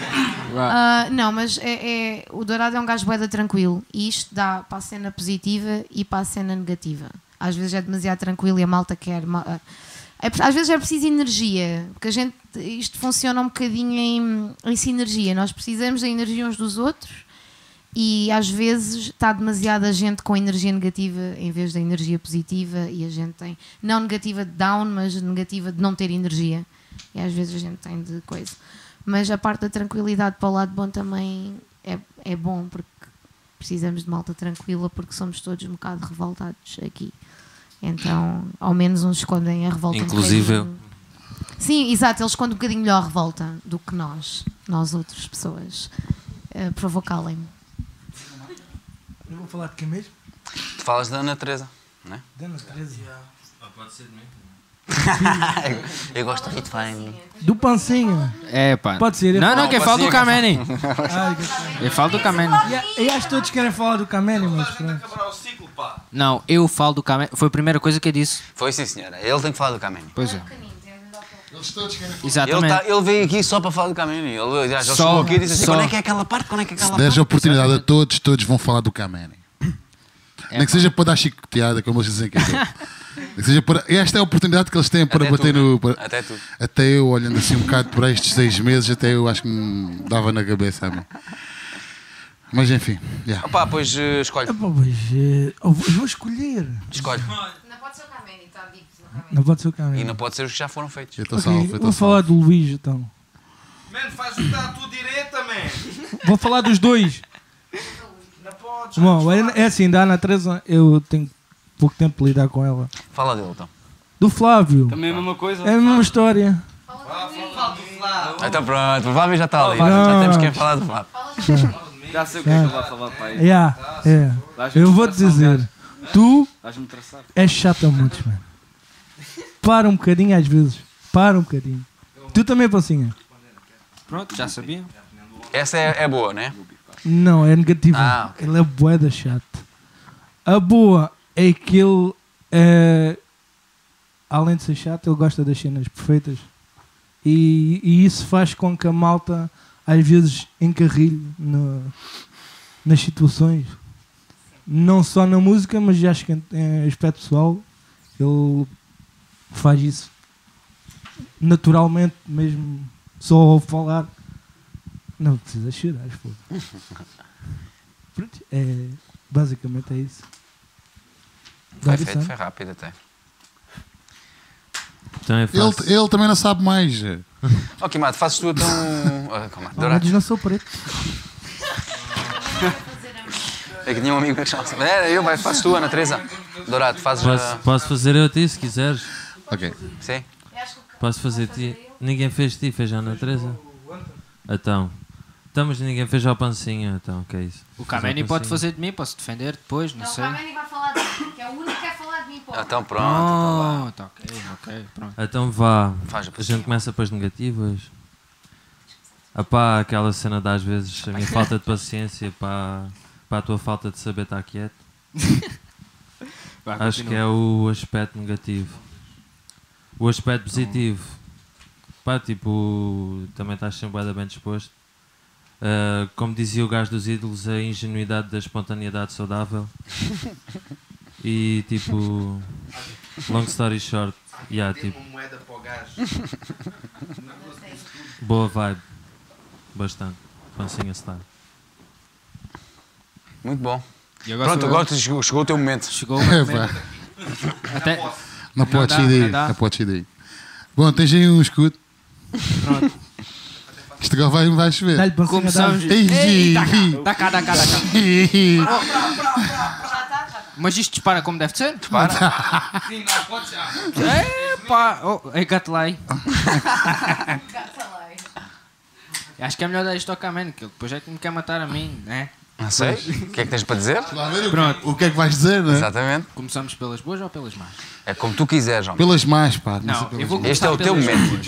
Ah, não, mas é, é- o Dourado é um gajo bué da tranquilo. E isto dá para a cena positiva e para a cena negativa. Às vezes é demasiado tranquilo e a malta quer... ma- ah, é às vezes é preciso energia. Porque a gente... Isto funciona um bocadinho em, em sinergia. Nós precisamos da energia uns dos outros e às vezes está demasiada gente com energia negativa em vez da energia positiva e a gente tem não negativa de down, mas negativa de não ter energia. E às vezes a gente tem de coisa. Mas a parte da tranquilidade para o lado bom também é, é bom porque precisamos de malta tranquila porque somos todos um bocado revoltados aqui. Então ao menos uns escondem a revolta um Inclusive bocadinho. sim, exato, eles escondem um bocadinho melhor a revolta do que nós nós outras pessoas uh, provocá-la-me Eu vou falar de quem mesmo? Tu falas da Ana Teresa, não é? Dana 13. pode ser de mim. eu, eu gosto de Hit Fine. Do Pancinha. É, pá. Pode ser. eu Não, falo- não, quem fala do Kameni. Quem fala do Kameni. E, e acho que todos querem falar do Kameni, mas pronto. Não, eu falo do Kameni. Foi a primeira coisa que eu disse. Foi sim, senhora. Ele tem que falar do Kameni. Pois é. Ele, tá- ele veio aqui só para falar do caminho. Ele, ele Só, chegou aqui e disse assim: só. quando é que é aquela parte? Quando é que é Se aquela deres parte? a oportunidade a todos, todos vão falar do Kameni. É, Nem que seja para dar chicoteada, como eles dizem que é. Seja para... Esta é a oportunidade que eles têm para Até bater tu, no. né? para- Até tu. Até eu, olhando assim um bocado por estes seis meses, até eu acho que me dava na cabeça mim. Mas enfim, yeah. Opa, pois eh, escolhe. Eu vou- eu vou escolher. Escolhe. Não pode ser o Kameni, está dito. Não pode ser o caminho. E não pode ser os que já foram feitos. Eu Ok, vou falar do Luís então. Mano, faz o que está à tua direita, man. Vou falar dos dois. Bom, é, é assim, da Ana Teresa, eu tenho pouco tempo de lidar com ela. Fala dele então. Do Flávio. Também é a mesma coisa? É a mesma história. Então pronto, o Flávio já está ali. Não. Já temos que falar do Flávio. Já sei o que é que ele vai falar, pai. Yeah, é. Dás-me Eu traçar um dizer, tu traçar. és chato a muitos, mano. Para um bocadinho às vezes. Para um bocadinho. Tu também, Pancinha? Pronto, já sabia. Essa é, é boa, né? Não, é negativa. Ah, Ele é boeda chato. A boa é que ele, eh, além de ser chato, ele gosta das cenas perfeitas. E, e isso faz com que a malta, às vezes, encarrilhe no- nas situações. Não só na música, mas acho que em, em aspecto pessoal, ele faz isso naturalmente, mesmo só ao falar. Não precisa chorar, pô. Pronto, é, basicamente é isso. Foi feito, foi rápido até. Então é fácil. Ele, ele também não sabe mais. Ok, Mato, fazes tu então. Ah, calma, Ah, Dourado. mas não sou preto. É que tinha um amigo meu que chamava. É, eu, vai, fazes tu, Ana Teresa. Dourado, fazes. Posso, a- posso fazer eu a ti se quiseres. Ok. Sim. Posso fazer ti. Ninguém fez ti, fez a Ana Teresa. Então. Então, mas ninguém fez ao pancinha, então, o que é isso? O Kameni pode fazer de mim, posso defender depois, não Não, o sei. Kameni vai falar de mim, que é o único que quer falar de mim, pô. Então pronto. Oh, tá ok, ok, pronto. Então vá. Faz a a gente começa pelas negativas. Ah pá, aquela cena de às vezes a minha falta de paciência para, para a tua falta de saber estar quieto. Vá, Acho continua. que é o aspecto negativo. O aspecto positivo. Pá, tipo, também estás sempre bem disposto. Ah, como dizia o gajo dos ídolos, a ingenuidade da espontaneidade saudável. E tipo, long story short, yeah, tipo, uma moeda para o gajo. boa vibe. Bastante. Pancinha style. Muito bom. E agora Pronto, agora chegou, chegou o teu momento. Chegou É, pá. Até... Não Não podes dá, ir daí. não. Não podes daí. Bom, tens aí um escudo. Pronto. Isto agora vai, vai chover. Dá-lhe pancinha, Começamos. dá cá, dá cá, dá cá. Mas isto dispara como deve ser? Dispara. Sim, não, pode já. Epá, oh, é gatlei. Acho que é melhor dar isto ao Kameni, que ele depois é que me quer matar a mim, né? Não sei. O que é que tens para dizer? Pronto. que, o que é que vais dizer, né? Exatamente. Começamos pelas boas ou pelas más? É como tu quiseres, João. Pelas más, pá. Não, eu vou. Este é o teu momento.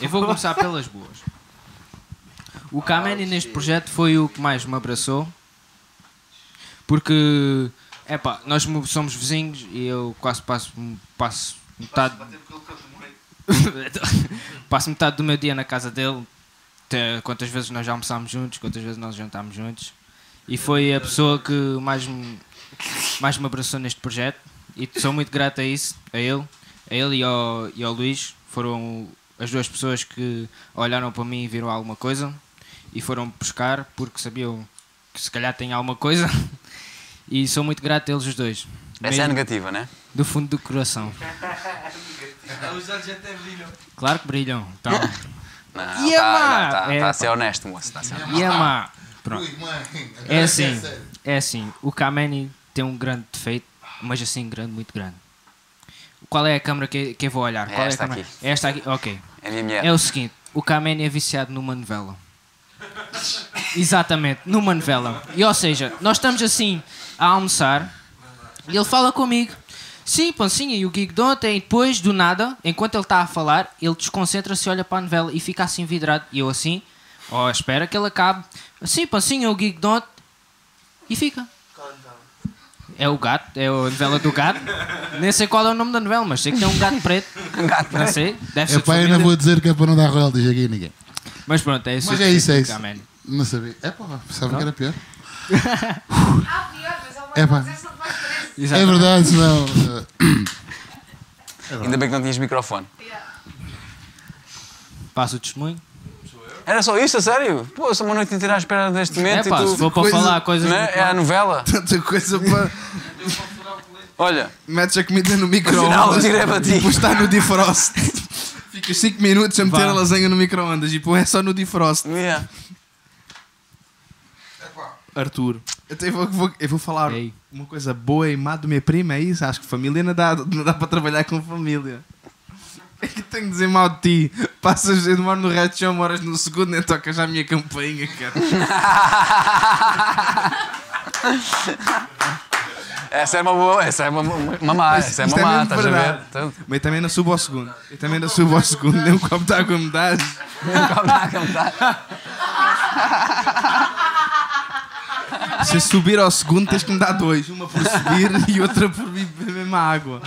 Eu vou começar pelas boas. O Kameni neste projeto foi o que mais me abraçou. Porque, epá, nós mo- somos vizinhos e eu quase passo, passo metade... passo metade do meu dia na casa dele. Quantas vezes nós já almoçámos juntos, quantas vezes nós jantámos juntos. E foi a pessoa que mais me, mais me abraçou neste projeto. E sou muito grato a isso, a ele, a ele e ao, e ao Luís. Foram as duas pessoas que olharam para mim e viram alguma coisa e foram buscar porque sabiam que se calhar tem alguma coisa. E sou muito grato a eles os dois. Essa é a Mesmo negativa, né? Do fundo do coração. Os olhos até brilham. Claro que brilham. Então, Não, está a má? tá, tá É, a ser honesto, moço. Está a ser honesto. A má? Pronto. Ui, mãe, É é assim, é assim. O Kameni tem um grande defeito, mas assim, grande, muito grande. Qual é a câmera que, que eu vou olhar? É Qual esta é a câmera? aqui. É esta aqui, ok. É a minha mulher. É o seguinte, o Kameni é viciado numa novela. Exatamente, numa novela. E ou seja, nós estamos assim a almoçar e ele fala comigo. Sim, pancinha, e o gig de ontem, e depois, do nada, enquanto ele está a falar, ele desconcentra-se, olha para a novela e fica assim vidrado. E eu assim, ó, espera que ele acabe. Sim, pancinha, o gig e fica. É o gato, é a novela do gato. Nem sei qual é o nome da novela, mas sei que tem um gato preto. Um gato Não sei, deve ser É pá, eu não vou dizer que é para não dar royalties aqui a ninguém. Mas pronto, é isso. Mas é isso, é isso. Amém. Não sabia. É pá, pensava que era pior. é É pá. É Exatamente. verdade, senão. eh, Ainda bem que não tinhas microfone. Passa o testemunho. Era só isso, a sério? Pô, sou uma noite inteira à espera deste momento É pá, e tu... se for para falar coisas Não é? a novela. Tanta coisa para. Olha. Metes a comida no micro-ondas. é para ti. Depois está no defrost. Ficas 5 minutos a meter Vá. a lasanha no micro-ondas e pô, é só no defrost. Yeah. Arthur, até vou, vou- eu vou falar uma coisa boa e má do minha prima, é isso? Acho que família não dá, não dá para trabalhar com família. É que tenho de dizer mal de ti. Passas, eu demoro no red show, moras no segundo, nem tocas à minha campainha, cara. Essa é uma boa, essa é uma, uma, má, Mas essa é uma má, mesmo estás a ver? Então, Mas também não subo ao segundo. Eu também não subo ao segundo, nem um copo de água me dás. Nem um copo de água me dás. Se subir ao segundo, tens que me dar dois. Uma por subir e outra por beber a mesma água.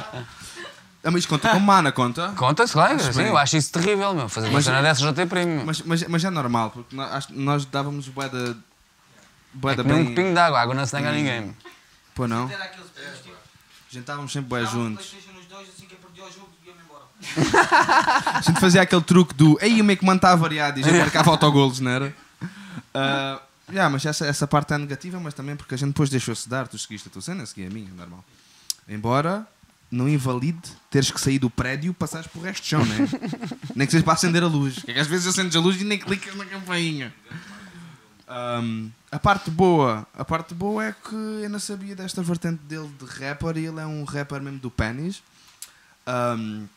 Ah, mas conta como má, não conta? Conta-se, claro. Acho Sim, bem. eu acho isso terrível, meu. Fazer uma Mas- cena dessas já tem primo. Mas, mas, mas é normal, porque nós, acho- nós dávamos boeda. Boeda É que nem bem. um pingo de água, a água não se nega a ninguém. Pô, não? Jantávamos sempre bué juntos. A gente fazia aquele truque do Ei, o comando está variado e já marcava autogolos, não era? Ah, yeah, mas essa, essa parte é negativa, mas também porque a gente depois deixou-se dar, tu seguiste a tua cena, segui a minha, normal. Embora não invalide teres que sair do prédio e passares por resto de chão, né? nem que seja para acender a luz. É que às vezes acendes a luz e nem clicas na campainha. Um, a parte boa, a parte boa é que eu não sabia desta vertente dele de rapper e ele é um rapper mesmo do Pennies. Um,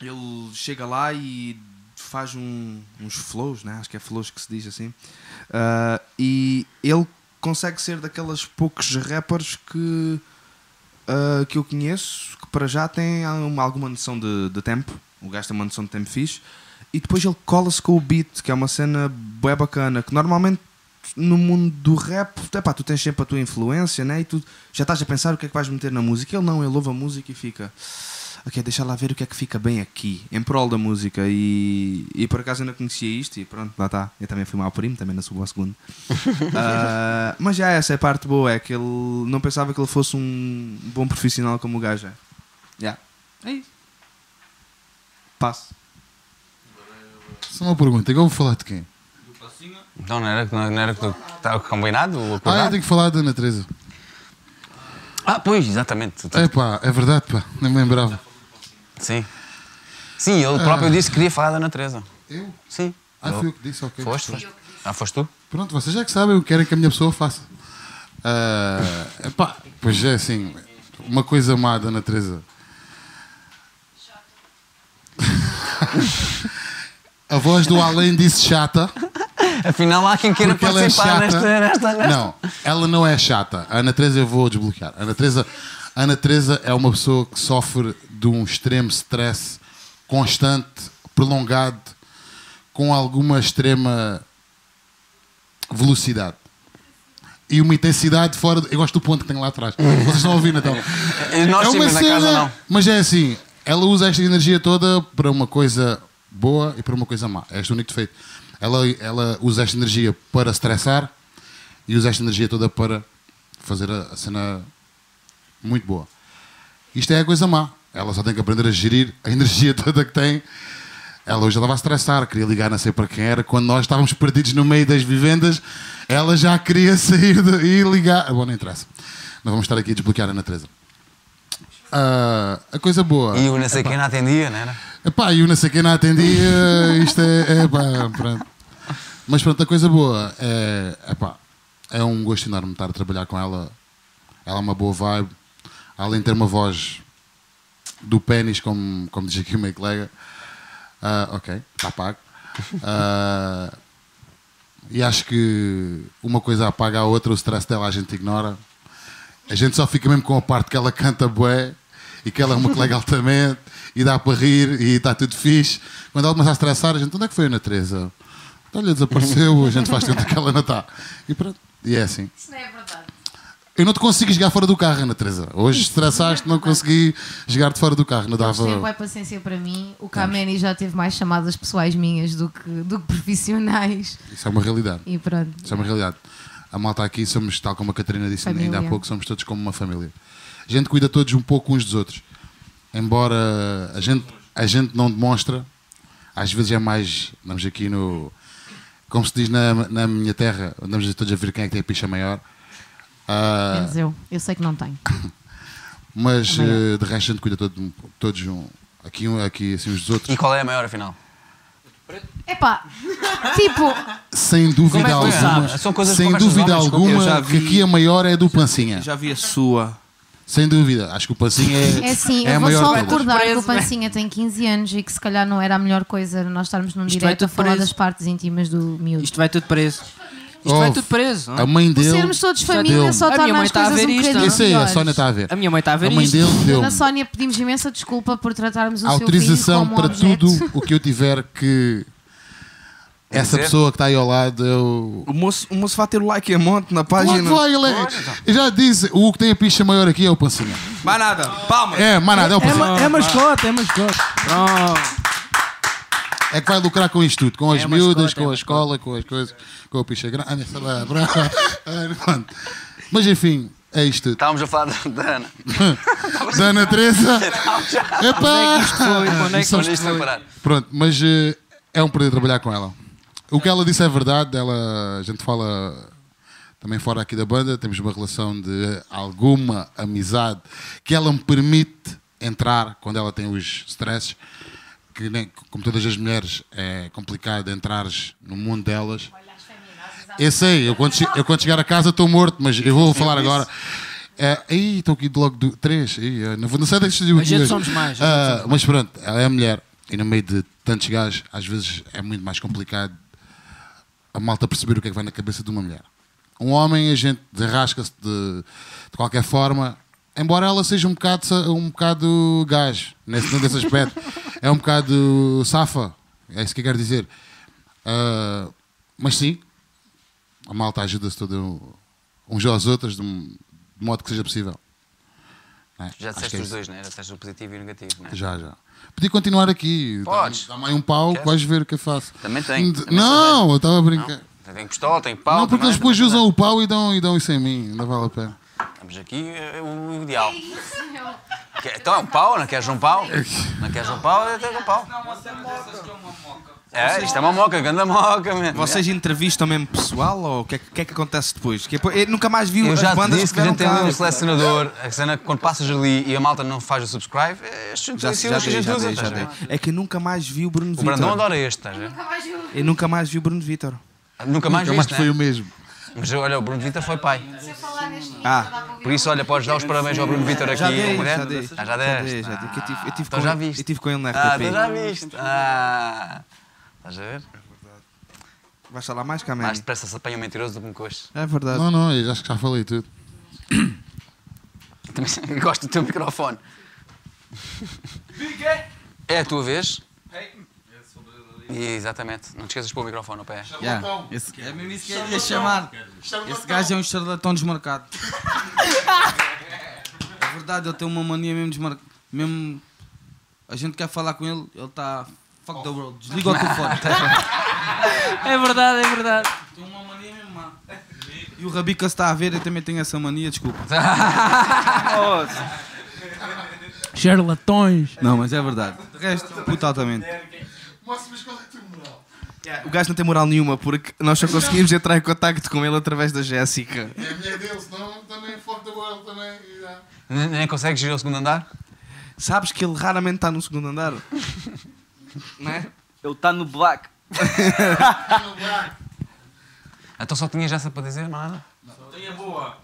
ele chega lá e faz um- uns flows, né? acho que é flows que se diz assim. Uh, e ele consegue ser daquelas poucos rappers que, uh, que eu conheço que para já tem uma- alguma noção de, de tempo. O gajo tem uma noção de tempo fixe. E depois ele cola-se com o beat, que é uma cena bem bacana, que normalmente no mundo do rap, epá, tu tens sempre a tua influência, né? E tu já estás a pensar o que é que vais meter na música. Ele não, ele ouve a música e fica. Ok, deixa lá ver o que é que fica bem aqui, em prol da música. E, e por acaso eu não conhecia isto, e pronto, lá está. Eu também fui mau primo, também não subo ao segundo. Ah, mas já essa é a parte boa, é que ele não pensava que ele fosse um bom profissional como o gajo é. Já. É isso. Passo. Só uma pergunta, agora vou falar de quem? Então não era, não era que estava combinado? ou Ah, eu acordado? tenho que falar da Ana Teresa. Ah, pois, exatamente. É pá, é verdade, pá, nem me lembrava. Sim. Sim, ele próprio Ah. disse que queria falar da natureza. Eu? Sim. Ah, fui eu que disse, ok. Foste? Ah, foste tu? Pronto, vocês já que sabem o que querem que a minha pessoa faça. Ah, epá, pois é, assim, uma coisa má da Ana Teresa. a voz do além disse chata. Afinal, há quem queira é participar chata. nesta, nesta, nesta. Não, ela não é chata. A Ana Teresa eu vou desbloquear. A Ana Teresa, a Ana Teresa é uma pessoa que sofre de um extremo stress constante, prolongado, com alguma extrema velocidade. E uma intensidade fora. de- Eu gosto do ponto que tem lá atrás. Vocês estão a ouvir, então? Nós sim, mas na casa não. Mas é assim, ela usa esta energia toda para uma coisa boa e para uma coisa má. É este o único defeito. Ela, ela usa esta energia para estressar e usa esta energia toda para fazer a, a cena muito boa. Isto é a coisa má. Ela só tem que aprender a gerir a energia toda que tem. Ela hoje estava a estressar, queria ligar não sei para quem era. Quando nós estávamos perdidos no meio das vivendas, ela já queria sair de- e ligar. Bom, não interessa. Não vamos estar aqui a desbloquear a natureza. Ah, a coisa boa. E o não sei quem não atendia, não era? Epá, e o não sei quem não atendia, isto é, é pá, pronto. Mas pronto, a coisa boa é, epá, é um gosto enorme estar a trabalhar com ela. Ela é uma boa vibe. Além de ter uma voz do pênis, como, como diz aqui o meu colega. Ah, ok, está pago. Ah, e acho que uma coisa apaga a outra, o stress dela a gente ignora. A gente só fica mesmo com a parte que ela canta bué e que ela é uma colega altamente e dá para rir e está tudo fixe. Quando ela começa a estressar, a gente, onde é que foi a Ana Teresa? Olha, desapareceu, a gente faz tudo que ela não está. E pronto, e é assim. Isso não é verdade. Eu não te consigo jogar fora do carro, Ana Teresa. Hoje estressaste, não consegui jogar-te fora do carro. Não dava. boa paciência para mim. O Kameni já teve mais chamadas pessoais minhas do que, do que profissionais. Isso é uma realidade. E pronto. Isso é uma realidade. A malta aqui somos, tal como a Catarina disse ainda há Família. pouco, somos todos como uma família. A gente cuida todos um pouco uns dos outros. Embora a gente, a gente não demonstra, às vezes é mais. Andamos aqui no. Como se diz na, na minha terra, andamos todos a ver quem é que tem a picha maior. Ah, Menos eu. Eu sei que não tenho. mas eh, de resto a gente cuida todo, todos um, aqui, um, aqui assim dos outros. E qual é a maior, afinal? Epá, tipo, Sem dúvida é alguma? São coisas- sem dúvida homens, alguma já que vi- aqui a maior é do Pancinha. Já vi a sua. Sem dúvida, acho que o Pancinha é, é assim, é eu a vou só recordar que o né? Pancinha tem 15 anos e que se calhar não era a melhor coisa nós estarmos num Isto direto a falar preso. das partes íntimas do miúdo. Isto vai tudo preso. Isto vai tudo preso. A mãe Por dele. sermos todos família só torna mãe as está a coisas ver um isto, bocadinho Eu sei, a. Sónia está a ver. A minha mãe está a ver A mãe isto. dele deu Dona Sónia, pedimos imensa desculpa por tratarmos o seu filho autorização para objeto. tudo o que eu tiver que essa dizer? pessoa que está aí ao lado eu. O moço, o moço vai ter o like a monte na página. Vai, ele é- Eu já disse, o que tem a picha maior aqui é o Pancinha. Mais nada. Palmas. É, mais nada, é o É, Pancinha. ma- é mascote, é mascote. É que vai lucrar com isto tudo, com as É miúdas, é com a escola, com as coisas, com a picha grande, sei lá. Mas enfim, é isto tudo. Estávamos a falar da Ana. Da Ana Teresa. Epá! Onde é que isto foi? Onde é que Isso- isto foi parar? Pronto, mas eh, é um prazer trabalhar com ela. O que ela disse é verdade, ela, a gente fala também fora aqui da banda, temos uma relação de alguma amizade que ela me permite entrar quando ela tem os stresses, que nem, como todas as mulheres é complicado entrares no mundo delas. Eu sei, eu quando, eu quando chegar a casa estou morto, mas eu vou falar agora. É, aí estou aqui de logo do 3. Não, vou- não sei deste A gente somos mais, a gente Ah, somos mas pronto, ela é mulher e no meio de tantos gajos, às vezes é muito mais complicado a malta perceber o que é que vai na cabeça de uma mulher. Um homem, a gente derrasca-se de, de qualquer forma, embora ela seja um bocado, um bocado gajo, nesse, nesse aspecto. É um bocado safa, é isso que eu quero dizer. Ah, mas sim, a malta ajuda-se todo uns aos outros de, um- de modo que seja possível. É? Já disseste é os dois, não é? Já disseste o positivo e o negativo, não é? Já, já. Podia continuar aqui. Podes. Dá-me aí um pau, que vais ver o que eu faço. Também tem. Também não, eu estava a brincar. Não? Tem pistola, tem pau. não, porque eles depois usam o pau e dão, e dão isso em mim. Não vale a pena. Estamos aqui, é o ideal. Que- Então é um pau, não queres um pau? Não queres um pau, tens um pau. É, isto é uma moca, grande moca, mesmo. Vocês entrevistam mesmo pessoal ou o que, é, que- o é que acontece depois? Que é, eu nunca mais vi Eu já te disse que a gente tem ali um selecionador, a cena que quando passas ali e a malta não faz o subscribe, é estes Já, já, que a gente já, usa. É que eu nunca mais vi o Bruno O Vitor. Brandão adora este, estás a ver? Eu nunca mais vi o Bruno Vitor. Nunca mais Nunca mais foi né? o mesmo. Mas olha, o Bruno Vitor foi pai. Ah, Por isso, olha, podes dar os parabéns ao Bruno Vitor aqui. já dei, mulher. já dei. Ah, já dei, já dei. Eu tive, eu tive Então com, já ele- viste. Eu tive com ele na RTP. Ah, tu já viste. Ah, estás a ver? Vais falar mais, Camé? Mais depressa se apanha um mentiroso do que um coxo. É verdade. Não, não, eu acho que já falei tudo. Também gosto do teu microfone. É a tua vez? Exatamente. Não te esqueças de pôr o microfone ao pé. Yeah. Esse, é mesmo isso que ele ia chamar. Esse gajo é um charlatão desmarcado. É verdade, ele tem uma mania mesmo desmarcada. Mesmo. A gente quer falar com ele, ele está. Fuck the world. Desliga o telefone. É verdade, é verdade. Tem uma mania mesmo má. E o Rabica se está a ver, eu também tenho essa mania, desculpa. Charlatões. Não, mas é verdade. De resto, puto altamente. O gajo não tem moral nenhuma porque nós só conseguimos entrar em contacto com ele através da Jéssica. É a mulher dele, senão também fuck the world também. Nem, nem consegues ir ao segundo andar? Sabes que ele raramente está no segundo andar? não é? Ele está no black. Então só tinhas essa para dizer, nada? Tenha boa.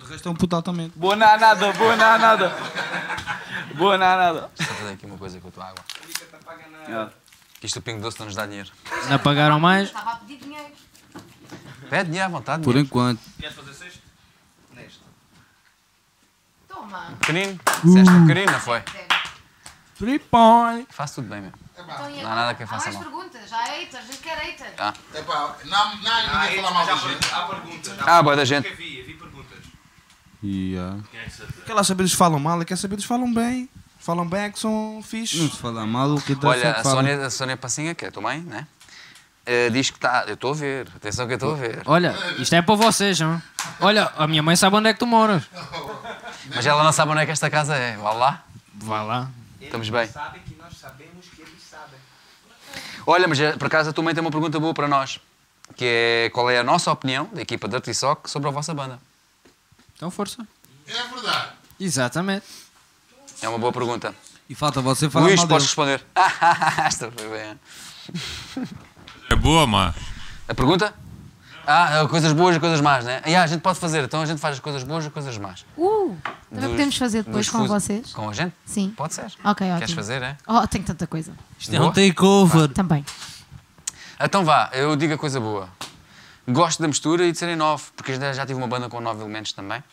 De resto é um puto altamente. Boa na nada, boa na nada. Boa na nada. Só fazer aqui uma coisa com a tua água. Ah. Que isto o Pingo Doce não nos dá dinheiro. Não pagaram mais? Estava a pedir dinheiro. Pede dinheiro à vontade. Por dinheiro. enquanto. Queres fazer sexto? Neste. Toma. Pequenino. Disseste um pequenino, não foi? Three point. Faço tudo bem mesmo. Então, e Não há nada que eu há faça mais mal. perguntas? Já é haters, a gente quer haters. Ah, Epá, não, não há ninguém a falar mal da gente. Há perguntas. Ah, boa da gente. vi, vi perguntas. Yeah. Quer lá saber eles falam mal e quer saber eles falam bem. Falam bem é que são fixe. Não se fala mal, o que dá Olha, a. Sónia, a Sónia Passinha, que é a tua mãe, né? Eh, diz que está. Eu estou a ver, atenção que eu estou a ver. Olha, isto é para vocês, não? Olha, a minha mãe sabe onde é que tu moras. Mas ela não sabe onde é que esta casa é. Vá lá. Vá lá. Estamos bem. sabem que nós sabemos que eles sabem. Olha, mas eh, por acaso a tua mãe tem uma pergunta boa para nós. Que é qual é a nossa opinião, da equipa Dirty Sock, sobre a vossa banda? Então força. É verdade. Exatamente. É uma boa pergunta. E falta você falar Luís, mal podes responder. Esta foi bem. É boa, má? A pergunta? Ah, coisas boas e coisas más, né? E ah, a gente pode fazer, então a gente faz as coisas boas e coisas más. Uh, também Dos- podemos fazer depois com fuso- vocês? Com a gente? Sim. Pode ser. Ok, ótimo. Queres fazer, é? Oh, tenho tanta coisa. Isto é um takeover. Também. Então vá, eu digo a coisa boa. Gosto da mistura e de serem nove, porque já tive uma banda com nove elementos também.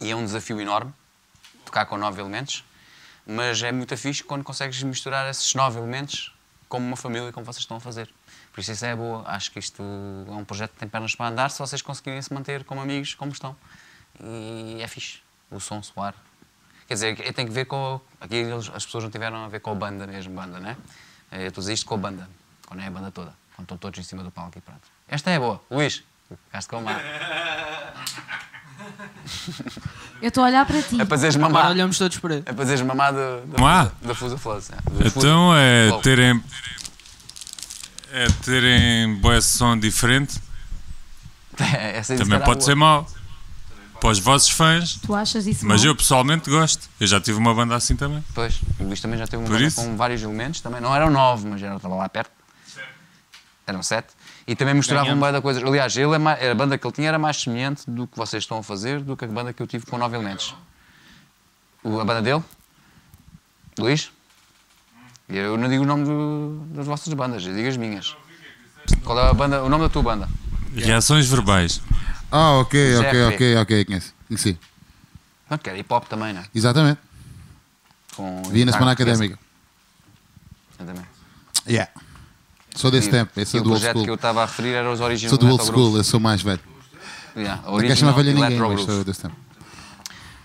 E é um desafio enorme tocar com nove elementos. Mas é muito fixe quando consegues misturar esses nove elementos como uma família, como vocês estão a fazer. Por isso isso é boa. Acho que isto é um projeto que tem pernas para andar se vocês conseguirem se manter como amigos, como estão. E é fixe. O som soar. Quer dizer, tem que ver com. Aqui as pessoas não tiveram a ver com a banda mesmo, banda, né? Eh, Eu estou a dizer isto com a banda, quando é a banda toda, quando estão todos em cima do palco e pronto. Esta é boa. Luís, ficaste com má. Eu estou a olhar para ti. É para dizeres mamar. Agora olhamos todos para ele. É para dizeres mamar da, da, da Fusa Flows. é, Então é terem. É terem boa som diferente. É, essa Também pode boa. ser mau. Para os vossos fãs. Tu achas isso Mas mau? eu pessoalmente gosto. Eu já tive uma banda assim também. Pois, o Luís também já teve uma Por banda isso? com vários elementos, também não eram nove, mas era, estava lá perto. Eram sete. E também misturavam Ganhamos. uma da coisas. Aliás, ele é mais- a banda que ele tinha era mais semelhante do que vocês estão a fazer do que a banda que eu tive com nove elementos. O- a banda dele? Luís? E Eu não digo o nome do- das vossas bandas, eu digo as minhas. Qual é a banda, o nome da tua banda? Reações verbais. Ah, ok, ok, ok, ok, conheço. Conheci. Pronto, que era hip hop também, não é? Exatamente. Com Vi na semana Ah, académica. Eu também. Yeah. Sou desse tempo, esse é o do old projeto school. que eu estava a referir era os Original Sou do old school, eu sou mais velho. Yeah, Não Original velho a ninguém, mas sou desse tempo.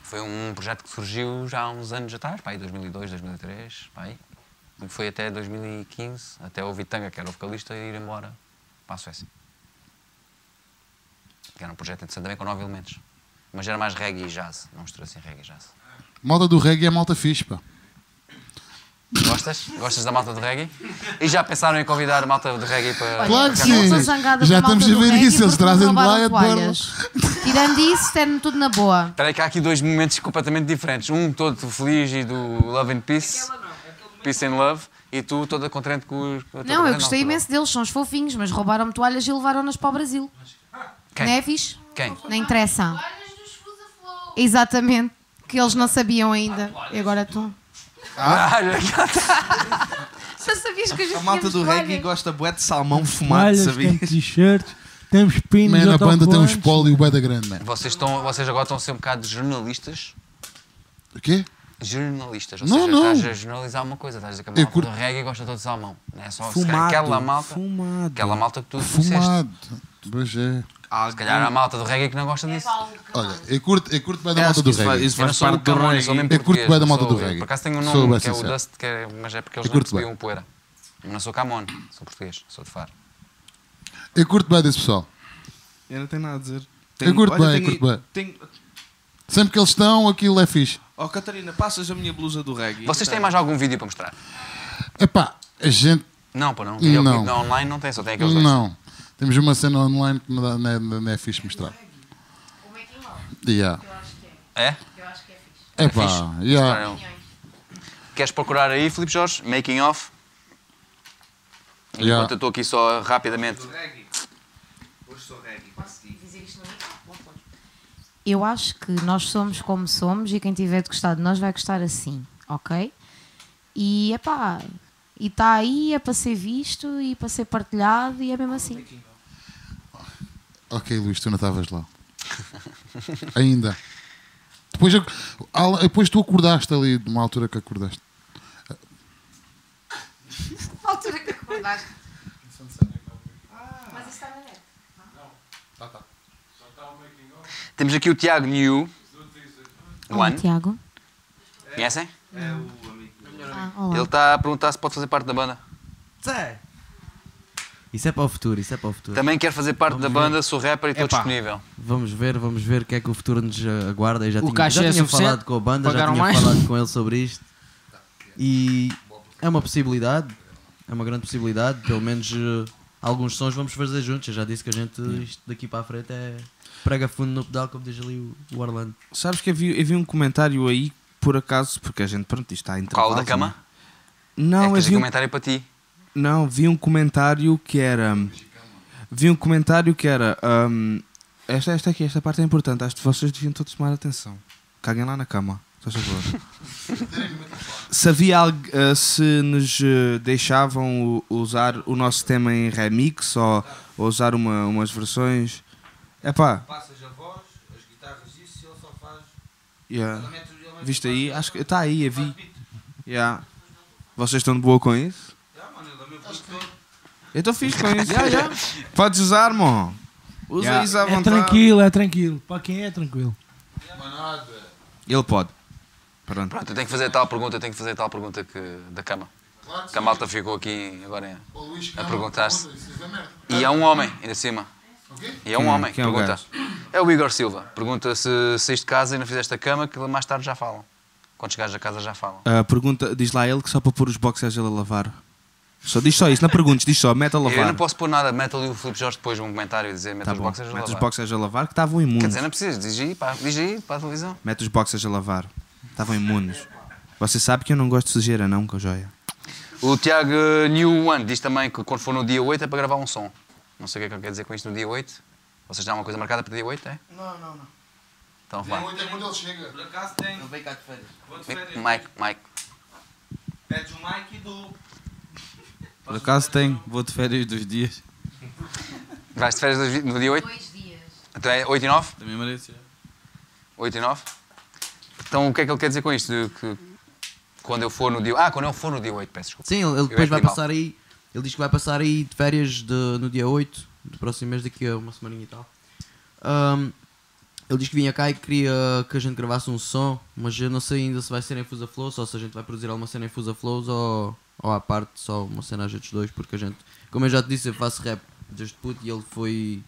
Foi um projeto que surgiu já há uns anos atrás, pá, aí 2002, 2003, pá, aí. E foi até 2015, até o Vitanga, que era o vocalista, ir embora para a Suécia. Que era um projeto interessante também com nove elementos. Mas era mais reggae e jazz, não mistura assim reggae e jazz. Malta do reggae é malta fixe, pá. Gostas? Gostas da malta do reggae? E já pensaram em convidar a malta do reggae para. Olha, Claro que sim. Já estamos a ver isso, eles trazem de lá e de toalhas. Tirando isso, tem tudo na boa. Espera aí que há aqui dois momentos completamente diferentes. Um todo feliz e do Love and Peace. Peace and Love. E tu toda contente com os. Não, eu gostei bom. imenso deles, são os fofinhos, mas roubaram-me toalhas e levaram-nas para o Brasil. Quem? Não é? Quem? Não interessa. Exatamente. Que eles não sabiam ainda. E agora tu. Ah, Já sabias que a gente A malta do reggae gosta bué de salmão fumado, Toalhas, sabia? temos t-shirts, temos pinos. Man, a banda tem um autocolantes. espólio bué da grande, man. Vocês, estão, vocês agora estão a ser um bocado jornalistas. O quê? Jornalistas. Ou Não, seja, não. estás a jornalizar uma coisa. Estás a dizer que a Eu malta curto- do reggae gosta todo de salmão. Não é só se Fumado, calhar aquela malta. fumado. Aquela malta que tu disseste. Fumado. Pois é. Se calhar há a malta do reggae que não gosta disso. Olha, eu curto, eu curto bem da É, malta acho do que isso vai- reggae. isso Eu o parte do reggae. Eu curto bué da malta do reggae. Por acaso tenho um nome bem que é o. Dust, que é, mas é porque eles Eu não curto recebiam poeira. Eu não sou Camon, sou português, sou de Faro. Eu curto bem desse pessoal. Eu não tenho nada a dizer. Eu curto olha, bem, tenho- curto bem. tenho- Sempre que eles estão, aquilo é fixe. Oh, Catarina, passas a minha blusa do reggae. Vocês têm Tem. mais algum vídeo para mostrar? Epá, a gente. Não, pô, não. Não. não, online não tem, só tem aqueles dois. Não. Temos uma cena online que me dá- não é, não é fixe mostrar. Yeah. É? Epá, fixe? yeah. Mostraram. Queres procurar aí, Filipe Jorge? Making of? Yeah. Enquanto eu estou aqui só rapidamente. Eu acho que nós somos como somos e quem tiver de gostar de nós vai gostar assim, ok? E é pá, e está aí, é para ser visto e para ser partilhado e é mesmo assim. Ok, Luís, tu não estavas lá. Ainda. Depois, depois tu acordaste ali, de uma altura que acordaste. A altura que acordaste. Mas isso está na net. Temos aqui o Tiago New. Olá, One. Tiago. Conhecem? É o amigo. Ah. Ele está a perguntar se pode fazer parte da banda. Zé. Isso é para o futuro, isso é para o futuro. Também quer fazer parte Vamos da ver. banda, sou rapper e estou disponível. Vamos ver, vamos ver o que é que o futuro nos aguarda. Eu já O tinha, já é tinha falado com a banda, já tinha mais? falado com ele sobre isto. E é uma possibilidade, é uma grande possibilidade. Pelo menos eh, alguns sons vamos fazer juntos. Eu já disse que a gente, isto daqui para a frente, é prega fundo no pedal, como diz ali o, o Orlando. Sabes que eu vi, eu vi um comentário aí, por acaso, porque a gente, pronto, isto está em Qual, da cama? Não, é que um um, comentário para ti. Não, vi um comentário que era... Vi um comentário que era... hum, esta, esta aqui, esta parte é importante, acho que vocês deviam todos tomar atenção. Caguem lá na cama, se faz favor. se havia algo, eh, se nos eh, deixavam usar o nosso tema em remix ou, ou usar uma, umas versões... Epá, Passas a voz, as guitarras, isso, ele só faz. Yeah. Ela mete- ele mete Viste aí? Acho que está aí, eu vi. Yeah. Vocês estão de boa com isso? Eu estou fixe com isso. Yeah, yeah. Podes usar, mano. Usa Yeah. isso à É vontade. tranquilo, é tranquilo. Para quem é tranquilo. Ele pode. Pronto. Pronto, eu tenho que fazer tal pergunta, eu tenho que fazer tal pergunta que, da cama. Claro que a malta ficou aqui agora Luís a perguntar-se. é. E é um homem, ainda de cima. E é um Quem é? homem, é pergunta. É o Igor Silva. Pergunta se saíste de casa e não fizeste a cama, que mais tarde já falam. Quando chegares a casa já falam. Ah, pergunta, diz lá ele que só para pôr os boxers ele a lavar. Só, diz só isso, não perguntes, diz só, mete a Eu lavar. não posso pôr nada, mete ali o Filipe Jorge depois um comentário e dizer mete Tá os bom. boxers a Mete os lavar. boxers a lavar que estavam imundos. Quer dizer, não precisas, diz aí, pá, diz aí para a televisão. Mete os boxers a lavar. Estavam imundos. Você sabe que eu não gosto de sujeira, não, com a joia. O Tiago New One diz também que quando for no dia 8 é para gravar um som. Não sei o que é que ele quer dizer com isto no dia 8. Vocês têm alguma coisa marcada para dia 8, é? Não, não, não. Então Dia vá. 8 é quando ele chega. Por acaso tem. Ele cá de férias. Vou de férias. Mike, Mike. Pedes o Mike e do. Por acaso tem, vou de férias dois dias. Vais de férias dois no dia 8? Dois dias. Então é 8 e 9? Também merece. 8 e 9? Então o que é que ele quer dizer com isto? De que quando eu for no dia. Ah, quando eu for no dia 8, peço desculpa. Sim, ele, Eu depois é vai li mal. passar aí. Ele diz que vai passar aí de férias de- no dia 8 do próximo mês, daqui a uma semaninha e tal. Ahm, ele diz que vinha cá e queria que a gente gravasse um som, mas eu não sei ainda se vai ser em Fusa Flows ou se a gente vai produzir alguma cena em Fusa Flows ou, ou à parte só uma cena a gente dois, porque a gente, como eu já te disse, eu faço rap desde puto e ele foi.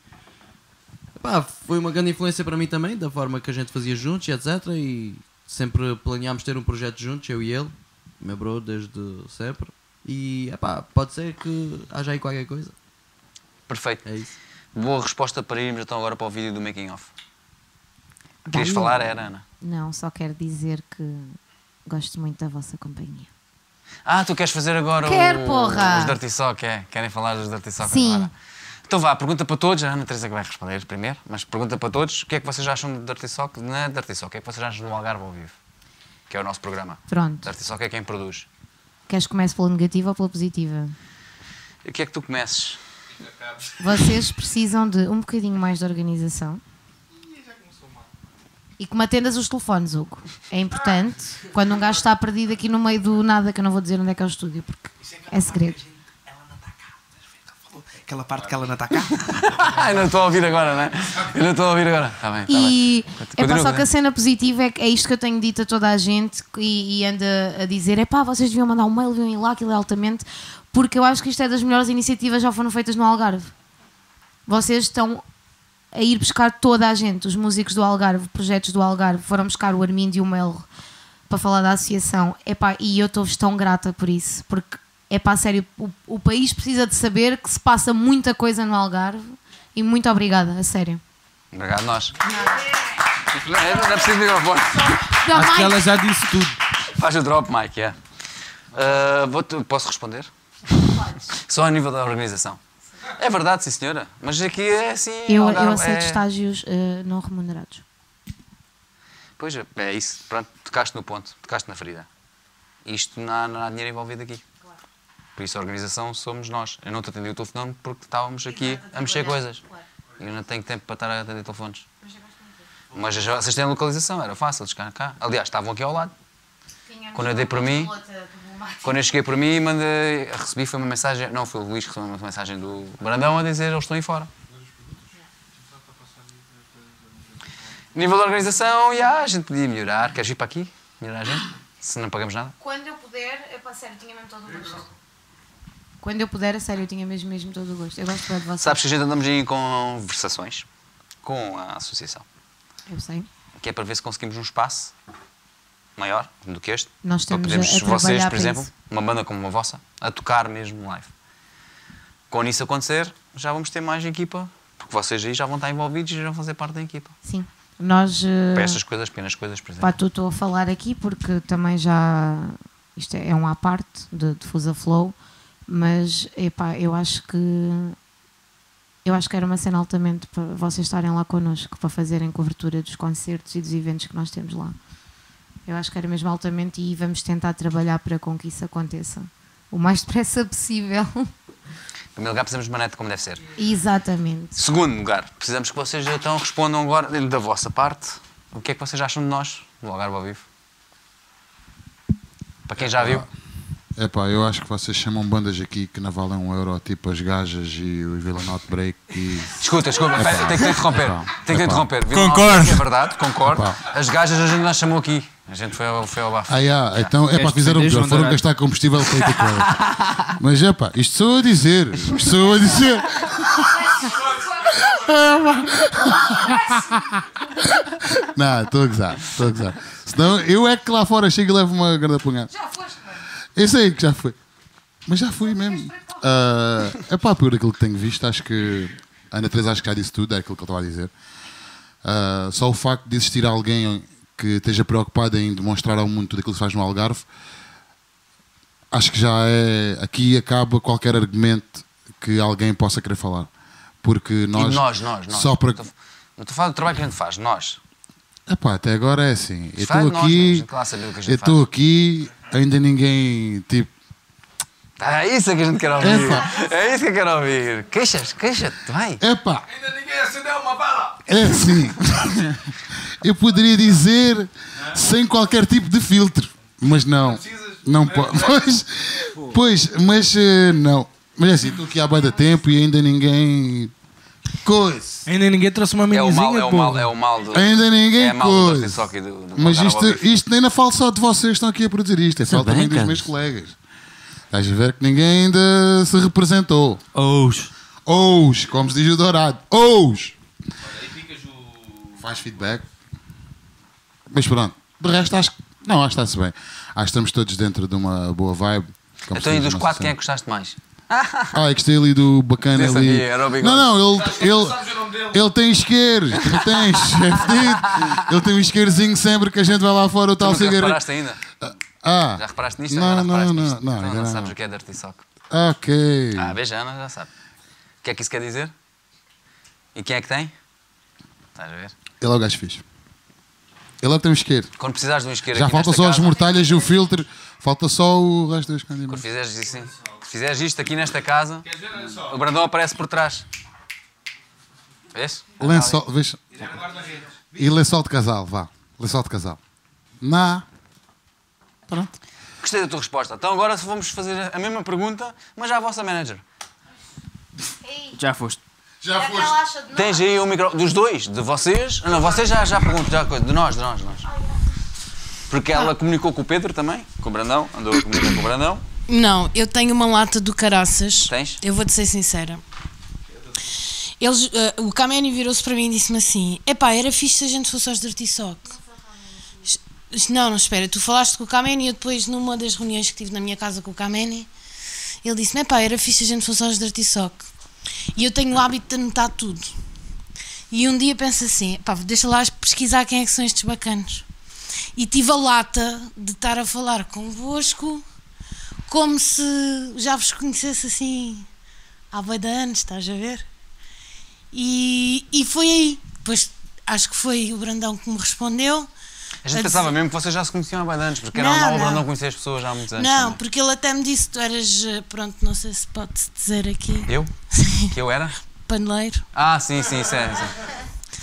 Pá, foi uma grande influência para mim também, da forma que a gente fazia juntos e etc. E sempre planeámos ter um projeto juntos, eu e ele, meu bro, desde sempre. E epá, pode ser que haja aí qualquer coisa. Perfeito. É isso. Boa resposta para irmos então agora para o vídeo do making off. Querias falar, era Ana? Não, só quero dizer que gosto muito da vossa companhia. Ah, tu queres fazer agora Quero, o, porra! os Dirty Sock, é? Querem falar dos Dirty Sock Sim. agora? Então vá, pergunta para todos, a Ana Teresa que vai responder primeiro, mas pergunta para todos o que é que vocês acham de Dirty Sock na Dirty Sock, o que é que vocês acham do Algarve ao vivo? Que é o nosso programa. Pronto. Dirty Sock é quem produz. Queres que comece pela negativa ou pela positiva? O que é que tu comeces? Vocês precisam de um bocadinho mais de organização. E que me atendas os telefones, Hugo. É importante. Quando um gajo está perdido aqui no meio do nada, que eu não vou dizer onde é que é o estúdio, porque é segredo. Aquela parte que ela não está cá. Eu não estou a ouvir agora, não é? Eu não estou a ouvir agora. Está bem, está E bem. é só que a cena positiva é, que é isto que eu tenho dito a toda a gente e, e anda a dizer: é pá, vocês deviam mandar um mail, deviam ir lá, aquilo é altamente, porque eu acho que isto é das melhores iniciativas que já foram feitas no Algarve. Vocês estão a ir buscar toda a gente, os músicos do Algarve, projetos do Algarve, foram buscar o Armindo e o Mel para falar da associação. Epá, e eu estou-vos tão grata por isso, porque é pá, sério, o, o país precisa de saber que se passa muita coisa no Algarve e muito obrigada, a sério. Obrigado, nós. Não é, não é preciso microfone. Não, Acho que ela já disse tudo. Faz o drop, Mike, é. Ah, posso responder? Só a nível da organização. É verdade, sim senhora. Mas aqui é assim. Eu, eu aceito é- estágios eh, não remunerados. Pois é, é isso. Pronto, tocaste no ponto, tocaste na ferida. Isto não há, não há dinheiro envolvido aqui. Por isso a organização somos nós. Eu não te atendi o telefone porque estávamos aqui a mexer coisas. E eu não tenho tempo para estar a atender telefones. Mas já, vocês têm a localização, era fácil de chegar cá. Aliás, estavam aqui ao lado. Quando eu dei para mim, quando eu cheguei por mim, mandei, recebi foi uma mensagem, não, foi o Luís que recebeu uma mensagem do Brandão a dizer eles estão aí fora. Nível de organização, já, a gente podia melhorar. Queres vir para aqui? Melhorar a gente? Se não pagamos nada? Quando eu puder, eu para sério, tinha mesmo todo o gosto. Quando eu puder, a sério, eu tinha mesmo, mesmo todo o gosto. Eu gosto de vocês. Sabes que a gente andamos em conversações com a associação. Eu sei. Que é para ver se conseguimos um espaço maior do que este. Nós para estamos podermos, a- a vocês, por para exemplo, isso. uma banda como a vossa, a tocar mesmo live. Quando isso acontecer, já vamos ter mais equipa, porque vocês aí já vão estar envolvidos e já vão fazer parte da equipa. Sim. Nós. eh, Para estas coisas, pequenas coisas, por exemplo. Pá, tu estou a falar aqui porque também já. Isto é, é um à parte de, de Fusa Flow, mas epá, eu acho que. Eu acho que era uma cena altamente para vocês estarem lá connosco, para fazerem cobertura dos concertos e dos eventos que nós temos lá. Eu acho que era mesmo altamente e vamos tentar trabalhar para com que isso aconteça o mais depressa possível. Em primeiro lugar, precisamos de uma net como deve ser. Exatamente. Segundo lugar, precisamos que vocês então respondam agora, da vossa parte, o que é que vocês acham de nós, do Algarve ao vivo. Para quem já viu, É pá, eu acho que vocês chamam bandas aqui que não valem um euro, tipo as Gajas e o Vila Not Break e... Escuta, escuta, Epá, pera, tenho que te interromper. epá, Tenho que te epá. interromper. Vila Nova, É verdade, concordo. As gajas a gente não chamou aqui. A gente foi ao, foi ao bafo. Ah, yeah, então é para fizeram o melhor, foram gastar combustível ter com. Mas é pá, isto sou eu a dizer, isto sou eu a dizer. Não, estou a gozar, estou a gozar. Senão eu é que lá fora chego e levo uma grande apunhada. Já foste, Eu sei que já foi. Mas já fui mesmo. é pá, por aquilo que tenho visto, acho que a Ana Teresa acho que já disse tudo, é aquilo que eu estava a dizer. Ah, só o facto de existir alguém que esteja preocupado em demonstrar ao mundo tudo aquilo que se faz no Algarve, acho que já é. Aqui acaba qualquer argumento que alguém possa querer falar. Porque nós. e nós, nós, nós. Só para. Não estou a falar do trabalho que a gente faz, nós. Epá, até agora é assim. Eu estou nós, aqui. a gente Eu estou aqui, ainda ninguém. Tipo. Ah, É isso que a gente quer ouvir. Epá. É isso que eu quero ouvir. Queixas, queixa-te, vai. Epá, Ainda ninguém acendeu uma bala! é assim. Eu poderia dizer sem qualquer tipo de filtro. Mas não. Não pode. Pois, pois, mas eh, não. Mas é assim, estou aqui há bem da tempo e ainda ninguém. Coisa. Ainda ninguém trouxe uma É o minizinha, mal, é o pô. mal, é o mal do. Ainda ninguém é do coisa. E do, do Mas isto, vivo. isto nem na falo só de vocês que estão aqui a produzir isto, é só Tá também dos meus colegas. Estás a ver que ninguém ainda se representou. Ous. Ous, como se diz o Dourado. Ous. Faz feedback. Mas pronto, de resto acho que. Não, acho que está-se bem. Acho que estamos todos dentro de uma boa vibe. como Então, e dos quatro, quem é que gostaste mais? Ah, é que gostei ali do bacana Nem ali. o. Não, não, ele, ele, ele tem isqueiros. Ele tem, é fedido. Ele tem um isqueirozinho sempre que a gente vai lá fora o tal cigarro. reparaste ainda? Ah, Já reparaste nisto? Não, já não, reparaste não, nisto? não, Então ainda não não. sabes o que é Dirty Sock. ok. Ah, beija, Ana já sabe. O que é que isso quer dizer? E quem é que tem? Estás a ver? Ele é o gajo fixe. Ele é tem um isqueiro. Quando precisares de um isqueiro Já aqui falta nesta só as casa, mortalhas e o filtro. Falta só o resto dos Quando candidatos. fizeres isso, sim. Se fizeres isto aqui nesta casa, o Brandão aparece por trás. Vês? Lençol, vês? E lençol de casal, vá. Lençol de casal. Na. Pronto. Gostei da tua resposta. Então agora vamos fazer a mesma pergunta, mas à vossa manager. Já foste. Já foste. Tens aí o micro... Dos dois? De vocês? Não, vocês já, já perguntam. Já, coisa. de nós, de nós, de nós. Porque ela comunicou com o Pedro também, com o Brandão. Andou a comunicar com o Brandão. Não, eu tenho uma lata do caraças. Tens? Eu vou-te ser sincera. Eles, eh, o Kameni virou-se para mim e disse-me assim: Epá, era fixe se a gente fosse aos Dirty Sock. Não, não, espera. Tu falaste com o Kameni e eu depois, numa das reuniões que tive na minha casa com o Kameni, ele disse-me: Epá, era fixe se a gente fosse aos Dirty Sock. E eu tenho o hábito de anotar tudo. E um dia penso assim: Pá, deixa lá pesquisar quem é que são estes bacanos. E tive a lata de estar a falar convosco como se já vos conhecesse assim há bem de anos, estás a ver? E, e foi aí. Depois acho que foi o Brandão que me respondeu. A gente a pensava dizer- mesmo que vocês já se conheciam há bem de anos, porque era Não, normal o. Brandão conhecer as pessoas já há muitos anos. Não, também. porque ele até me disse: tu eras, eh, pronto, não sei se pode-se dizer aqui, Eu? Que eu era? paneleiro. Ah, sim, sim, isso é. Sim.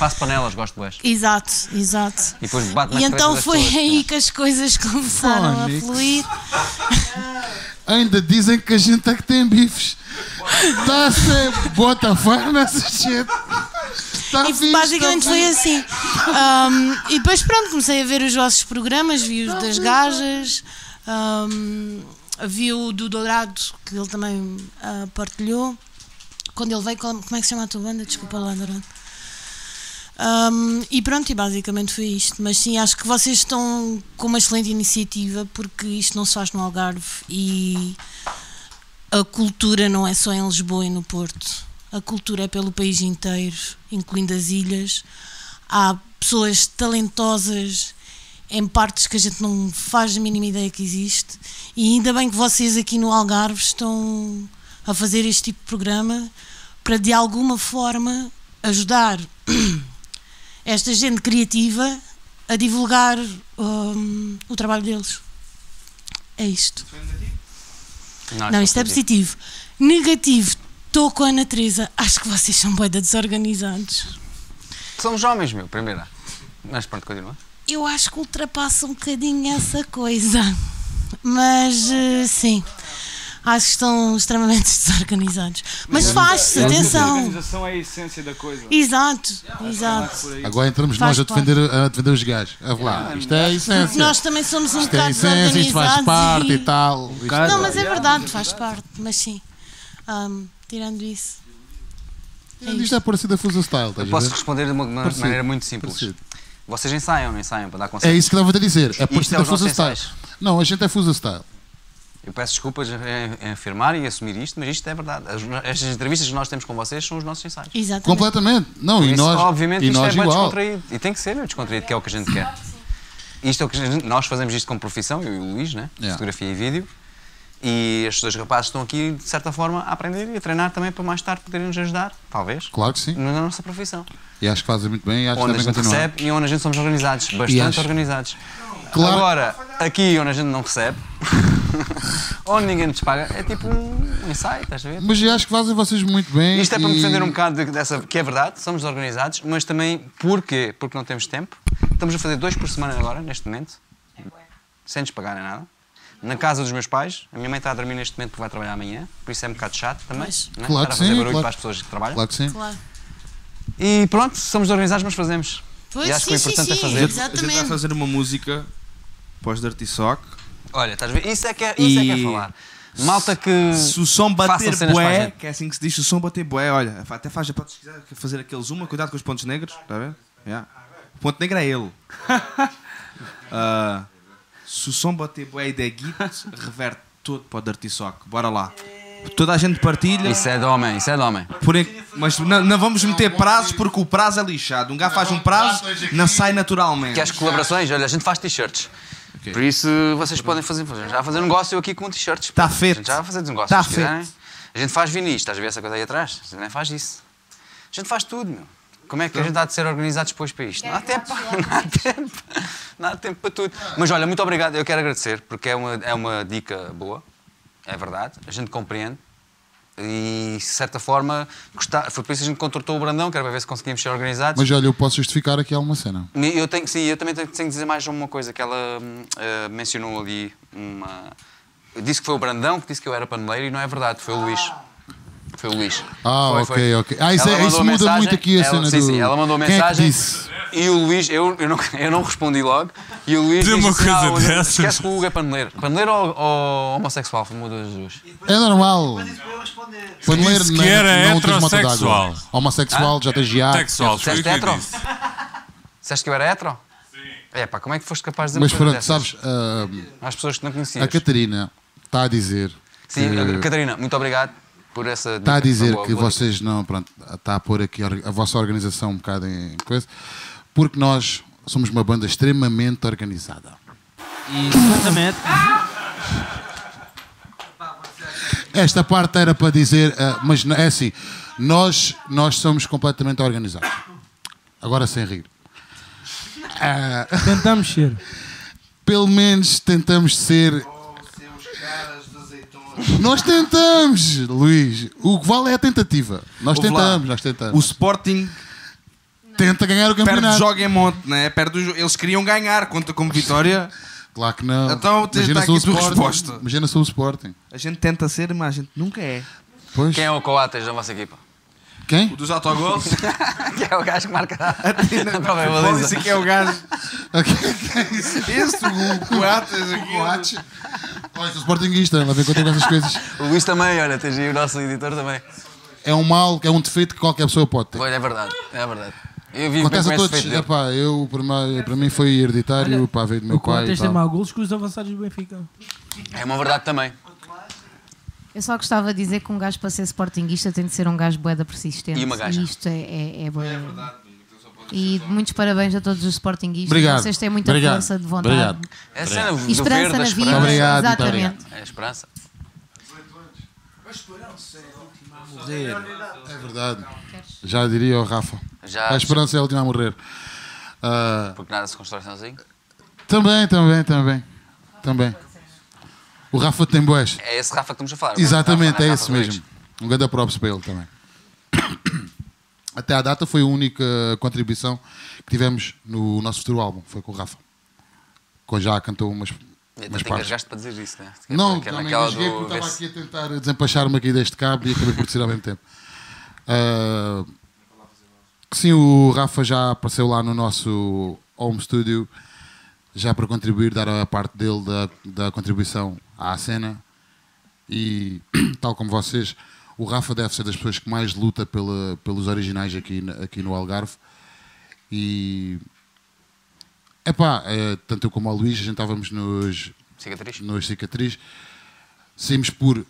Faço panelas, gosto de boas. Exato, exato. E depois bate E então foi pessoas. aí que as coisas começaram a Fónix. fluir. Ainda dizem que a gente é que tem bifes. Está a ser bota fora nessa shit. Tá E fixe, basicamente tá foi assim. Ahm, e depois, pronto, comecei a ver os vossos programas, vi os das gajas, ahm, vi o do Dourado, que ele também ah, partilhou. Quando ele veio, qual- como é que se chama a tua banda? Desculpa lá, Dourado. Ahm, e pronto, e basicamente foi isto. Mas sim, acho que vocês estão com uma excelente iniciativa, porque isto não se faz no Algarve e a cultura não é só em Lisboa e no Porto. A cultura é pelo país inteiro, incluindo as ilhas. Há pessoas talentosas em partes que a gente não faz a mínima ideia que existe. E ainda bem que vocês aqui no Algarve estão a fazer este tipo de programa para de alguma forma ajudar esta gente criativa a divulgar hum, o trabalho deles. É isto. Não, isto é positivo. Negativo, estou com a Ana Teresa. Acho que vocês são boeda desorganizados. Somos homens, meu, primeira. Mas pronto, continua. Eu acho que ultrapassa um bocadinho essa coisa. Mas eh, sim, acho que estão extremamente desorganizados. Mas faz-se, atenção. A organização é a essência da coisa. Exato, exato. Agora entramos Faz nós a defender, a defender os gajos. A lá, isto é a essência. Nós também somos um Isto é a bocado essência, isto faz parte e tal. Isto- Não, mas é verdade, faz parte. Mas sim, Ahm, tirando isso. é Isto é parecido a Fusa Style. estás Eu posso ver? responder de uma maneira muito simples. parecido. Vocês ensaiam, não ensaiam para dar É conselhos? isso que estava a dizer. É parecido é a Fusa Style. ensaios. Não, a gente é Fusa Style. Eu peço desculpas em, afirmar e assumir isto, mas isto é verdade. As- estas entrevistas que nós temos com vocês são os nossos ensaios. Exatamente. Completamente. Não, Por e isso, nós, obviamente, e isto nós é bem igual. descontraído. E tem que ser descontraído, que é o que a gente quer. Isto é o que a gente- nós fazemos isto como profissão, eu e o Luís, né? Yeah. fotografia e vídeo. E estes dois rapazes estão aqui, de certa forma, a aprender e a treinar também para mais tarde poderem nos ajudar, talvez, Claro que sim. na nossa profissão. E acho que fazem muito bem e acho que onde a gente continuar. recebe e onde a gente somos organizados, bastante acho- organizados. Claro. Agora, aqui onde a gente não recebe, onde ninguém nos paga, é tipo um ensaio, estás a ver? Mas eu acho que fazem vocês muito bem. Isto é para me defender um bocado de- dessa, que é verdade, somos organizados, mas também porquê? Porque não temos tempo. Estamos a fazer dois por semana agora, neste momento, sem nos pagarem nada. Na casa dos meus pais, a minha mãe está a dormir neste momento porque vai trabalhar amanhã, por isso é um bocado chato também. Pois. não é? Claro Estar a fazer sim, barulho claro. para as pessoas que trabalham. Claro que sim. Claro. E pronto, somos organizados, mas fazemos. Pois, e acho que o sim, sim, importante é sim, fazer. A gente vai Exatamente. fazer uma música pós Dirty Sock. Olha, estás a ver? Isso é que é, isso é, que é falar. Malta que. Se o som bater para bué, que é assim que se diz, se o som bater bué, olha, até faz, podes quiser fazer aquele zoom, cuidado com os pontos negros, está a ver? Yeah. O ponto negro é ele. Ah, se o som bater bué e der git, reverte todo para o Dirty Sock. Bora lá. Toda a gente partilha. Isso é de homem, isso é de homem. Por en- Mas não, não vamos meter prazos porque o prazo é lixado. Um gajo faz um prazo, não sai naturalmente. Queres colaborações? Olha, a gente faz t-shirts. Por isso vocês podem fazer, já vai fazer negócio aqui com t-shirts. Tá A feito. gente já vai fazer negócio. Tá se quiserem. feito. A gente faz vinis, estás a ver essa coisa aí atrás? A gente nem faz isso. A gente faz tudo, meu. Como é que a gente há de ser organizados depois para isto? Não há tempo, não há tempo. Não há tempo para tudo. Mas olha, muito obrigado, eu quero agradecer, porque é uma, é uma dica boa, é verdade, a gente compreende. E, de certa forma, gostar, foi por isso que a gente contratou o Brandão, que era para ver se conseguíamos ser organizados. Mas olha, eu posso justificar aqui alguma cena. Eu tenho, sim, eu também tenho, tenho que dizer mais uma coisa que ela eh, mencionou ali. Uma... Disse que foi o Brandão que disse que eu era paneleiro e não é verdade, foi o Luís. Foi o Luís. Ah, Foi, ok, foi. ok. Ah, isso, é, isso muda mensagem, muito aqui a ela- cena sim, do... Sim, ela mandou Quem é que mensagem. disse? E o Luís, eu, eu, não, eu não respondi logo. E o Luís disse uma coisa "Ah, olha, dessas." Esquece que o Hugo é paneleiro. Paneleiro ou, ou homossexual? Foi uma das duas. É normal. Paneleiro não, era não heterossexual. Homossexual, já tens já. Sexual, foi o Disseste que eu hetero? disse. Disseste que eu era hetero? Sim. É pá, como é que foste capaz de dizer Mas uma coisa pronto, sabes, ah, Às pessoas que não conhecias. a Catarina está a dizer Sim, que, Catarina, muito obrigado por essa está a dizer que vocês não, pronto, está a pôr aqui a vossa organização um bocado em coisa, porque nós somos uma banda extremamente organizada. Exatamente. Esta parte era para dizer, ah, mas é assim, nós, nós somos completamente organizados. Agora sem rir. Ah, Tentamos ser. pelo menos tentamos ser. Nós tentamos, Luís. O que vale é a tentativa. Nós Ouve lá, tentamos, nós tentamos. O Sporting Tenta ganhar o perde campeonato. jogo em monte, né? Perde o Eles queriam ganhar, conta como vitória. Claro que não. Então, Imagina tá só o aqui a tua Sporting. resposta. Imagina só o Sporting. A gente tenta ser, mas a gente nunca é. Pois. Quem é o Coates da vossa equipa? Quem? O dos autogols. que é o gajo que marca a prova Futebol, baliza. Aqui é o gajo. Esse, o Coates O aqui. Coates. Olha, sou sportinguista, lá vem contigo essas coisas. O Luís também, olha, tens aí o nosso editor também. É um mal, é um defeito que qualquer pessoa pode ter. Pois, é verdade, é verdade. Eu vivo bem Acontece com a todos. Epá, eu, para mim, para mim foi hereditário, Olha, pá, veio do meu O pai. e Coates tem mais golos que os avançados do Benfica. É uma verdade também. Eu só gostava de dizer que um gajo para ser sportinguista tem de ser um gajo boeda persistente. E uma gaja. isto é, é, é, bué- E muitos parabéns a todos os sportinguistas. Obrigado. Vocês têm muita Obrigado. força de vontade. Obrigado. É a cena do E esperança na vida. Obrigado, Exatamente. É a esperança. A esperança é a última a morrer. É verdade. Já diria o Rafa. Já- a esperança é a última a morrer. Ah, Porque nada se constrói sozinho. também, também, também. Também. O Rafa tem boés. É esse Rafa que estamos a falar. Exatamente, Rafa, é não esse mesmo. Um grande props para ele também. Até à data foi a única contribuição que tivemos no nosso futuro álbum, foi com o Rafa. Que já cantou umas, engasgaste para dizer isso, né? Não, que é também naquela engasguei do porque estava aqui a tentar desempachar-me aqui deste cabo e acabei por decidir ao mesmo tempo. Ah, sim, o Rafa já apareceu lá no nosso home studio, já para contribuir, dar a parte dele da, da contribuição à cena. E, tal como vocês, o Rafa deve ser das pessoas que mais luta pela, pelos originais aqui, aqui no Algarve. E. Epá, é, tanto eu como o Luís, a gente estávamos nos. Cicatriz? Nos cicatriz. Saímos por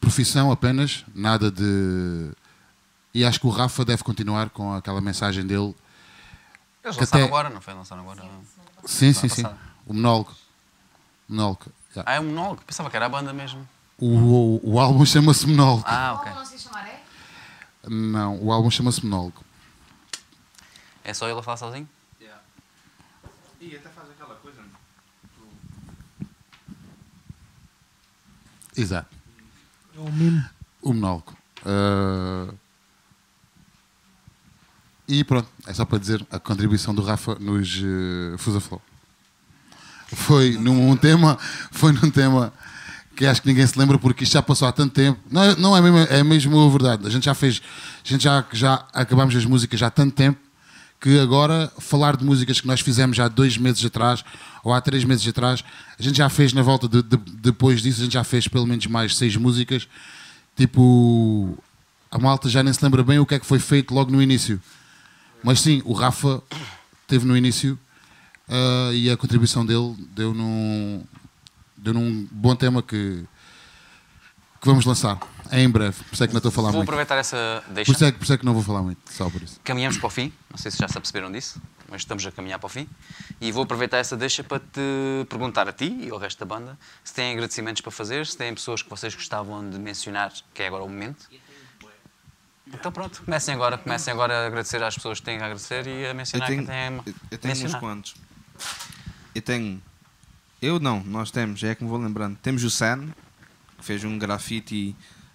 profissão apenas, nada de. E acho que o Rafa deve continuar com aquela mensagem dele. Eles lançaram até- agora, não foi? Lançaram agora. Sim, sim, sim. passada. O monólogo. Monólogo. Yeah. Ah, é um monólogo. Pensava que era a banda mesmo. O, o, o álbum chama-se Monólogo. Ah, ok. Não, o álbum chama-se Monólogo. É só ele a falar sozinho? E até faz aquela coisa. Exato. É um mimo. O monólogo. Ah, E pronto, é só para dizer a contribuição do Rafa nos uh, Fusa Flow. Foi num um tema, foi num tema que acho que ninguém se lembra porque isto já passou há tanto tempo. Não, não é mesmo, é mesmo verdade. A gente já fez, a gente já, já acabámos as músicas já há tanto tempo que agora falar de músicas que nós fizemos já há dois meses atrás ou há três meses atrás, a gente já fez na volta de, de- depois disso, a gente já fez pelo menos mais seis músicas. Tipo, a malta já nem se lembra bem o que é que foi feito logo no início. Mas sim, o Rafa teve no início ah, e a contribuição dele deu num, deu num bom tema que, que vamos lançar em breve. Por isso é que não estou a falar Vou muito. aproveitar essa deixa. Por isso, é, que- por isso é que não vou falar muito, só por isso. Caminhamos para o fim, não sei se já se aperceberam disso, mas estamos a caminhar para o fim. E vou aproveitar essa deixa para te perguntar a ti e ao resto da banda se têm agradecimentos para fazer, se têm pessoas que vocês gostavam de mencionar, que é agora o momento. Então pronto, comecem agora, comecem agora a agradecer às pessoas que têm a agradecer e a Eu mencionar tenho, que têm a eu- tenho uns mencionar. quantos. Eu tenho. Eu não, nós temos, é que me vou lembrando. Temos o San, que fez um grafite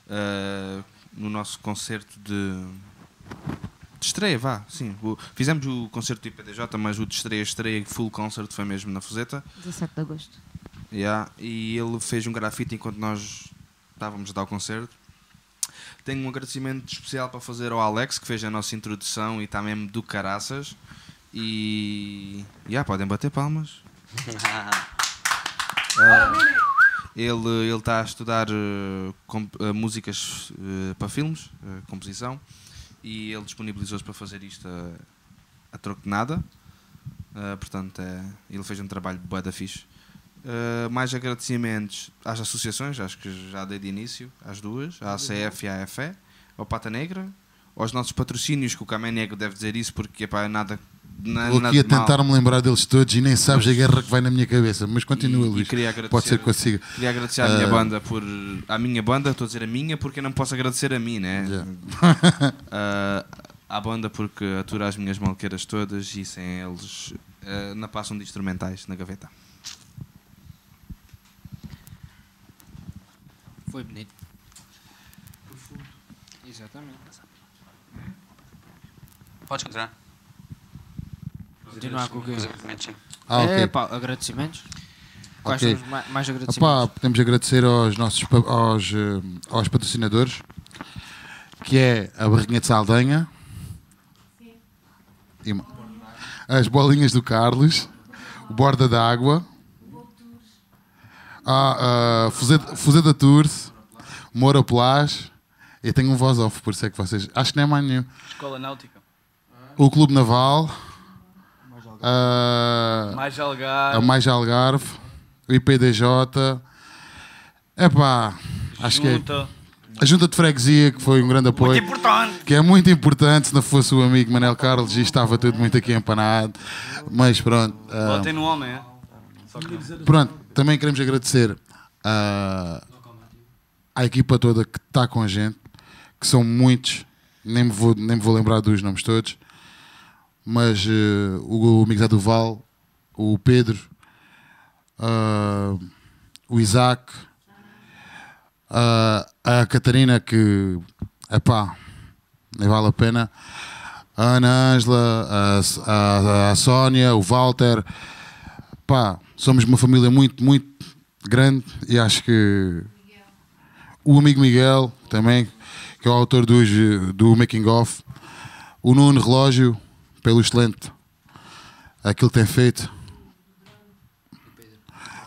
ah, no nosso concerto de. de estreia, vá, sim. O- fizemos o concerto do IPDJ, mas o de estreia, estreia, full concert foi mesmo na Fuseta. 17 de agosto. Yeah, e ele fez um grafite enquanto nós estávamos a dar o concerto. Tenho um agradecimento especial para fazer ao Alex, que fez a nossa introdução e está mesmo do caraças. E. Yeah, podem bater palmas. Ah, ele ele está a estudar eh, com- eh, músicas eh, para filmes, composição, e ele disponibilizou-se para fazer isto a, troco de nada. Ah, portanto, é, ele fez um trabalho bué da fixe. Uh, mais agradecimentos às associações, acho que já dei de início, às duas, à ACF e à AFE, ao Pata Negra, aos nossos patrocínios, que o Camé Negro deve dizer isso porque epá, é nada. Na- Estou nada aqui a de mal. tentar me lembrar deles todos e nem sabes a guerra que vai na minha cabeça. Mas continua, E- Luís. queria agradecer- Pode ser que consiga. Queria agradecer à minha Ah, banda por. À minha banda, estou a dizer a minha porque eu não posso agradecer a mim, né? Ah, à banda porque atura as minhas malqueiras todas e sem eles não passam de instrumentais na gaveta. Foi bonito. Exatamente. Podes continuar. Continuar com o quê? Ah, ok. É, pá, agradecimentos? Quais Ok. são os ma- mais agradecimentos? Opá, podemos agradecer aos nossos aos, eh, aos patrocinadores que é a barrinha de saldanha, E ma- as bolinhas do Carlos, o borda d'água, a, a Fuzeda, Fuzeda Tours, Moura Plage, e tenho um voz off, por isso é que vocês. Acho que não é mais nenhum. Escola Náutica. O Clube Naval, a, Mais Algarve. a Mais Algarve, o IPDJ, epá, acho que é. Junta. A junta de freguesia, que foi um grande apoio. Muito importante. Que é muito importante, se não fosse o amigo Manel Carlos, e estava tudo muito aqui empanado. Mas pronto. ah, Votem no homem, é? Pronto, também queremos agradecer ah, à equipa toda que está com a gente, que são muitos, nem me vou, nem me vou lembrar dos nomes todos, mas eh, o, o Miguel Duval, o Pedro, ah, o Isaac, ah, a Catarina, que, epá, nem vale a pena, a Ana Ângela, a, a, a Sónia, o Walter, pá, somos uma família muito, muito grande e acho que o amigo Miguel também, que é o autor dos, do Making Off, o Nuno Relógio, pelo excelente aquilo que tem feito.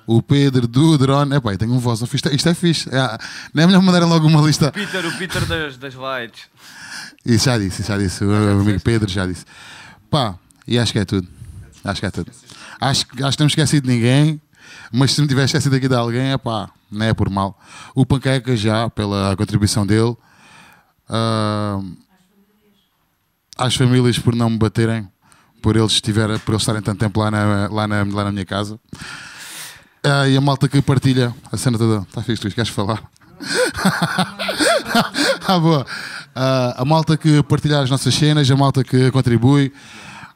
O Pedro do Drone, epá, eu tenho um voz, isto é, isto é fixe. É, não é melhor mandarem logo uma lista. Peter, o Peter das, das lights. Isso já disse, isso já disse. O amigo Pedro já disse. Pá, e acho que é tudo. Acho que é tudo. Acho, que- acho que não esqueci de ninguém, mas se me tivesse esquecido aqui de alguém, é pá, não é por mal. O Panqueca já, pela contribuição dele. Ah, às famílias por não me baterem, por eles, estiver, por eles estarem tanto tempo lá na, lá na, lá na minha casa. Ah, e a malta que partilha a cena toda. Está fixe, Luís, queres falar? ah, boa. Ah, a malta que partilha as nossas cenas, a malta que contribui.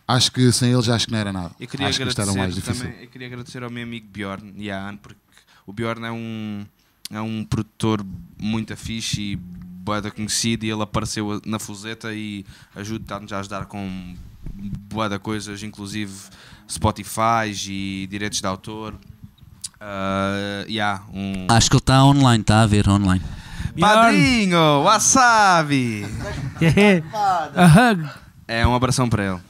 Acho que sem eles acho que não era nada. Eu queria, acho que era o mais agradecer difícil. também, eu queria agradecer ao meu amigo Bjorn e à Anne, porque o Bjorn é um, é um produtor muito fixe e boeda conhecido e ele apareceu na Fuseta e ajuda, está-nos a ajudar com boeda coisas, inclusive Spotify e direitos de autor. Uh, yeah, um... Acho que ele está online, está a ver online. Padrinho, wasabi! A hug. É um abração para ele.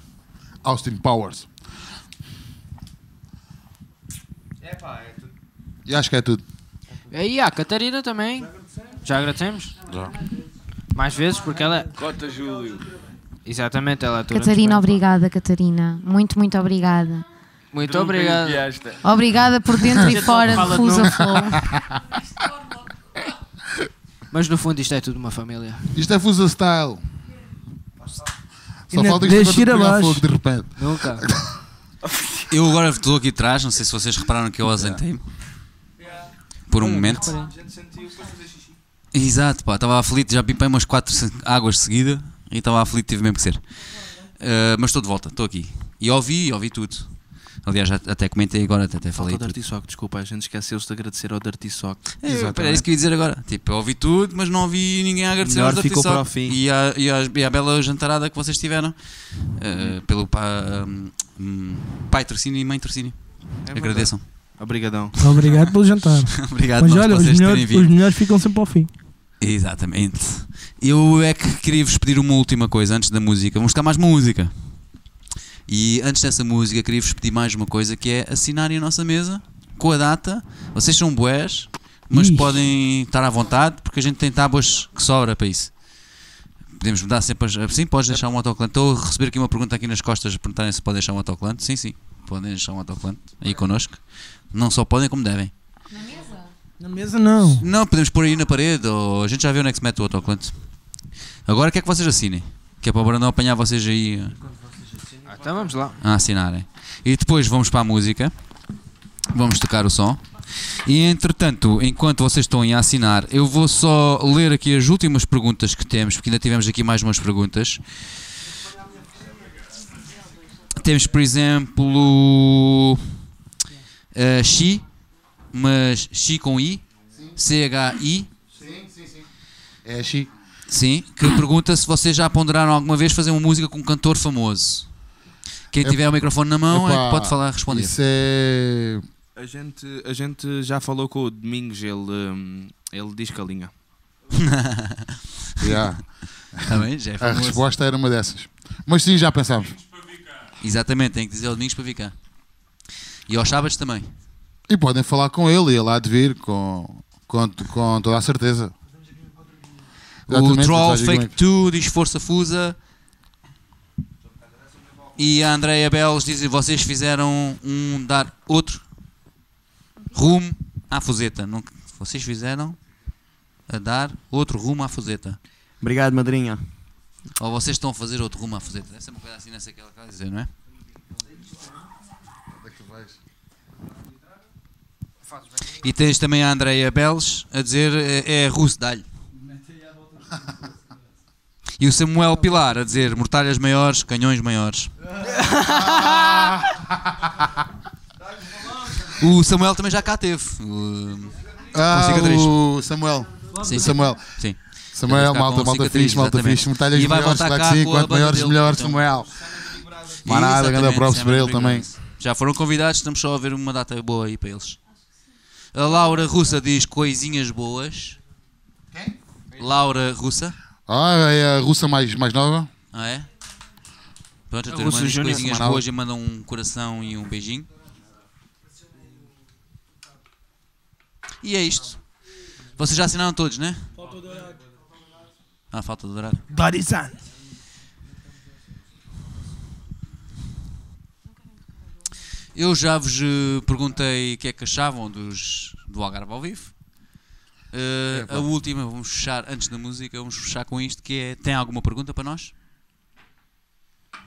Austin Powers. E acho que é tudo. E a Catarina também. Já agradecemos? Já. Mais vezes, porque ela é. Cota Júlio. Exatamente, ela é toda Catarina, obrigada, Catarina. Muito, muito obrigada. Muito obrigado. enviaste. Obrigada por dentro A e fora de Fusa. Flow. Mas no fundo isto é tudo uma família. Isto é Fusa Style. Só falta isto para pegar abaixo. fogo de repente. Nunca. Eu agora estou aqui atrás, não sei se vocês repararam que eu ausentei-me. Por um momento. Exato, pá, estava aflito, já pipei umas 4 águas de seguida e estava aflito, tive mesmo que ser. Uh, mas estou de volta, estou aqui. E ouvi, ouvi tudo. Aliás, já até comentei agora, até, até falei Falta o. Dirty Sock, desculpa, a gente esqueceu-se de agradecer ao Dirty Sock. É, é isso que eu ia dizer agora. Tipo, eu ouvi tudo, mas não ouvi ninguém a agradecer Melhor aos Dirty ficou Sock. para o fim. E a, e, a, e a bela jantarada que vocês tiveram uh, pelo pa, um, pai Trocínio e mãe Trocínio. É Agradeçam. Obrigadão. Obrigado pelo jantar. Obrigado Mas olha, por os vocês terem melhores, vindo. os melhores ficam sempre ao fim. Exatamente. Eu é que queria vos pedir uma última coisa antes da música. Vamos buscar mais música. E antes dessa música, queria vos pedir mais uma coisa que é assinarem a nossa mesa com a data. Vocês são bués, mas Ixi. podem estar à vontade porque a gente tem tábuas que sobra para isso. Podemos mudar sempre as. Sim, podes deixar um autocolante. Estou a receber aqui uma pergunta aqui nas costas perguntarem se podem deixar um autocolante. Sim, sim, podem deixar um autocolante aí connosco. Não só podem, como devem. Na mesa não. Não, podemos pôr aí na parede, ou a gente já viu onde é que se mete o autocolante. Agora quer que vocês assinem, que é para o Brandão apanhar vocês aí Ah, então vamos lá. a assinarem. E depois vamos para a música, vamos tocar o som. E entretanto, enquanto vocês estão aí a assinar, eu vou só ler aqui as últimas perguntas que temos, porque ainda tivemos aqui mais umas perguntas. Temos, por exemplo, uh, Xi, mas Xi com I, C-H-I. É Xi. Sim, que pergunta se vocês já ponderaram alguma vez fazer uma música com um cantor famoso. Quem tiver o microfone na mão é que pode falar responder. Isso é. A gente, a gente já falou com o Domingos, ele, hum, ele diz que a linha. Yeah. Tá bem, já é A resposta era uma dessas. Mas sim, já pensámos. Exatamente, tem que dizer ao domingos para vir cá. E aos sábados também. E podem falar com ele e ele há de vir com, com, com toda a certeza. O Troll Fake 2 diz Força Fusa. E a Andrea Belos diz: vocês fizeram um dar outro rumo à Fuseta. Não, vocês fizeram a dar outro rumo à Fuseta. Obrigado, madrinha. Ou vocês estão a fazer outro rumo à Fuseta. Deve ser uma coisa assim, nessa que ela quer dizer, não é? E tens também a Andrea Belos a dizer é, é russo, dá-lhe. E o Samuel Pilar a dizer mortalhas maiores, canhões maiores. O Samuel também já cá teve. O, Ah, o Samuel. Sim, O Samuel. Sim. Samuel, malta, malta fixe, malta fixe. Metalhas vai maiores, claro que sim. Quanto maiores, melhor, então. Samuel. Manada, grande Exatamente, props para ele também. Já foram convidados, estamos só a ver uma data boa aí para eles. A Laura Russa diz coisinhas boas. Laura Russa. Ah, é a russa mais, mais nova. Ah, é? Pronto, a A tua irmã diz coisinhas boas e manda um coração e um beijinho. E é isto. Vocês já assinaram todos, né? Ah, falta do horário. Darizan. Eu já vos eh, perguntei o que é que achavam dos, do Algarve ao vivo. Eh, a última, vamos fechar, antes da música, vamos fechar com isto, que é, tem alguma pergunta para nós?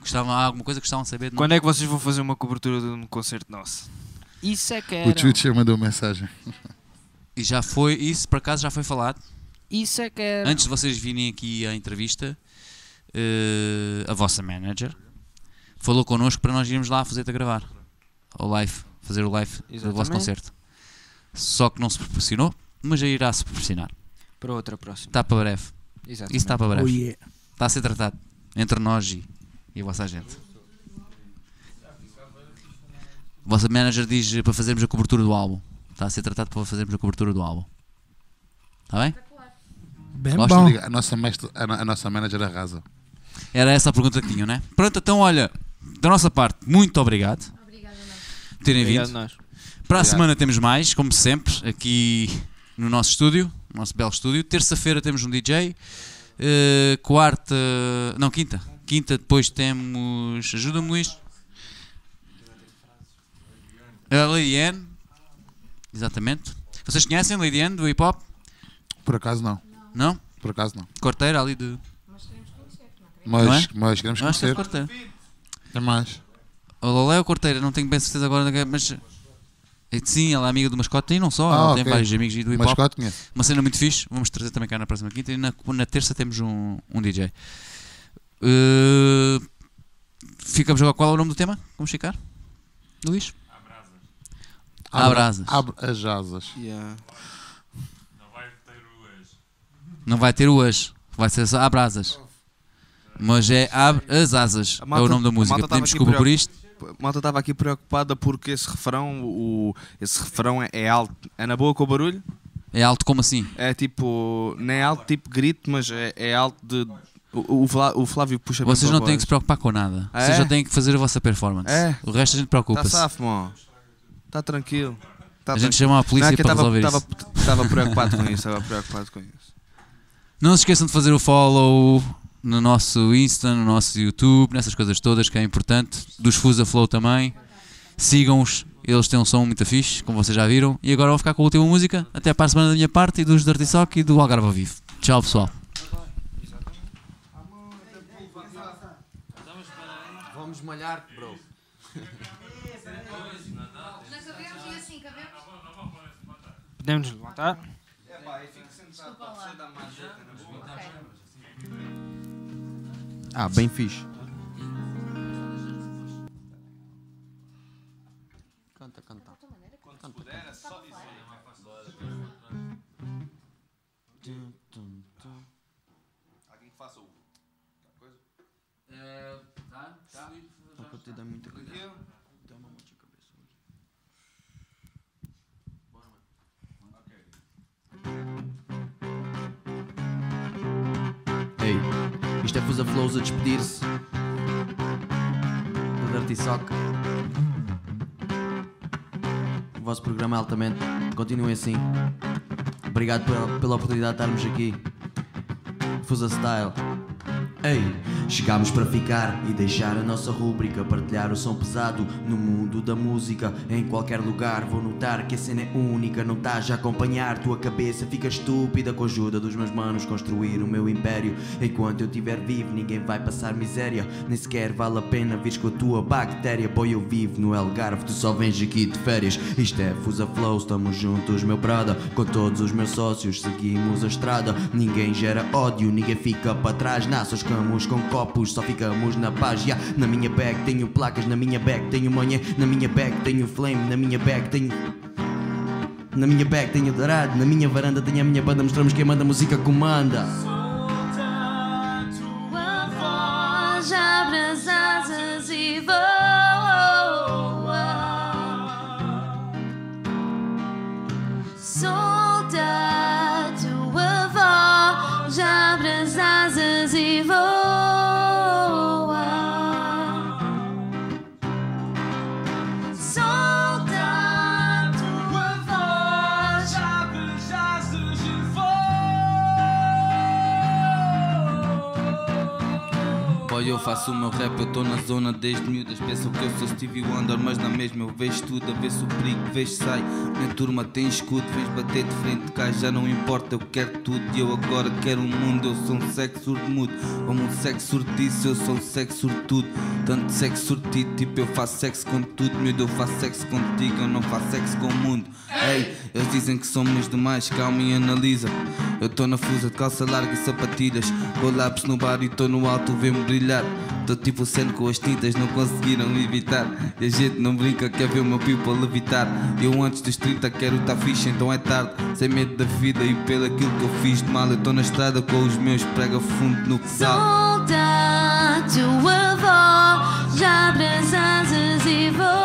Gostavam, há alguma coisa que gostavam de saber de nós? Quando é que vocês vão fazer uma cobertura de um concerto nosso? Isso é que era. O Chucha mandou mensagem. E já foi, isso por acaso já foi falado. Isso é que era. Antes de vocês virem aqui à entrevista, eh, a vossa manager falou connosco para nós irmos lá fazer-te a gravar. Ao live, fazer o live do vosso Exatamente. concerto. Só que não se proporcionou, mas já irá se proporcionar. Para outra próxima. Está para breve. Exatamente. Isso está para breve. Oh, yeah. Está a ser tratado entre nós e, e a vossa gente. A vossa manager diz para fazermos a cobertura do álbum. Está a ser tratado para fazermos a cobertura do álbum. Está bem? Bem Gostam? bom. A nossa, mestre, a, no- a nossa manager arrasa. Era essa a pergunta que tinham, né? Pronto, então olha, da nossa parte, muito obrigado terem Obrigado vindo. nós. Para a Obrigado. semana temos mais, como sempre, aqui no nosso estúdio, no nosso belo estúdio. Terça-feira temos um DJ. eh, quarta. Não, quinta. Quinta depois temos. Ajuda-me Luís. A Lady Anne. Exatamente. Vocês conhecem a Lady Anne do hip hop? Por acaso não. Não? Por acaso não. Corteira ali de. Mas, Não é? mas queremos Eu acho que é conhecer. É mais. A Lolé ou Corteira, não tenho bem certeza agora, mas. é Sim, ela é amiga do mascote e não só, Ah, ela ok. tem vários amigos do hip hop. Mascote conheço. Uma cena muito fixe, vamos trazer também cá na próxima quinta e na, na terça temos um, um DJ. Uh, ficamos agora. Qual é o nome do tema? Vamos ficar? Luís? Abrasas. Abre as asas. Não vai ter o as, vai ser só Abrasas. Mas é Abre as Asas, A é o nome da música. Pedimos desculpa por isto. Malta estava aqui preocupada porque esse refrão, o, esse refrão é, é alto. É na boa com o barulho? É alto como assim? É tipo. Não é alto tipo grito, mas é, é alto de. O, o, Flá- o Flávio puxa Vocês não têm que se preocupar com nada. Ah, Vocês é? já têm que fazer a vossa performance. É. O resto a gente preocupa-se. Está safo, mano. Está tranquilo. Tá A gente chama a polícia Não, é para tava- resolver tava- isso. Estava preocupado com isso, estava preocupado com isso. Não se esqueçam de fazer o follow no nosso Insta, no nosso YouTube, nessas coisas todas que é importante. Dos Fusa Flow também. Sigam-os, eles têm um som muito fixe, como vocês já viram. E agora vou ficar com a última música. Até para a semana da minha parte e dos Dirty Sock e do Algarve ao Vivo. Tchau, pessoal. Vamos malhar, bro. Podemos levantar? Ah, bem fixe. Canta, canta. Quando puder, é só dizer. Alguém que faça o. coisa? Não pode ter dar muita coisa. Fusa Flows a despedir-se do Dirty Sock. O vosso programa é altamente. Continuem assim. Obrigado pela, pela oportunidade de estarmos aqui. Fusa Style. Ei, chegámos para ficar e deixar a nossa rúbrica, partilhar o som pesado no mundo da música. Em qualquer lugar vou notar que a cena é única, não estás a acompanhar, tua cabeça fica estúpida com a ajuda dos meus manos construir o meu império. Enquanto eu estiver vivo, ninguém vai passar miséria, nem sequer vale a pena vires com a tua bactéria. Boy, eu vivo no Algarve, tu só vens aqui de férias. Isto é Fusa Flow, estamos juntos, meu brother, com todos os meus sócios, seguimos a estrada. Ninguém gera ódio, ninguém fica para trás, nasce ficamos com copos, só ficamos na paz. Yeah. Na minha bag tenho placas, na minha bag tenho manhã, na minha bag tenho flame, na minha bag tenho. Na minha bag tenho dourado, na minha varanda tenho a minha banda, mostramos quem manda a música comanda. Tua voz abre as asas e voa. Eu faço o meu rap, eu tô na zona desde miúdas. Pensam que eu sou Stevie Wonder, mas na mesma eu vejo tudo. A se o perigo, vejo sai. Minha turma tem escudo, vens bater de frente Cá já não importa, eu quero tudo. E eu agora quero um mundo, eu sou um sexo surdo mudo Como um sexo surtiço, eu sou um sexo sortudo Tanto sexo sortido, tipo eu faço sexo com tudo. Miúdo, eu faço sexo contigo, eu não faço sexo com o mundo. Ei, eles dizem que somos demais, calma e analisa. Eu tô na fusa de calça larga e sapatilhas. Com lápis no bar e tô no alto, vê-me brilhar Tô tipo sendo com as tintas, não conseguiram me evitar. E a gente não brinca, quer ver o meu people levitar. Eu antes dos 30 quero tá fixe, então é tarde. Sem medo da vida e pelo aquilo que eu fiz de mal. Eu tô na estrada com os meus prega fundo no pedal. Solta a tua voz, abre as asas e voa.